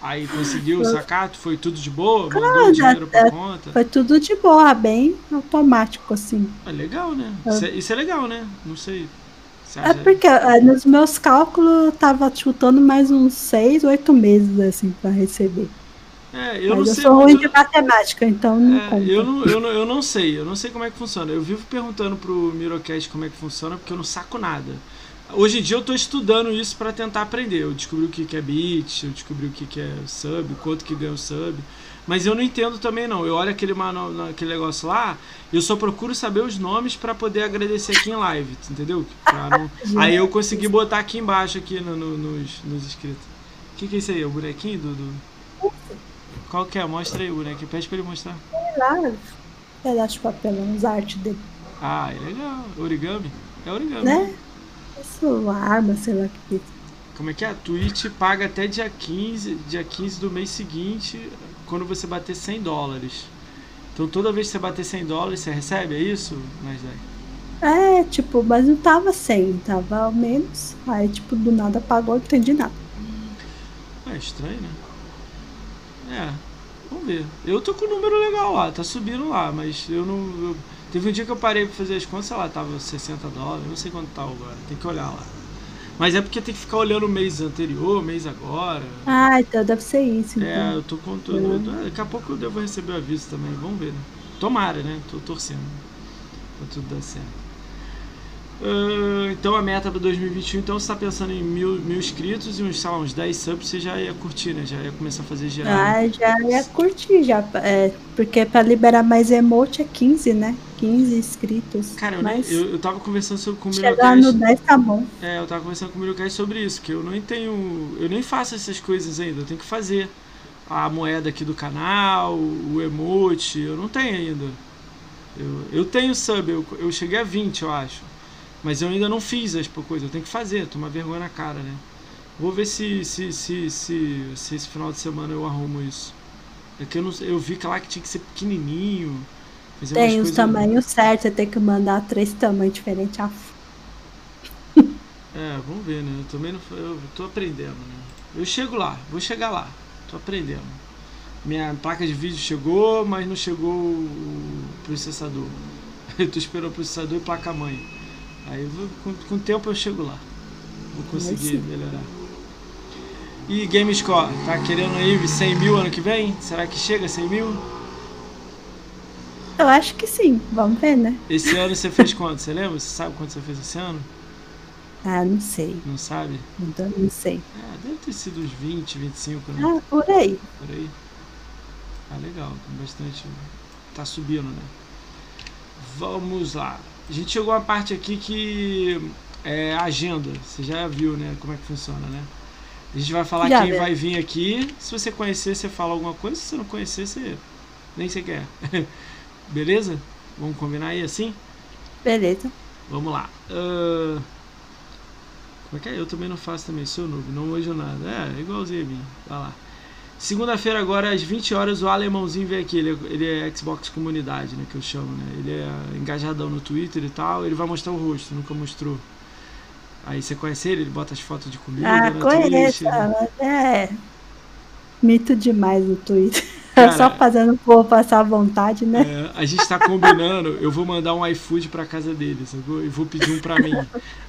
Aí conseguiu o sacato? Foi tudo de boa? Claro, Mandou dinheiro pra conta? Foi tudo de boa, bem automático, assim. É legal, né? Isso é, isso é legal, né? Não sei. É porque é, nos meus cálculos eu tava chutando mais uns seis, oito meses assim para receber. É, eu Mas não eu sei. sou ruim de matemática, então não é. Eu não, eu, não, eu não sei, eu não sei como é que funciona. Eu vivo perguntando pro Mirocast como é que funciona, porque eu não saco nada. Hoje em dia eu estou estudando isso para tentar aprender. Eu descobri o que é bit, eu descobri o que é sub, quanto que ganha o sub. Mas eu não entendo também não. Eu olho aquele, aquele negócio lá, eu só procuro saber os nomes para poder agradecer aqui em live, entendeu? Não... Aí eu consegui botar aqui embaixo aqui no, no, nos, nos inscritos. O que, que é isso aí? O bonequinho do, do... Qual que é? Mostra aí o bonequinho. Pede pra ele mostrar. Sei lá. Pedaço de papelão, as artes dele. Ah, é legal. Origami? É origami. Né? Isso, arma, sei lá que Como é que é? A Twitch paga até dia 15, dia 15 do mês seguinte quando você bater 100 dólares. Então toda vez que você bater 100 dólares, você recebe, é isso, É, tipo, mas não tava 100, tava menos. Aí, tipo, do nada pagou, não entendi nada. É estranho, né? É, vamos ver. Eu tô com o um número legal lá, tá subindo lá, mas eu não. Eu... Teve um dia que eu parei pra fazer as contas, sei lá, tava 60 dólares, não sei quanto tá agora, tem que olhar lá. Mas é porque tem que ficar olhando o mês anterior, mês agora. Ah, então deve ser isso. É, então. É, eu tô contando. É. Daqui a pouco eu devo receber o aviso também. Vamos ver, né? Tomara, né? Tô torcendo. Pra tudo dar certo. Uh, então a meta para 2021, então você está pensando em mil, mil inscritos e uns, sei lá, uns 10 subs, você já ia curtir, né? Já ia começar a fazer geral. Ah, já ia curtir, já. É, porque para liberar mais emote é 15, né? 15 inscritos. Cara, eu, Mas eu, eu tava conversando sobre, com o Chegar no 10 tá bom. É, eu tava conversando com o Mirocast sobre isso, que eu não tenho. Eu nem faço essas coisas ainda, eu tenho que fazer. A moeda aqui do canal, o emote, eu não tenho ainda. Eu, eu tenho sub, eu, eu cheguei a 20, eu acho. Mas eu ainda não fiz as coisas, eu tenho que fazer, tomar vergonha na cara, né? Vou ver se, se, se, se, se esse final de semana eu arrumo isso. É que eu, não, eu vi que lá que tinha que ser pequenininho. Tem os tamanhos certos, você tem que mandar três tamanhos diferentes. Ah. É, vamos ver, né? Eu também não, eu tô aprendendo, né? Eu chego lá, vou chegar lá, tô aprendendo. Minha placa de vídeo chegou, mas não chegou o processador. Eu tô esperando o processador e placa mãe. Aí vou, com, com o tempo eu chego lá. Vou conseguir melhorar. E GameScore, tá querendo aí 100 mil ano que vem? Será que chega a 100 mil? Eu acho que sim, vamos ver, né? Esse ano você fez quanto? Você lembra? Você sabe quanto você fez esse ano? Ah, não sei. Não sabe? Então, não sei. É, deve ter sido uns 20, 25, né? Ah, por aí. Por aí. Ah, legal, bastante. Tá subindo, né? Vamos lá. A gente chegou a parte aqui que é agenda. Você já viu, né? Como é que funciona, né? A gente vai falar já quem vai vir aqui. Se você conhecer, você fala alguma coisa. Se você não conhecer, você nem você quer. Beleza? Vamos combinar aí assim? Beleza. Vamos lá. Uh... Como é que é? Eu também não faço também, sou novo, não manjo nada. É, igualzinho a mim. Vai lá. Segunda-feira, agora às 20 horas, o alemãozinho vem aqui. Ele, é, ele é Xbox Comunidade, né? Que eu chamo, né? Ele é engajadão no Twitter e tal. Ele vai mostrar o rosto, nunca mostrou. Aí você conhece ele? Ele bota as fotos de comida. Ah, conheço. Né? É. Mito demais no Twitter. Cara, Só fazendo o povo passar vontade, né? É, a gente tá combinando, eu vou mandar um iFood pra casa dele, sacou? E vou pedir um pra mim.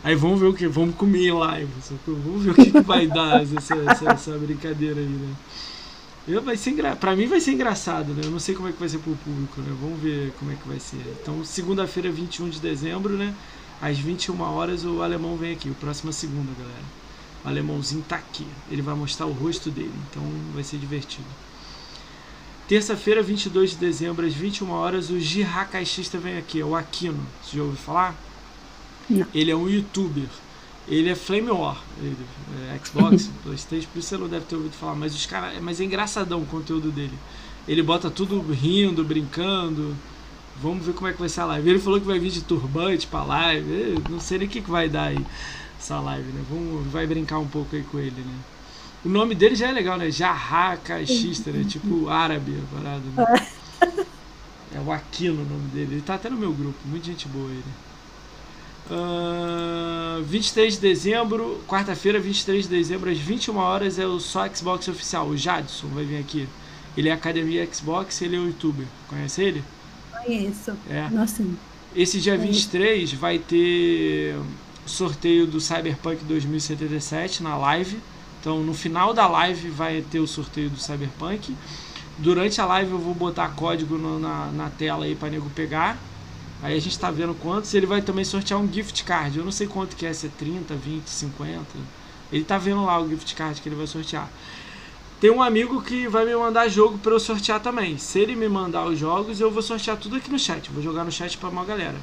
Aí vamos ver o que? Vamos comer em live, sacou? Vamos ver o que, que vai dar essa, essa, essa brincadeira aí, né? Eu, vai ser engra... Pra mim vai ser engraçado, né? Eu não sei como é que vai ser pro público, né? Vamos ver como é que vai ser. Então, segunda-feira, 21 de dezembro, né? Às 21 horas, o alemão vem aqui. O próximo segunda, galera. O alemãozinho tá aqui. Ele vai mostrar o rosto dele, então vai ser divertido. Terça-feira, 22 de dezembro, às 21 horas, o Jihá Caixista vem aqui, é o Aquino. Você já ouviu falar? Não. Ele é um youtuber. Ele é Flame War, ele, é Xbox, Playstation, por isso você não deve ter ouvido falar, mas os cara, mas é engraçadão o conteúdo dele. Ele bota tudo rindo, brincando. Vamos ver como é que vai ser a live. Ele falou que vai vir de turbante pra live. Eu não sei nem o que, que vai dar aí essa live, né? Vamos, vai brincar um pouco aí com ele, né? O nome dele já é legal, né? Jarra Caixista, né? Tipo árabe a parada, né? É o Aquino o nome dele. Ele tá até no meu grupo, muita gente boa ele. Uh, 23 de dezembro, quarta-feira, 23 de dezembro, às 21 horas, é o Só Xbox Oficial. O Jadson vai vir aqui. Ele é Academia Xbox, ele é o youtuber. Conhece ele? Conheço. É. Nossa, Esse dia 23 vai ter sorteio do Cyberpunk 2077 na live. Então, no final da live vai ter o sorteio do Cyberpunk. Durante a live eu vou botar código no- na, na tela aí para nego pegar. Aí a gente tá vendo quantos. Ele vai também sortear um gift card. Eu não sei quanto que é, se é 30, 20, 50. Ele tá vendo lá o gift card que ele vai sortear. Tem um amigo que vai me mandar jogo para eu sortear também. Se ele me mandar os jogos, eu vou sortear tudo aqui no chat. Vou jogar no chat pra uma galera.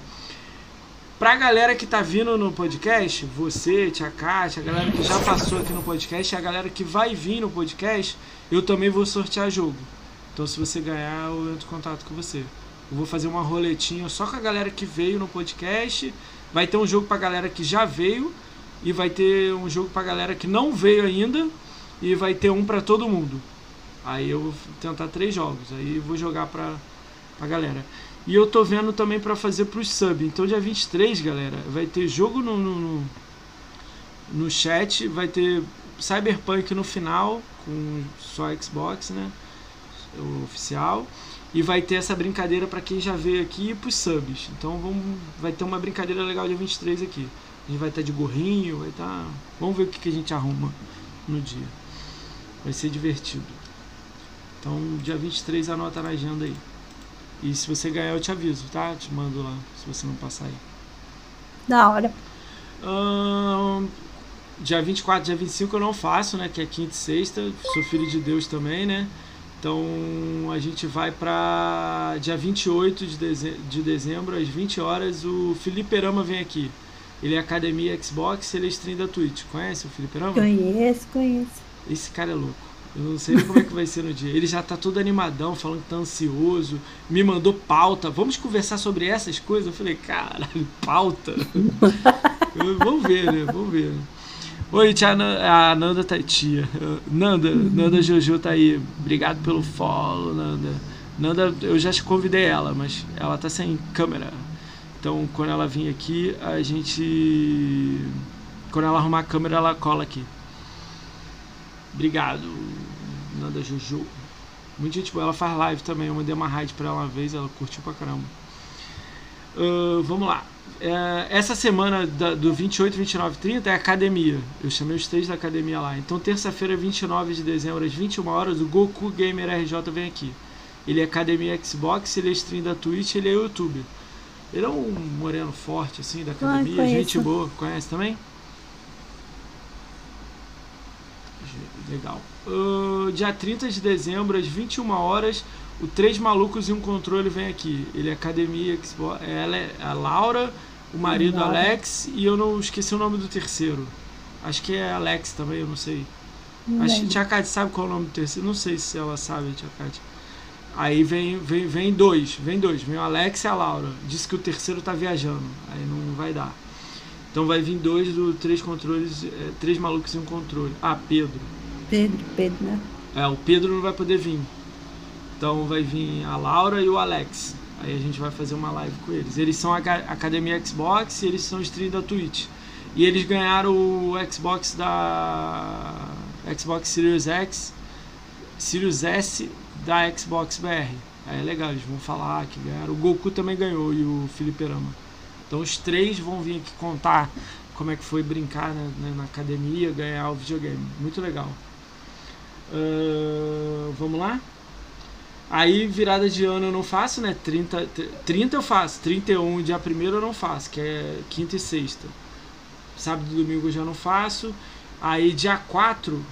Pra galera que tá vindo no podcast, você, Tia Kátia, a galera que já passou aqui no podcast a galera que vai vir no podcast, eu também vou sortear jogo. Então se você ganhar, eu entro em contato com você. Eu vou fazer uma roletinha só com a galera que veio no podcast. Vai ter um jogo pra galera que já veio e vai ter um jogo pra galera que não veio ainda e vai ter um pra todo mundo. Aí eu vou tentar três jogos. Aí eu vou jogar pra, pra galera. E eu tô vendo também pra fazer pros sub. Então dia 23, galera, vai ter jogo no, no, no, no chat, vai ter Cyberpunk no final, com só Xbox, né? O oficial. E vai ter essa brincadeira pra quem já veio aqui e pros subs. Então vamos, vai ter uma brincadeira legal dia 23 aqui. A gente vai estar de gorrinho, vai estar. Vamos ver o que, que a gente arruma no dia. Vai ser divertido. Então, dia 23 anota na agenda aí. E se você ganhar, eu te aviso, tá? Te mando lá, se você não passar aí. da hora. Ahn, dia 24, dia 25 eu não faço, né? Que é quinta e sexta. Sou filho de Deus também, né? Então a gente vai pra dia 28 de, deze de dezembro, às 20 horas. O Felipe Rama vem aqui. Ele é Academia Xbox, ele é stream da Twitch. Conhece o Felipe Rama? Conheço, conheço. Esse cara é louco. Eu não sei como é que vai ser no dia. Ele já tá todo animadão, falando que tá ansioso. Me mandou pauta. Vamos conversar sobre essas coisas? Eu falei, caralho, pauta? Vamos ver, né? Vamos ver. Oi, tia Nan- a Nanda tá tia. Nanda, Nanda Jojo tá aí. Obrigado pelo follow, Nanda. Nanda, eu já te convidei ela, mas ela tá sem câmera. Então, quando ela vir aqui, a gente. Quando ela arrumar a câmera, ela cola aqui. Obrigado, Nanda Jojo. Muita gente boa. Ela faz live também. Eu mandei uma raid pra ela uma vez, ela curtiu pra caramba. Ah, vamos lá. É, essa semana da- do 28, 29 e 30 é academia. Eu chamei os três da academia lá. Então, terça-feira, 29 de dezembro, às 21 horas, o Goku Gamer RJ vem aqui. Ele é academia Xbox, ele é stream da Twitch, ele é youtuber. Ele é um moreno forte, assim, da academia, conheço. gente boa. Conhece também? Legal. Ah, dia 30 de dezembro, às 21 horas, o Três Malucos e um Controle vem aqui. Ele é Academia Xbox. Ela é a Laura, o marido Laura. Alex e eu não esqueci o nome do terceiro. Acho que é Alex também, eu não sei. Não Acho que. Tia Kate sabe qual é o nome do terceiro. Não sei se ela sabe, Tia Kate. Aí vem, vem, vem dois, vem dois, vem o Alex e a Laura. Disse que o terceiro tá viajando, aí não vai dar. Então vai vir dois do três controles, é, três malucos e um controle. Ah, Pedro. Pedro, Pedro, né? É, o Pedro não vai poder vir. Então vai vir a Laura e o Alex. Aí a gente vai fazer uma live com eles. Eles são a Aca- Academia Xbox e eles são stream da Twitch. E eles ganharam o Xbox da Xbox Series X, Series S da Xbox BR. Aí é legal, eles vão falar que ganharam. O Goku também ganhou e o Felipe Rama. Então os três vão vir aqui contar como é que foi brincar né, na academia, ganhar o videogame. Muito legal. Ahn, vamos lá? Aí, virada de ano eu não faço, né? 30, 30 eu faço, 31, dia 1 eu não faço, que é quinta e sexta. Sábado e domingo eu já não faço. Aí dia 4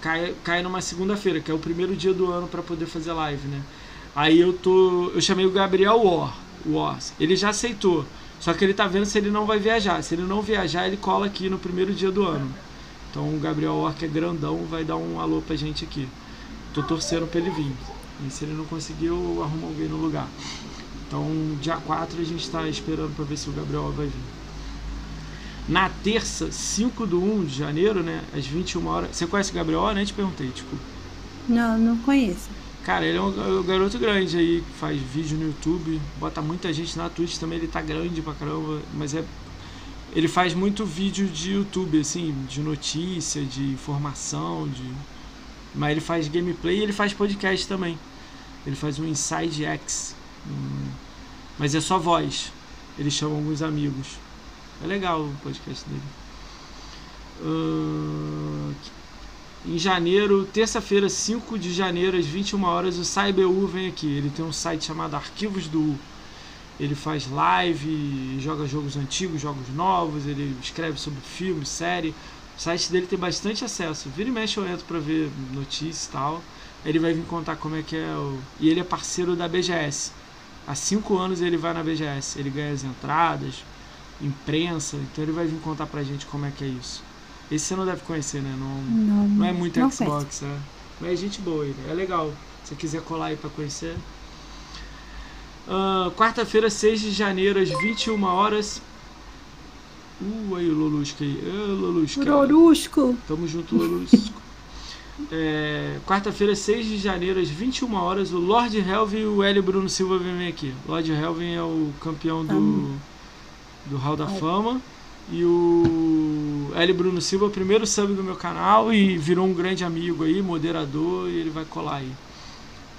cai, cai numa segunda-feira, que é o primeiro dia do ano para poder fazer live, né? Aí eu tô. Eu chamei o Gabriel War, War. Ele já aceitou. Só que ele tá vendo se ele não vai viajar. Se ele não viajar, ele cola aqui no primeiro dia do ano. Então o Gabriel War, que é grandão, vai dar um alô pra gente aqui. Tô torcendo pra ele vir. E se ele não conseguir, eu arrumo alguém no lugar. Então, dia 4 a gente está esperando para ver se o Gabriel vai vir. Na terça, 5 do 1 de janeiro, né? Às 21 horas. Você conhece o Gabriel? Nem te perguntei, tipo. Não, não conheço. Cara, ele é um, um garoto grande aí, faz vídeo no YouTube, bota muita gente na Twitch também, ele tá grande pra caramba, mas é. Ele faz muito vídeo de YouTube, assim, de notícia, de informação, de. Mas ele faz gameplay e ele faz podcast também. Ele faz um Inside X. Um... Mas é só voz. Ele chama alguns amigos. É legal o podcast dele. Uh, em janeiro, terça-feira, 5 de janeiro, às 21 horas, o CyberU vem aqui. Ele tem um site chamado Arquivos do U. Ele faz live, joga jogos antigos, jogos novos, ele escreve sobre filme, série. O site dele tem bastante acesso. Vira e mexe eu entro pra ver notícias e tal. Ele vai vir contar como é que é o. E ele é parceiro da BGS. Há cinco anos ele vai na BGS. Ele ganha as entradas, imprensa, então ele vai vir contar pra gente como é que é isso. Esse você não deve conhecer, né? Não, não, não é muito Xbox, é. Mas é gente boa ele, é legal. Se quiser colar aí pra conhecer. Uh, Quarta-feira, 6 de janeiro, às 21 horas. Uh, aí o Lolusco aí. Uh, Lolusco. Lolusco. Tamo junto, Lolusco. É, Quarta-feira, 6 de janeiro, às 21 horas, o Lord Helvin e o Hélio Bruno Silva vêm aqui. Lord Helvin é o campeão do do Hall da Fama. E o L. Bruno Silva, primeiro sub do meu canal e virou um grande amigo aí, moderador, e ele vai colar aí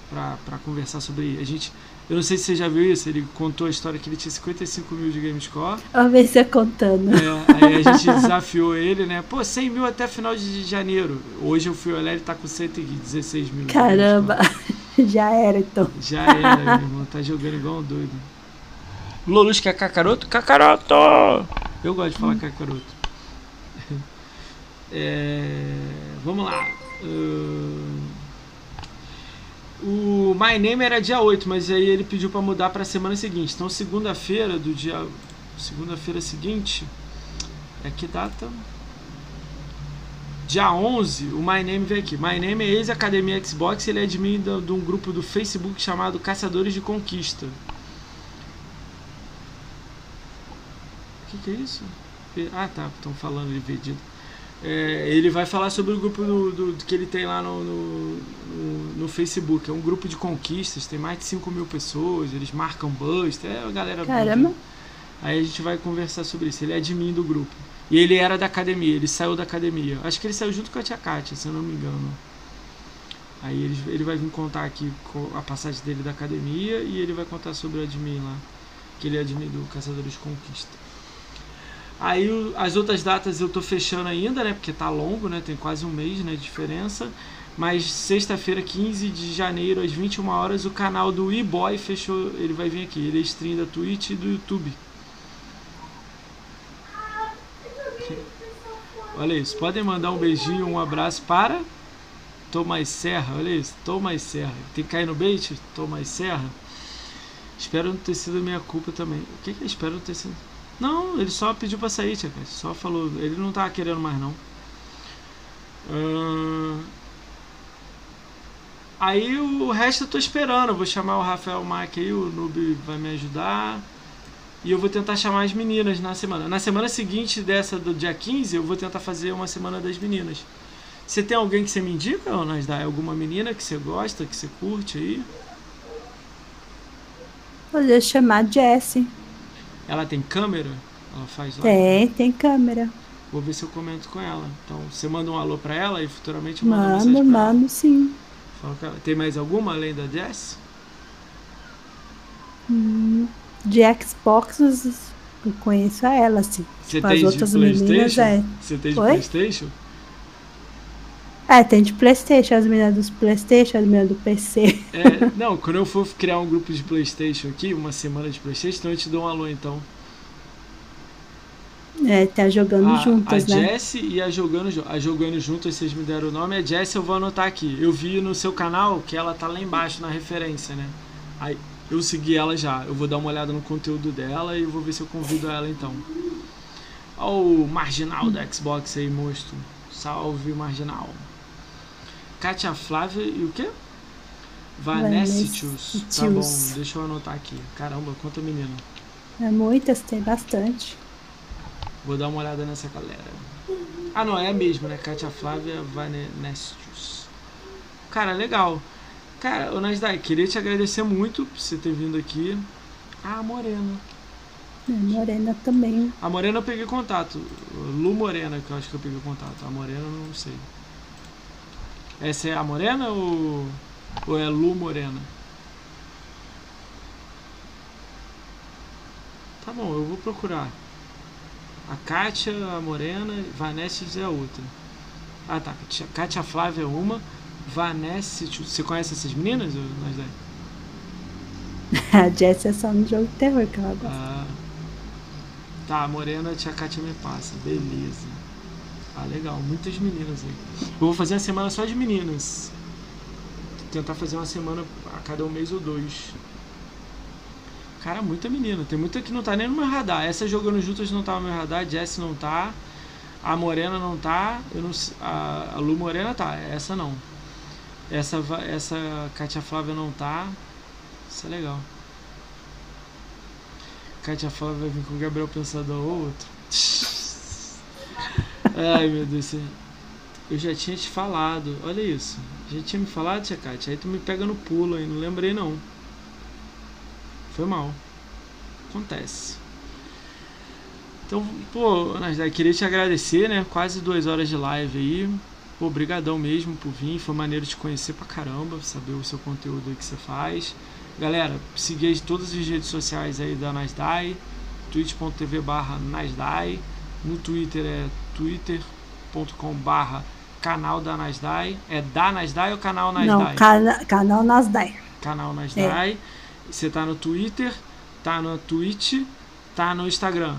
pra conversar sobre. A gente. Eu não sei se você já viu isso, ele contou a história que ele tinha 55 mil de Gamescore. A ver se é contando. É, aí a gente desafiou ele, né? Pô, 100 mil até final de janeiro. Hoje eu fui olhar, ele tá com 116 mil. Caramba, já era então. Já era, meu irmão. Tá jogando igual um doido. Lolus que é cacaroto? Cacaroto! Eu gosto de falar hum. cacaroto. É, vamos lá. Uh, o My Name era dia 8, mas aí ele pediu para mudar para a semana seguinte. Então, segunda-feira do dia. Segunda-feira seguinte. É que data? Dia 11, o My Name veio aqui. My Name é ex-academia Xbox. Ele é admin de um grupo do Facebook chamado Caçadores de Conquista. que, que é isso? Ah, tá, estão falando de pedido. É, ele vai falar sobre o grupo do, do, que ele tem lá no, no, no, no, Facebook. É um grupo de conquistas, tem mais de 5 mil pessoas, eles marcam bust, é a galera. Caramba! Aí a gente vai conversar sobre isso. Ele é admin do grupo. E ele era da academia, ele saiu da academia. Acho que ele saiu junto com a tia Kátia, se eu não me engano. Aí ele, ele vai vir contar aqui a passagem dele da academia e ele vai contar sobre o admin lá. Que ele é admin do Caçadores de Conquista. Aí as outras datas eu tô fechando ainda, né? Porque tá longo, né? Tem quase um mês, né? Diferença. Mas sexta-feira, 15 de janeiro, às 21 horas, o canal do e-boy fechou. Ele vai vir aqui. Ele é stream da Twitch e do YouTube. Olha isso. Podem mandar um beijinho, um abraço para Tomás Serra. Olha isso. Tomás Serra. Tem que cair no bait? Tomás Serra. Espero não ter sido minha culpa também. O que, que é espero não ter sido? Não, ele só pediu pra sair, tia Só falou. Ele não tava querendo mais, não. Uh... Aí o resto eu tô esperando. Eu vou chamar o Rafael Mack aí, o Noob vai me ajudar. E eu vou tentar chamar as meninas na semana. Na semana seguinte dessa do dia 15, eu vou tentar fazer uma semana das meninas. Você tem alguém que você me indica, nós dá? Alguma menina que você gosta, que você curte aí? Podia chamar Jessie. Ela tem câmera? Ela faz lá? Tem, tem câmera. Vou ver se eu comento com ela. Então, você manda um alô pra ela e futuramente eu mando mensagem pra mando, ela. sim. Tem mais alguma além da Jess? Hum, de Xbox, eu conheço a ela, sim. Você tipo, tem as outras de Playstation? É. Você tem de Oi? Playstation? É, tem de Playstation, as meninas do Playstation, as meninas do PC. É, não, quando eu for criar um grupo de Playstation aqui, uma semana de Playstation, então eu te dou um alô então. É, tá jogando a, juntas, a né? Jessie e a jogando, a jogando juntas, vocês me deram o nome. A Jessie eu vou anotar aqui. Eu vi no seu canal que ela tá lá embaixo na referência, né? Aí eu segui ela já. Eu vou dar uma olhada no conteúdo dela e vou ver se eu convido ela então. Ó o marginal da Xbox aí, monstro. Salve, marginal. Kátia Flávia e o quê? Vanessitius. Tá bom, deixa eu anotar aqui. Caramba, quanta menina. É muitas, tem bastante. Vou dar uma olhada nessa galera. Ah, não, é a mesma, né? Kátia Flávia Vanestius. Cara, legal. Cara, ô Nasdaq, queria te agradecer muito por você ter vindo aqui. Ah, a Morena. É, Morena também. A Morena eu peguei contato. Lu Morena, que eu acho que eu peguei contato. A Morena eu não sei. Essa é a Morena ou, ou é Lu Morena? Tá bom, eu vou procurar. A Kátia, a Morena, Vanessa é a outra. Ah tá, Kátia Flávia é uma, Vanessa. Você conhece essas meninas? a Jessie é só no jogo de terror que ela gosta. Ah, tá, a Morena, a tia Kátia me passa. Beleza. Ah, legal, muitas meninas aí. Eu vou fazer uma semana só de meninas. Tentar fazer uma semana a cada um mês ou dois. Cara, muita menina. Tem muita que não tá nem no meu radar. Essa jogando juntas não tá no meu radar. Jess não tá. A Morena não tá. Eu não, a, a Lu Morena tá. Essa não. Essa, essa Katia Flávia não tá. Isso é legal. Katia Flávia vai vir com o Gabriel Pensador ou outro. Ai meu Deus. Eu já tinha te falado. Olha isso. Já tinha me falado, tia Katia. Aí tu me pega no pulo aí. Não lembrei não. Foi mal. Acontece. Então, pô, Nasdaq, queria te agradecer, né? Quase duas horas de live aí. Pô, brigadão mesmo por vir. Foi maneiro te conhecer pra caramba, saber o seu conteúdo aí que você faz. Galera, seguir todas as redes sociais aí da Nasdaq, twitch.tv barra Nasdaq. No Twitter é twitter.com barra canal da Nasdaq. É da Nasdaq ou canal Nasdaq? Não, cana canal Nasdaq. Canal Nasdaq. É. Você tá no Twitter, tá no Twitch, tá no Instagram.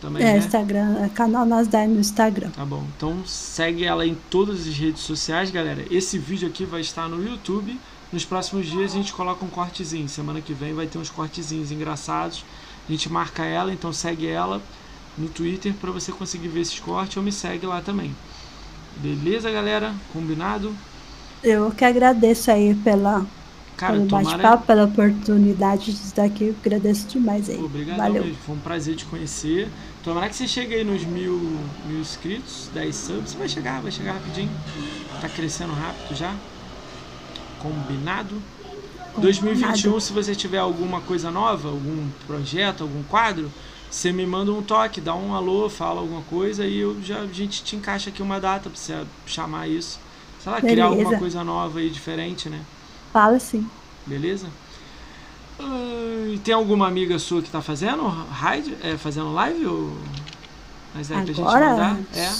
Também, é, né? Instagram, é canal Nasdaq no Instagram. Tá bom. Então segue ela em todas as redes sociais, galera. Esse vídeo aqui vai estar no YouTube. Nos próximos dias a gente coloca um cortezinho. Semana que vem vai ter uns cortezinhos engraçados. A gente marca ela, então segue ela no Twitter para você conseguir ver esses cortes ou me segue lá também. Beleza, galera? Combinado? Eu que agradeço aí pela Cara, pelo tomara... bate-papo, pela oportunidade de estar aqui. Eu agradeço demais aí. Obrigado Valeu. Mesmo. Foi um prazer te conhecer. Tomara que você chegue aí nos mil, mil inscritos, 10 subs. Você vai chegar, vai chegar rapidinho. Tá crescendo rápido já. Combinado? Combinado. 2021, se você tiver alguma coisa nova, algum projeto, algum quadro, você me manda um toque, dá um alô, fala alguma coisa e eu já, a gente te encaixa aqui uma data pra você chamar isso. Sei lá, Beleza. criar alguma coisa nova e diferente, né? Fala sim. Beleza? Uh, tem alguma amiga sua que tá fazendo raid, é, fazendo live? Ou... Mas é Agora, pra gente mandar? É.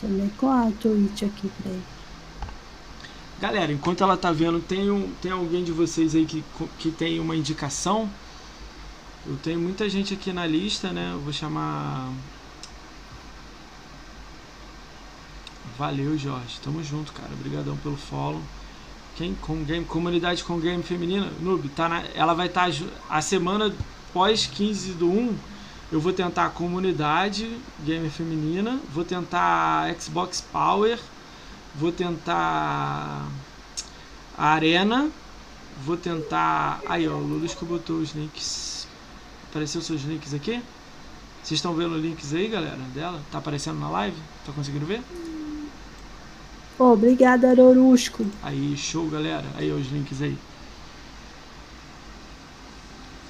Também com a Twitch aqui pra ele. Galera, enquanto ela tá vendo, tem, um, tem alguém de vocês aí que, que tem uma indicação? Eu tenho muita gente aqui na lista, né? Eu vou chamar. Valeu, Jorge. Tamo junto, cara. Obrigadão pelo follow. Quem com game, comunidade com game feminina, noob, tá na, ela vai estar tá, a semana pós 15 do 1, eu vou tentar comunidade game feminina, vou tentar Xbox Power, vou tentar a Arena, vou tentar, aí ó, o Lulus que botou os links. Apareceu seus links aqui? Vocês estão vendo os links aí, galera, dela? Tá aparecendo na live? Tá conseguindo ver? Obrigada, Arorusco. Aí, show, galera. Aí, os links aí.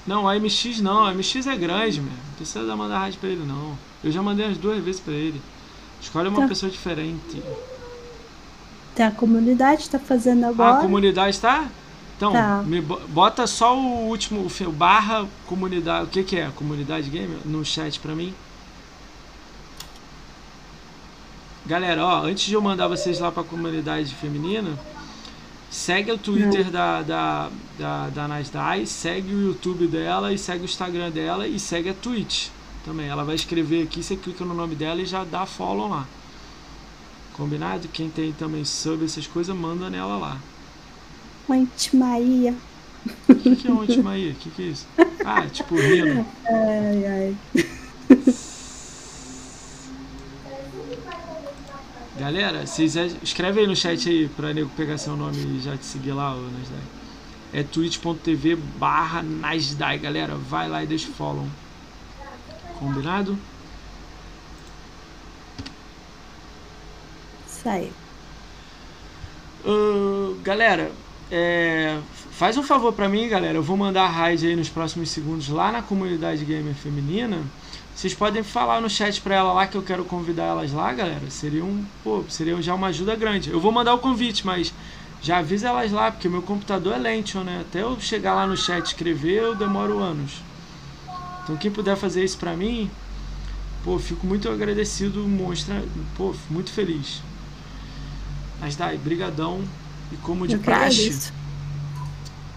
Não, a MX não. A MX é grande, meu. Não precisa mandar rádio pra ele, não. Eu já mandei as duas vezes pra ele. Escolhe uma tá. pessoa diferente. Tem a comunidade tá fazendo agora. Ah, a comunidade tá? Então, tá. me bota só o último, o barra comunidade. O que que é? Comunidade Gamer? No chat pra mim. Galera, ó, antes de eu mandar vocês lá para a comunidade feminina, segue o Twitter da, da, da, da Nasdaq, segue o YouTube dela e segue o Instagram dela e segue a Twitch, também. Ela vai escrever aqui, você clica no nome dela e já dá follow lá. Combinado? Quem tem também sub, essas coisas, manda nela lá. Monte Maria. O que, que é Monte Maria? O que, que é isso? Ah, tipo rindo. Ai, ai. Galera, vocês escreve aí no chat aí pra nego pegar seu nome e já te seguir lá, ô Nasdaq. É twitch.tv barra Nasdaq, galera. Vai lá e deixa o follow. Combinado? Isso aí. Uh, galera, é, faz um favor pra mim, galera. Eu vou mandar a raid aí nos próximos segundos lá na comunidade gamer feminina. Vocês podem falar no chat pra ela lá que eu quero convidar elas lá, galera. Seria um, pô, seria já uma ajuda grande. Eu vou mandar o convite, mas já avisa elas lá, porque meu computador é lento, né? Até eu chegar lá no chat escrever, eu demoro anos. Então quem puder fazer isso pra mim, pô, fico muito agradecido, mostra, pô, muito feliz. Mas daí, brigadão. E como de Eu praxe.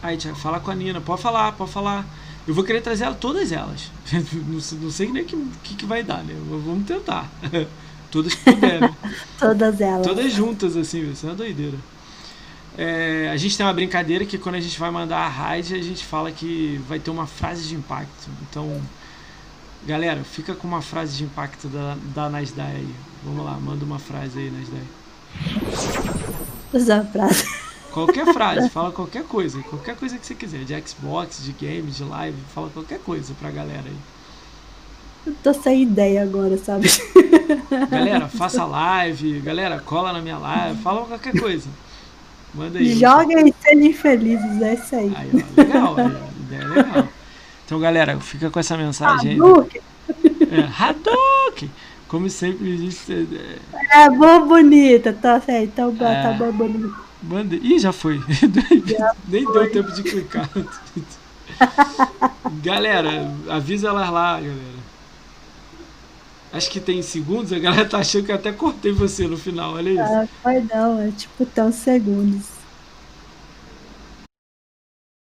Aí, Tia, fala com a Nina. Pode falar, pode falar. Eu vou querer trazer ela, todas elas. não, sei- não sei nem o que, que, que vai dar, né? Vamos tentar. todas que puderem. Todas elas. Todas juntas, assim, isso é uma doideira. É, a gente tem uma brincadeira que quando a gente vai mandar a raid, a gente fala que vai ter uma frase de impacto. Então, galera, fica com uma frase de impacto da, da Nasdaq aí. Vamos lá, manda uma frase aí, Nasdaq. Essa frase. Qualquer frase, fala qualquer coisa, qualquer coisa que você quiser, de Xbox, de games, de live, fala qualquer coisa pra galera aí. Eu tô sem ideia agora, sabe? Galera, faça live, galera, cola na minha live, fala qualquer coisa. Manda aí. Joguem e sejam felizes, é isso aí. Aí, ó, legal, aí, ó, ideia legal. Então, galera, fica com essa mensagem aí. Hadouken. É, Hadouken! Como sempre existe. É, É boa bonita, tá certo. Então, É. tá boa bonita. manda... Ih, já foi. Nem deu tempo de clicar. galera, avisa elas lá, galera. Acho que tem segundos, a galera tá achando que eu até cortei você no final, olha isso. Ah, foi não, é tipo tão segundos.